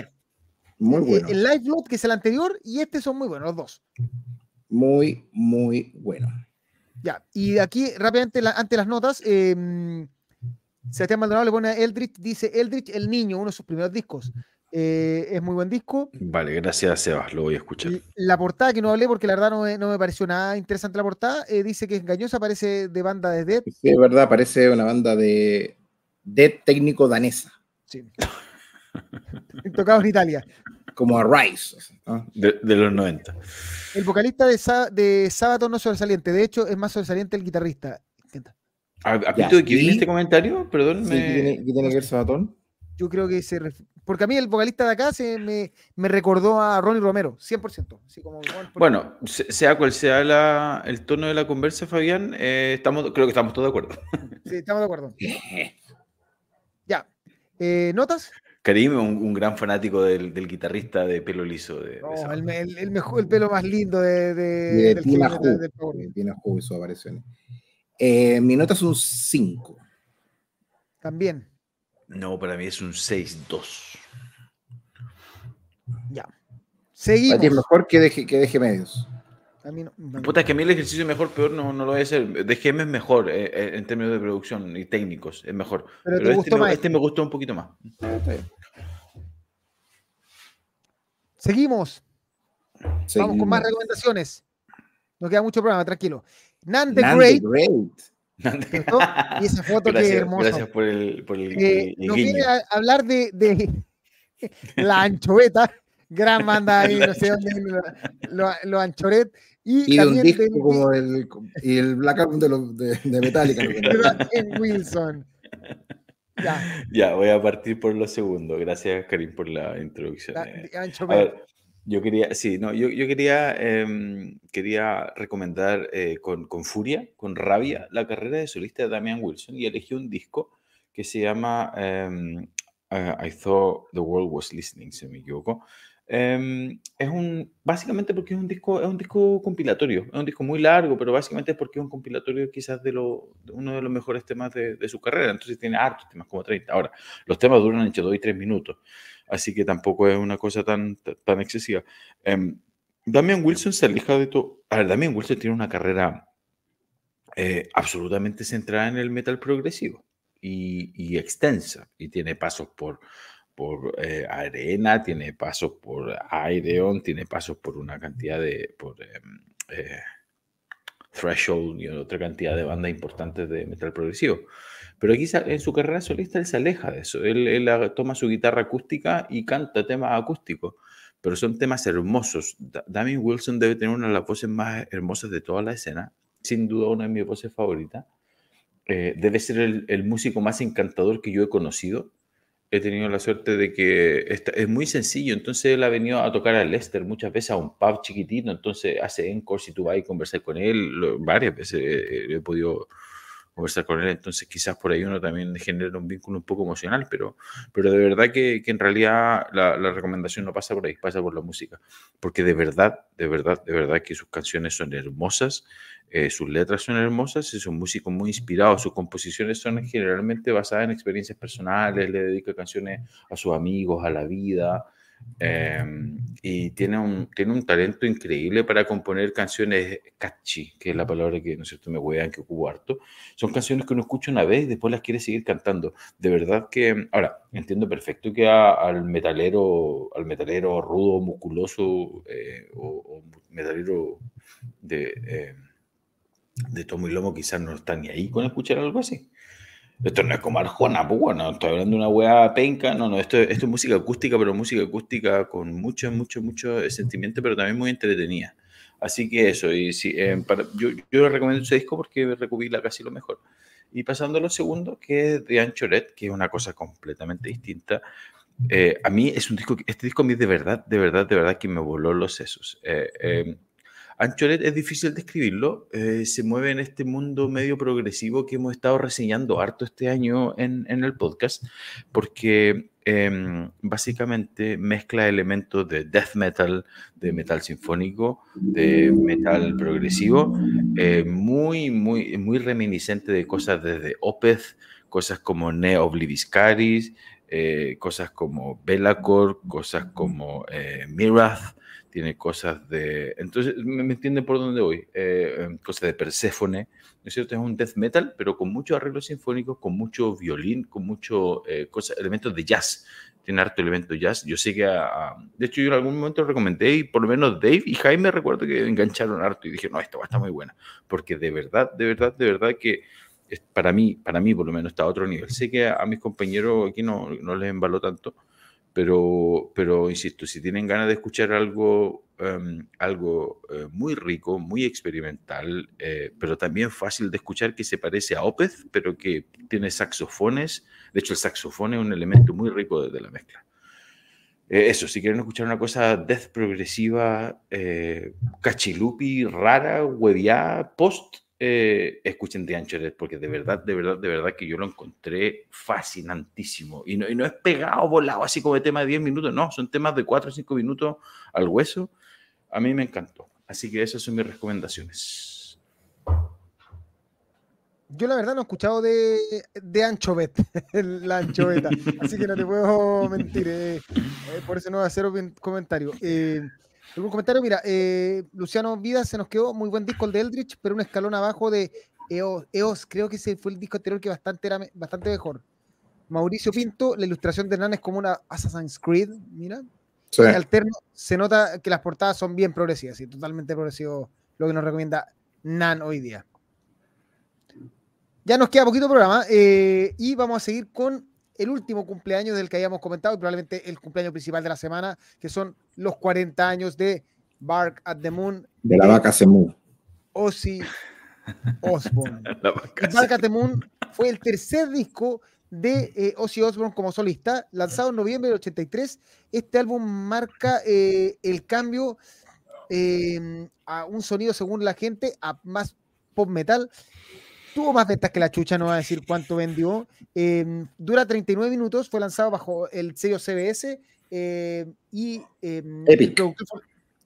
Muy eh, bueno. El Live Blood, que es el anterior, y este son muy buenos, los dos. Muy, muy bueno. Ya, y aquí rápidamente, ante las notas, eh, Sebastián Maldonado le pone a Eldritch, dice Eldritch el niño, uno de sus primeros discos. Eh, es muy buen disco. Vale, gracias Sebas, lo voy a escuchar. La portada que no hablé porque la verdad no me, no me pareció nada interesante la portada, eh, dice que es engañosa, parece de banda de Dead. Sí, es verdad, parece una banda de Dead técnico danesa. Sí. (laughs) Tocado en Italia. Como a Rice. De, los 90. El vocalista de, de Sábado no es sobresaliente, de hecho es más sobresaliente el guitarrista. ¿A, de qué viene este comentario? Perdón. ¿qué, tiene, que ver Sabatón? Yo creo que se porque a mí el vocalista de acá se me, me recordó a Ronnie Romero, 100%. Así como, bueno, sea cual sea el tono de la conversa, Fabián, eh, estamos, creo que estamos todos de acuerdo. Sí, estamos de acuerdo. (laughs) ya. Eh, ¿Notas? Karim, un, un gran fanático del, del, guitarrista de pelo liso. De, el, el, mejor, el pelo más lindo de, de, de Tina Hu, su aparición. Eh, mi nota es un 5. También. No, para mí es un 6-2. Ya. Seguimos. es mejor que deje, que deje medios. A mí no, Puta, es que a mí el ejercicio mejor, peor no, no lo voy a hacer. DGM es mejor eh, eh, en términos de producción y técnicos, es mejor. Pero, este, me, este, me, gustó un poquito más. Seguimos. Vamos con más recomendaciones. Nos queda mucho programa, tranquilo. Nan the Great. y esa foto (laughs) gracias, que hermosa. Gracias por el, por el, eh, Nos viene a hablar de, de (laughs) la anchoveta, gran banda ahí, no sé dónde, (laughs) los lo anchoret y, de un disco como el, y el Black Album de, los, de, de Metallica. en (laughs) Wilson. Ya. ya, voy a partir por lo segundo. Gracias, Karim, por la introducción. Eh. yo quería, sí, no, yo, yo quería, eh, quería recomendar eh, con, con, furia, con rabia, la carrera de solista de Damian Wilson y elegí un disco que se llama um, I Thought the World Was Listening, si me equivoco, Em, es un, básicamente porque es un disco, es un disco compilatorio, es un disco muy largo, pero básicamente es porque es un compilatorio quizás de, lo, uno de los mejores temas de, su carrera, entonces tiene hartos temas, como 30. Ahora, los temas duran entre 2 y 3 minutos, así que tampoco es una cosa tan, tan excesiva. Um, Damian Wilson se aleja de todo. A Wilson tiene una carrera eh, absolutamente centrada en el metal progresivo y extensa, y tiene pasos por por eh, Arena, tiene pasos por Aireon, tiene pasos por una cantidad de. por em, eh, Threshold y otra cantidad de bandas importantes de metal progresivo. Pero aquí en su carrera solista él se aleja de eso. Él, toma su guitarra acústica y canta temas acústicos. Pero son temas hermosos. Damien Wilson debe tener una de las voces más hermosas de toda la escena. Sin duda una de mis voces favoritas. Eh, debe ser el, el músico más encantador que yo he conocido he tenido la suerte de que es muy sencillo. Entonces él ha venido a tocar a Lester muchas veces a un pub chiquitito. Entonces hace encore si tú vas y conversar con él. varias veces he, podido conversar con él. Entonces quizás por ahí uno también genera un vínculo un poco emocional. Pero, pero de verdad que, que en realidad la, la, recomendación no pasa por ahí, pasa por la música. Porque de verdad, de verdad, de verdad que sus canciones son hermosas. Eh, sus letras son hermosas, es un músico muy inspirado, sus composiciones son generalmente basadas en experiencias personales, le dedica canciones a sus amigos, a la vida, em, y tiene un, tiene un talento increíble para componer canciones catchy, que es la palabra que, ¿no es cierto?, me huean, que ocupo harto. Son canciones que uno escucha una vez y después las quiere seguir cantando. De verdad que, ahora, entiendo perfecto que al metalero, al metalero rudo, musculoso, eh, o, metalero de... Eh, de Tomo y Lomo quizás no está ni ahí con escuchar algo así. Esto no es como Arjona, pues bueno, estoy hablando de una weá penca, no, no, esto, esto es música acústica, pero música acústica con mucho, mucho, mucho sentimiento, pero también muy entretenida. Así que eso, y sí, eh, yo, yo le recomiendo ese disco porque recubila casi lo mejor. Y pasando a lo segundo, que es de Anchoret, que es una cosa completamente distinta. Eh, a mí es un disco, este disco a mí de verdad, de verdad, de verdad que me voló los sesos. Eh, Anchoret es difícil describirlo, eh, se mueve en este mundo medio progresivo que hemos estado reseñando harto este año en, el podcast, porque em, básicamente mezcla elementos de death metal, de metal sinfónico, de metal progresivo, eh, muy, muy, muy reminiscente de cosas desde Opeth, cosas como Ne Obliviscaris, eh, cosas como Belacor, cosas como Mirath, tiene cosas de... Entonces, ¿me, entiende entienden por dónde voy? Eh, em, cosas de Perséfone, ¿no es cierto? Es un death metal, pero con muchos arreglos sinfónicos, con mucho violín, con muchos eh, elementos de jazz. Tiene harto elemento jazz. Yo sé que, de hecho, yo en algún momento lo recomendé y por lo menos Dave y Jaime recuerdo que engancharon harto y dije, no, esta va a estar muy buena. Porque de verdad, de verdad, de verdad que para mí, para mí por lo menos está a otro nivel. Sé que a mis compañeros aquí no, no les embaló tanto, pero, pero insisto, si tienen ganas de escuchar algo em, algo eh, muy rico, muy experimental, eh, pero también fácil de escuchar que se parece a Opeth, pero que tiene saxofones. De hecho, el saxofón es un elemento muy rico de, la mezcla. Eh, eso, si quieren escuchar una cosa death progresiva, eh, cachilupi, rara, hueviada, post, eh, escuchen The Anchoret, porque de verdad, de verdad, de verdad que yo lo encontré fascinantísimo. Y no, y no es pegado, volado, así como de tema de 10 minutos, no, son temas de 4 o 5 minutos al hueso. A mí me encantó. Así que esas son mis recomendaciones. Yo la verdad no he escuchado de, de Anchoveta, (laughs) la anchoveta, así que no te puedo (laughs) mentir, eh, eh, por eso no voy a hacer un comentario. Eh, ¿Algún comentario? Mira, eh, Luciano Vida se nos quedó muy buen disco el de Eldritch, pero un escalón abajo de EOS, EOS, creo que ese fue el disco anterior que bastante era bastante mejor. Mauricio Pinto, la ilustración de Nan es como una Assassin's Creed, mira. Sí. Y alterno, se nota que las portadas son bien progresivas y totalmente progresivo lo que nos recomienda Nan hoy día. Ya nos queda poquito programa eh, y vamos a seguir con el último cumpleaños del que habíamos comentado y probablemente el cumpleaños principal de la semana, que son los 40 años de Bark at the Moon, De la vaca se mueve. Ozzy (laughs) Osbourne. Vaca Bark at the Moon fue el tercer disco de eh, Ozzy Osbourne como solista, lanzado en noviembre del 83. Este álbum marca eh, el cambio eh, a un sonido, según la gente, a más pop metal. Tuvo más ventas que la chucha, no va a decir cuánto vendió. Eh, dura 39 minutos, fue lanzado bajo el sello CBS eh, y, eh, Epic. el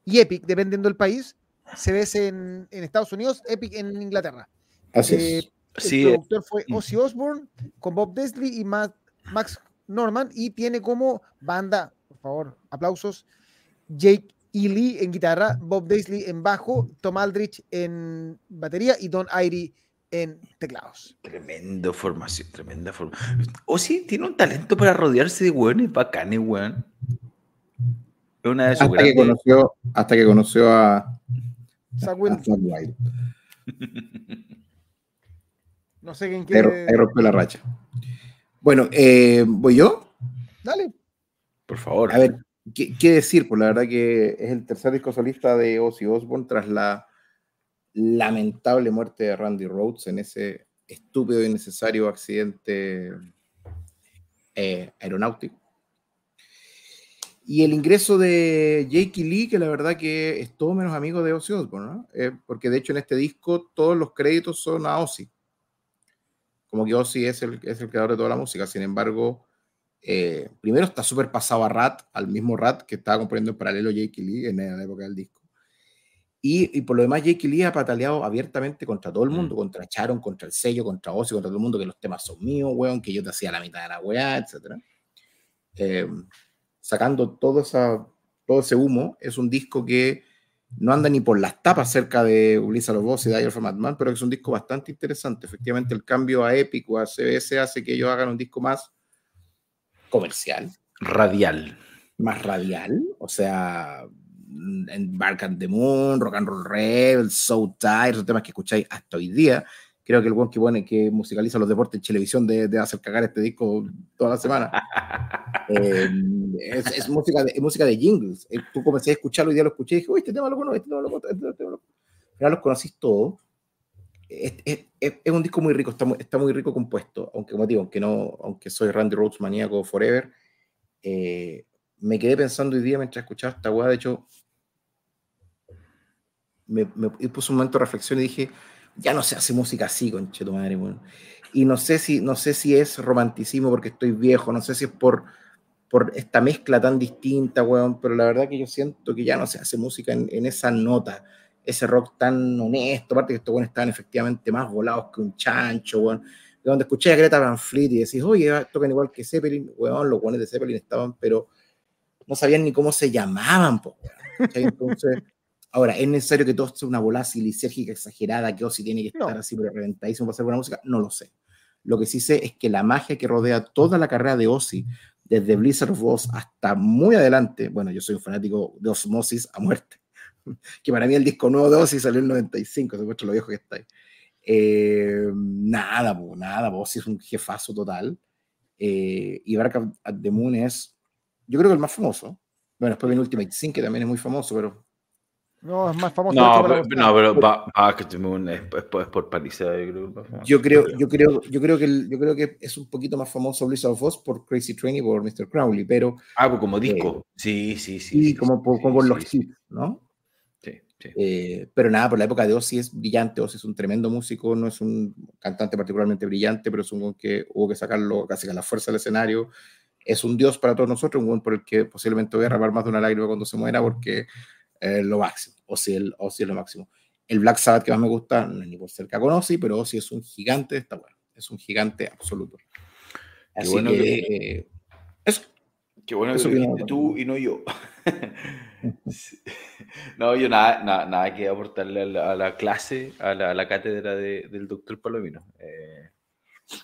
y Epic, dependiendo del país. CBS en, en Estados Unidos, Epic en Inglaterra. Así Eh, es. el Sí, eh, productor fue Ozzy Osbourne con Bob Desley y Ma- Max Norman y tiene como banda, por favor, aplausos, Jake E. Lee en guitarra, Bob Daisley en bajo, Tom Aldrich en batería y Don Airy en teclados. Tremendo formación, tremenda formación. O sí, tiene un talento para rodearse de hueones bacanes, weón. Es una de sus Hasta que conoció, hasta que conoció a, Wild. (laughs) no sé quién quiere. ahí rompió la racha. Bueno, eh, ¿voy yo? Dale. Por favor. A ver, ¿qué, qué decir? Pues la verdad que es el tercer disco solista de Ozzy Osbourne tras la lamentable muerte de Randy Rhoads en ese estúpido y innecesario accidente eh, aeronáutico. Y el ingreso de Jake Lee, que la verdad que es todo menos amigo de Ozzy Osbourne, ¿no? Eh, porque de hecho en este disco todos los créditos son a Ozzy. Como que Ozzy es el, es el creador de toda la música, sin embargo, eh, primero está súper pasado a Rat, al mismo Rat que estaba componiendo en paralelo Jake Lee en la época del disco. Y, y por lo demás, Jake Lee ha pataleado abiertamente contra todo el mundo, Mm. contra Charon, contra el sello, contra Ozzy, contra todo el mundo, que los temas son míos, weón, que yo te hacía la mitad de la weá, etc. Eh, sacando todo, esa, todo ese humo, es un disco que no anda ni por las tapas cerca de Blizzard of Oz y Dire from Madman, pero es un disco bastante interesante. Efectivamente, el cambio a Epic o a CBS hace que ellos hagan un disco más comercial, Radial. más radial, o sea, en Bark and the Moon, Rock and Roll Rebel, Soul Tide, esos temas que escucháis hasta hoy día. Creo que el buen que, pone, que musicaliza los deportes en televisión de, de hacer cagar este disco toda la semana. (laughs) Eh, es, es música de, es música de jingles. Eh, Tú comencé a escucharlo y ya lo escuché y dije, uy, este tema lo conozco, este tema lo conozco, este tema lo conozco. Ya los conocís todos. Es, es, es, un disco muy rico, está muy, está muy rico compuesto, aunque como digo, aunque no, aunque soy Randy Rhoads maníaco forever, eh, me quedé pensando hoy día mientras escuchaba esta weá, de hecho, me, me puse un momento de reflexión y dije, ya no se hace música así, conche tu madre, weón. Y no sé si, no sé si es romanticismo porque estoy viejo, no sé si es por, por esta mezcla tan distinta, weón, pero la verdad que yo siento que ya no se hace música en, en esa nota, ese rock tan honesto, aparte que estos weones estaban efectivamente más volados que un chancho, weón. Donde escuché a Greta Van Fleet y decís, oye, tocan igual que Zeppelin, weón, los weones de Zeppelin estaban, pero no sabían ni cómo se llamaban, po. Entonces, (laughs) ahora, ¿es necesario que todo sea una bola lisérgica exagerada, que Ozzy tiene que estar No. así, pero reventadísimo para hacer buena música? No lo sé. Lo que sí sé es que la magia que rodea toda la carrera de Ozzy, desde Blizzard of Oz hasta muy adelante, bueno, yo soy un fanático de Osmosis a muerte, (laughs) que para mí el disco nuevo de Ozzy salió en el 95, se muestra lo viejo que está ahí. Eh, nada, po, nada, po, Ozzy es un jefazo total. Eh, y Bark at the Moon es, yo creo que el más famoso. Bueno, después viene Ultimate Sin, que también es muy famoso, pero No, es más famoso. No, pero, no, pero Ba- Back to the Moon es, es por- es por Palisade, yo creo. Yo creo, yo creo, yo creo que el- yo creo que es un poquito más famoso Blizzard of Oz por Crazy Train y por Mr. Crowley, pero Ah, pues como disco. Sí, sí, sí. sí, sí, como sí, por, sí, como por sí, los sí, hits, ¿no? sí, sí. Eh, pero nada, por la época de Ozzy es brillante, Ozzy es un tremendo músico, no es un cantante particularmente brillante, pero es un que hubo que sacarlo casi con la fuerza del escenario. Es un dios para todos nosotros, un buen por el que posiblemente voy a derramar más de una lágrima cuando se muera, porque es lo máximo. Ozzy, el, Ozzy es lo máximo. El Black Sabbath que más me gusta, no es ni por cerca con Ozzy, pero Ozzy es un gigante de esta weá, es un gigante absoluto. Así bueno que, que- eh, eso. Qué bueno Eso que también. tú y no yo. (laughs) No, yo nada, nada, nada que aportarle a la, a la clase, a la, a la cátedra de- del doctor Palomino. Eh,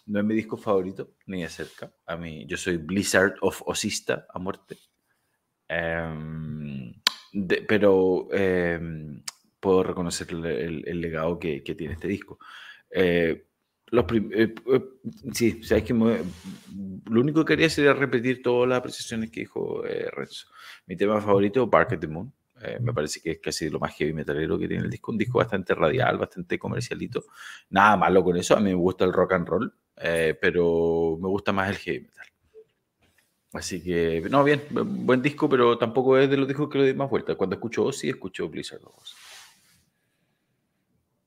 no es mi disco favorito, ni de cerca. A mí, yo soy Blizzard of Osista a muerte. Em, pero em, puedo reconocer el, legado que, tiene este disco. Eh, los eh, eh, sí, sabes que lo único que quería sería repetir todas las apreciaciones que dijo Renzo. Mi tema favorito, Bark at the Moon. Eh, me parece que es casi lo más heavy metalero que tiene el disco. Un disco bastante radial, bastante comercialito. Nada malo con eso. A mí me gusta el rock and roll, eh, pero me gusta más el heavy metal. Así que, no, bien, bu- buen disco, pero tampoco es de los discos que le doy más vuelta. Cuando escucho Ozzy, escucho Blizzard.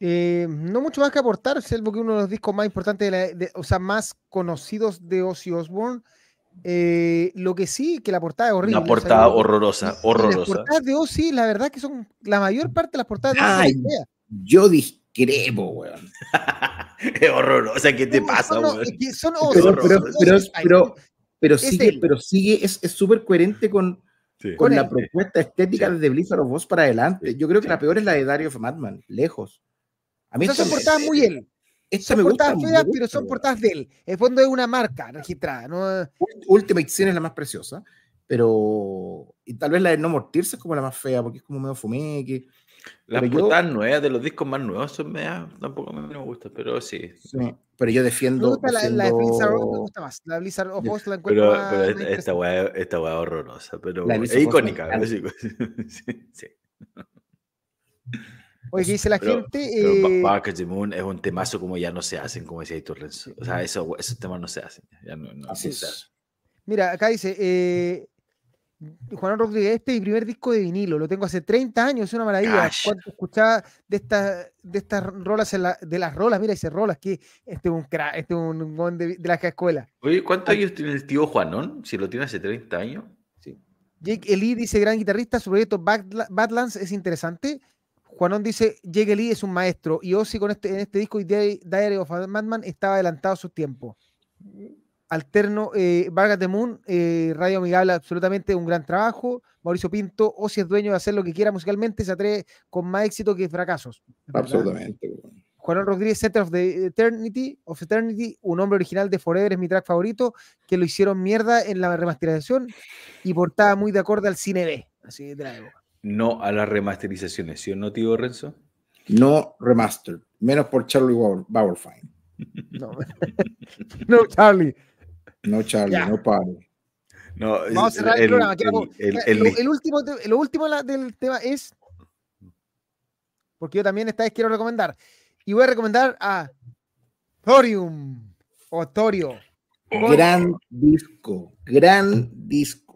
Eh, no mucho más que aportar, salvo que uno de los discos más importantes, de la- de- o sea, más conocidos de Ozzy Osbourne. Eh, lo que sí, que la portada es horrible. Una o sea, portada horrorosa, y- y Las horrorosa. portadas de Ozzy, la verdad que son, la mayor parte de las portadas de Ozzy Ay. Yo discrepo, weón. (laughs) es horrorosa, ¿qué te No, pasa, son, weón? es que son Pero, Ozzy, pero, sigue, él. pero sigue, es es súper coherente con, Sí. con Con la propuesta estética Sí. desde Blizzard of Oz para adelante. Sí, Yo creo que sí. la peor es la de Dario of Madman, lejos. A mí O sea, son portadas muy él. Esta Son me gusta, portadas me feas, gusta, pero son portadas de él. En el fondo es una marca registrada. ¿no? Ultimate Sin es la más preciosa, pero y tal vez la de No More Tears es como la más fea porque es como medio fumeque. Las Pero yo- portadas nuevas de los discos más nuevos son media, tampoco me, me gustan, pero sí. Pero yo Me defiendo. gusta la, la de Blizzard Oz, me defiendo- gusta más. La Blizzard Yo- Oz la encuentro Pero, más, pero más esta, weá esta horrorosa, pero Oz me es (laughs) icónica. Sí, sí. (laughs) Oye, ¿qué dice la Pero, gente? pero Eh, Bark at the Moon es un temazo como ya no se hacen, como decía Héctor Renzo. O sea, eso, esos temas no se hacen. Ya no, no, Así se hacen. Mira, acá dice, eh, Juan Rodríguez, este es mi primer disco de vinilo, lo tengo hace 30 años, es una maravilla. Gosh. Cuando escuchaba de estas de estas rolas, en la- de las rolas, mira, dice rolas, que este es un crack, este es un buen de, de la escuela. Oye, ¿cuántos años tiene el tío Juanón? Si lo tiene hace 30 años. Jake Lee dice, gran guitarrista, su proyecto Badla- Badlands es interesante. Juanón dice, Jake Lee es un maestro, y Ozzy con este, en este disco y Diary, of a Madman estaba adelantado a su tiempo. Alterno, eh, Vargas de Moon, eh, Radio Amigable, absolutamente un gran trabajo. Mauricio Pinto, Ozzy es dueño de hacer lo que quiera musicalmente, se atreve con más éxito que fracasos. Verdad. Absolutamente. Juan Rodríguez, Center of the Eternity, of Eternity, un hombre original de Forever es mi track favorito, que lo hicieron mierda en la remasterización y portaba muy de acorde al cine B, así de la época. No a las remasterizaciones, ¿sí o no, tío Renzo? No remastered, menos por Charlie Bauer- Bauerfein. No, (laughs) no Charlie. No Charlie, Ya. no Pablo. No, Vamos a cerrar el, programa. el- ya, el- lo, el último, lo último la- del tema es, porque yo también esta vez quiero recomendar, y voy a recomendar a Thorium, o Torio. Gran disco, gran disco.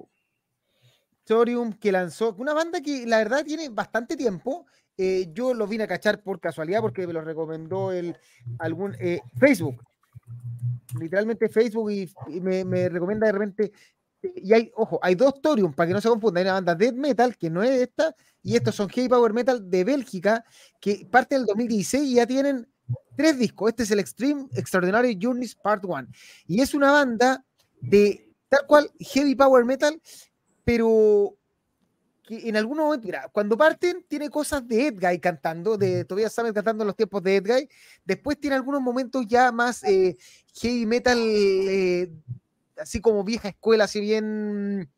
Thorium que lanzó, una banda que la verdad tiene bastante tiempo. eh, yo lo vine a cachar por casualidad porque me lo recomendó el algún eh, Facebook. Literalmente Facebook y, y me, me recomienda de repente. Y hay, ojo, hay dos Thorium, para que no se confundan. Hay una banda Death Metal, que no es esta, y estos son Heavy Power Metal de Bélgica, que parte del 2016 y ya tienen tres discos. Este es el Extreme Extraordinary Journeys Part 1. Y es una banda de tal cual Heavy Power Metal, pero que en algún momento, mira, cuando parten tiene cosas de Edguy cantando, de Tobias Sammet cantando los tiempos de Edguy, después tiene algunos momentos ya más eh, heavy metal, eh, así como vieja escuela, así bien,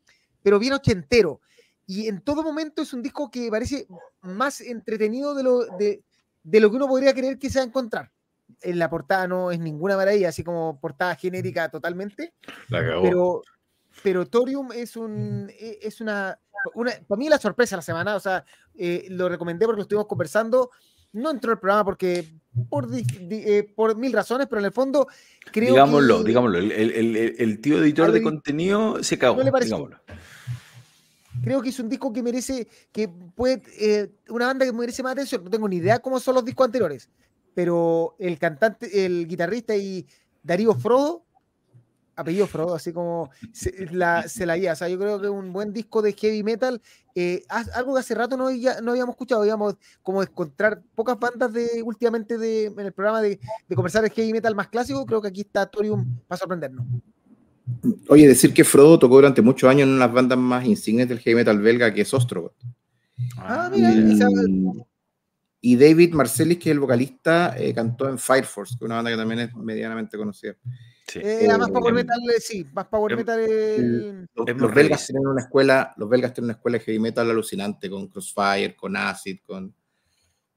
pero bien ochentero. Y en todo momento es un disco que parece más entretenido de lo, de, de lo que uno podría creer que se va a encontrar. En la portada no es ninguna maravilla, así como portada genérica totalmente La pero, pero Thorium es, un, e- es una para mí la sorpresa de la semana, o sea, eh, lo recomendé porque lo estuvimos conversando, no entró el programa porque por, eh, por mil razones, pero en el fondo creo digámoslo, que... Digámoslo, el, el, el, tío editor de contenido se cagó, no digámoslo. Creo que es un disco que merece, que puede, eh, una banda que merece más atención. No tengo ni idea cómo son los discos anteriores, pero el cantante, el guitarrista y Darío Frodo, apellido Frodo, así como se la, se la guía. O sea, yo creo que un buen disco de heavy metal, eh, algo que hace rato no, ya, no habíamos escuchado, digamos, como encontrar pocas bandas de últimamente de, en el programa de, de conversar de heavy metal más clásico. Creo que aquí está Torium para sorprendernos. Oye, decir que Frodo tocó durante muchos años en una de las bandas más insignes del heavy metal belga, que es Ostrogoth. Ah, mira, y, David Marcellis, que es el vocalista, eh, cantó en Fire Force, que es una banda que también es medianamente conocida. Sí. Eh, más power metal, eh, sí, más power em, metal. los, belgas tienen una escuela, los belgas tienen una escuela de heavy metal alucinante con Crossfire, con Acid, con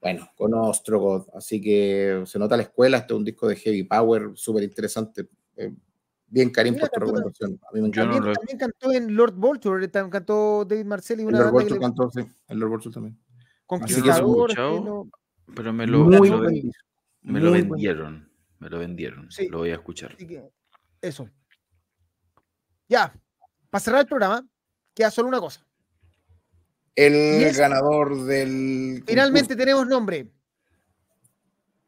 bueno, con Ostrogoth, así que se nota la escuela, este es un disco de heavy power súper interesante. Bien, Karim, por tu recomendación. A mí me también, también, cantó en Lord Vulture, también cantó David Marcelli. Una Lord Vulture cantó, sí, en Lord Vulture también. Conquistador. Escuchado, pero me lo, me lo, me lo vendieron. Me lo vendieron. Sí. Lo voy a escuchar. eso. Ya, para cerrar el programa, queda solo una cosa. El ganador del. Finalmente tenemos nombre.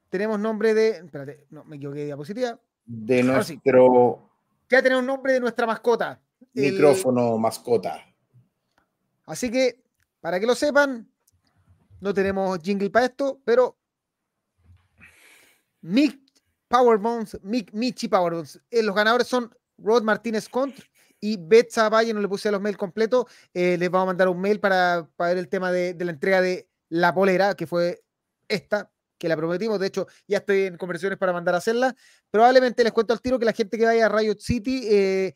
Tenemos nombre de. Espérate, no, me equivoqué de diapositiva. De nuestro ya tenemos un nombre de nuestra mascota. Micrófono mascota. Así que, para que lo sepan, no tenemos jingle para esto, pero Mick Powerbones, Michi Powerbones. Eh, los ganadores son Rod Martínez Cont y Betsa Valle, no le puse los mails completos. Eh, les vamos a mandar un mail para, ver el tema de, la entrega de la polera, que fue esta, que la prometimos. De hecho, ya estoy en conversaciones para mandar a hacerla. Probablemente les cuento al tiro que la gente que vaya a Riot City, eh,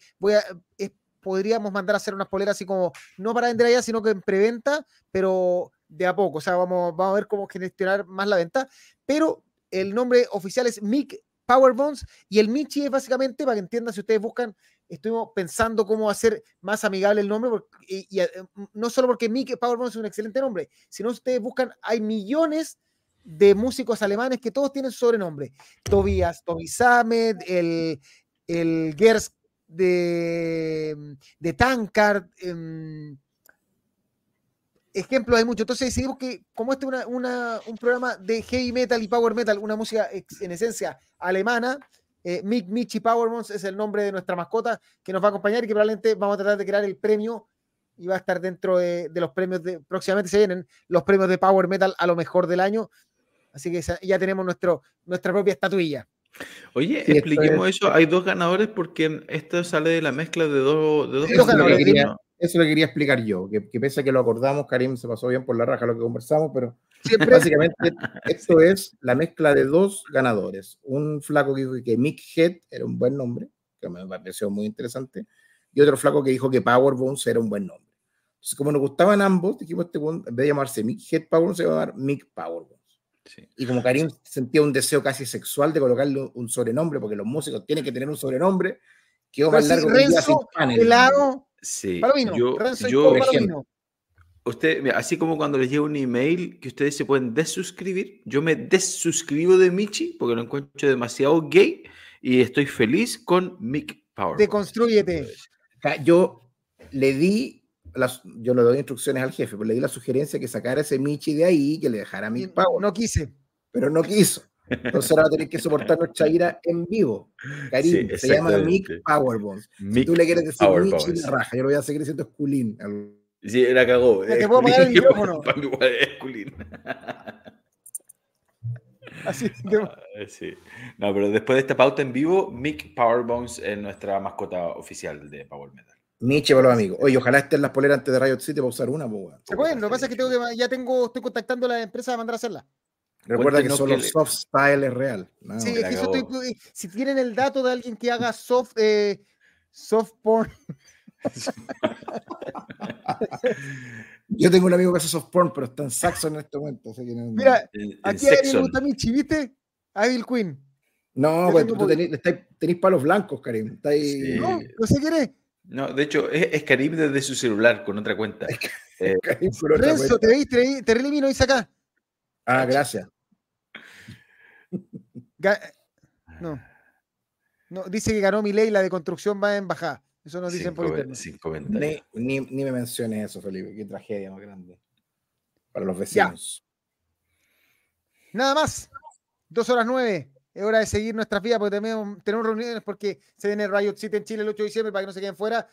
podríamos mandar a hacer unas poleras así como, no para vender allá, sino que en preventa, pero de a poco. O sea, vamos, vamos a ver cómo gestionar más la venta. Pero el nombre oficial es Mick Powerbones y el Michi es básicamente, para que entiendan, si ustedes buscan, estuvimos pensando cómo hacer más amigable el nombre, eh, no solo porque Mick Powerbones es un excelente nombre, sino si ustedes buscan, hay millones de músicos alemanes que todos tienen sobrenombre. Tobias, Toby Samet, el, el Gers de, de Tankard. Eh, ejemplos hay muchos. Entonces decidimos que, como este es una, un programa de heavy metal y power metal, una música en esencia alemana, eh, Mick Michi Powermons es el nombre de nuestra mascota que nos va a acompañar y que probablemente vamos a tratar de crear el premio y va a estar dentro de, los premios de próximamente se vienen los premios de Power Metal a lo mejor del año Así que ya tenemos nuestro, nuestra propia estatuilla. Oye, expliquemos eso. Hay dos ganadores porque esto sale de la mezcla de dos, de dos ganadores. Eso lo quería explicar yo, que, pese a que lo acordamos, Karim se pasó bien por la raja lo que conversamos, pero (laughs) básicamente esto es la mezcla de dos ganadores. Un flaco que dijo que Mick Head era un buen nombre, que me pareció muy interesante, y otro flaco que dijo que Power Bones era un buen nombre. Entonces, como nos gustaban ambos, dijimos, este, en vez de llamarse Mick Head Power, se va a llamar Mick Power y como Karim sentía un deseo casi sexual de colocarle un sobrenombre, porque los músicos tienen que tener un sobrenombre, quedó más largo que Renzo, helado, sí. yo, yo usted, así como cuando les llega un email que ustedes se pueden desuscribir, yo me desuscribo de Michi porque lo encuentro demasiado gay y estoy feliz con Mick Power. Deconstrúyete. Yo le di yo le doy instrucciones al jefe, pero le di la sugerencia que sacara ese Michi de ahí y que le dejara mi pago. No quise. Pero no quiso. Entonces ahora va a tener que soportar nuestra (laughs) ira en vivo. Karim, se llama Mick Powerbones. Si tú le quieres decir Michi, la raja. Yo lo voy a seguir diciendo Esculín. Sí, la cagó. Te puedo pagar el (laughs) micrófono. Esculín. (laughs) Así ah, sí. No, pero después de esta pauta en vivo, Mick Powerbones es nuestra mascota oficial de Power Metal. Nietzsche para los amigos. Oye, ojalá estén las poleras antes de Riot City para usar una, pues, Se pueden, lo que pasa es que, tengo que ya tengo, estoy contactando a la empresa a mandar a hacerla. Recuerda que solo soft style es real. sí, es que estoy, si tienen el dato de alguien que haga soft, eh, soft porn. (laughs) Yo tengo un amigo que hace soft porn, pero está en Saxon en este momento. Mira, aquí hay alguien gusta Michi, ¿viste? Bill Queen. No, pues tú tenéis, tenéis palos blancos, Karim. No, no sé qué eres. No, de hecho, es, es Karim desde su celular con otra cuenta. (laughs) Eh, Karim por otra Renzo, cuenta. te veis, te vino, dice acá. Ah, gracias. Ga- No. No, dice que ganó mi ley, la de construcción va en bajada. Eso nos dicen sin, por internet. sin comentarios. Ni, ni, ni me menciones eso, Felipe. Qué tragedia más grande. Para los vecinos. Nada más. Dos horas nueve. Es hora de seguir nuestras vidas porque tenemos, tenemos reuniones porque se viene Riot City en Chile el 8 de diciembre para que no se queden fuera.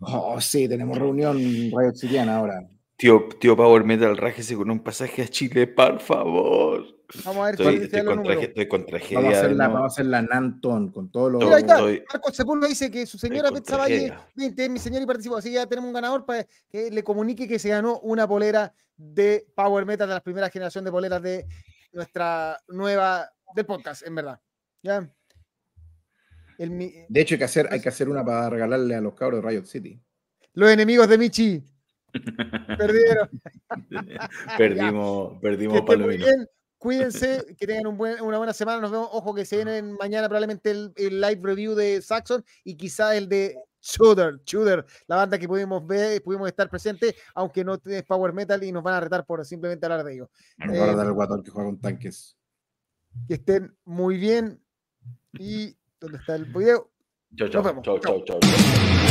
Oh, sí, tenemos reunión Radio Chiliana ahora. Tío, tío Power Metal, rájese con un pasaje a Chile, por favor. Vamos a ver Estoy, cuál estoy con, traje- estoy con tragedia. Vamos a hacer la, vamos a hacer la Nanton con todos los. Mira, ahí está. Estoy- Marcos Sepúlveda dice que su señora con Betsa Valle tragedia. 20 es mi señora y participó. Así que ya tenemos un ganador para que le comunique que se ganó una polera de Power Metal de la primera generación de poleras de nuestra nueva del podcast, en verdad. ¿Ya? El De hecho, hay que, hacer, hay que hacer una para regalarle a los cabros de Riot City. los enemigos de Michi (laughs) perdieron. (laughs) perdimos, perdimos Palomino. bien. Cuídense, (laughs) que tengan un buen- una buena semana. Nos vemos. Ojo que se viene mañana probablemente el, el live review de Saxon y quizá el de Shooter, Shooter, la banda que pudimos ver, pudimos estar presente, aunque no es Power Metal y nos van a retar por simplemente hablar de ellos. Me Eh, voy a dar el guatón que juega con tanques. Que estén muy bien. Y ¿dónde está el video? Chau, chau, vemos. chau, Chau. chau, chau, chau.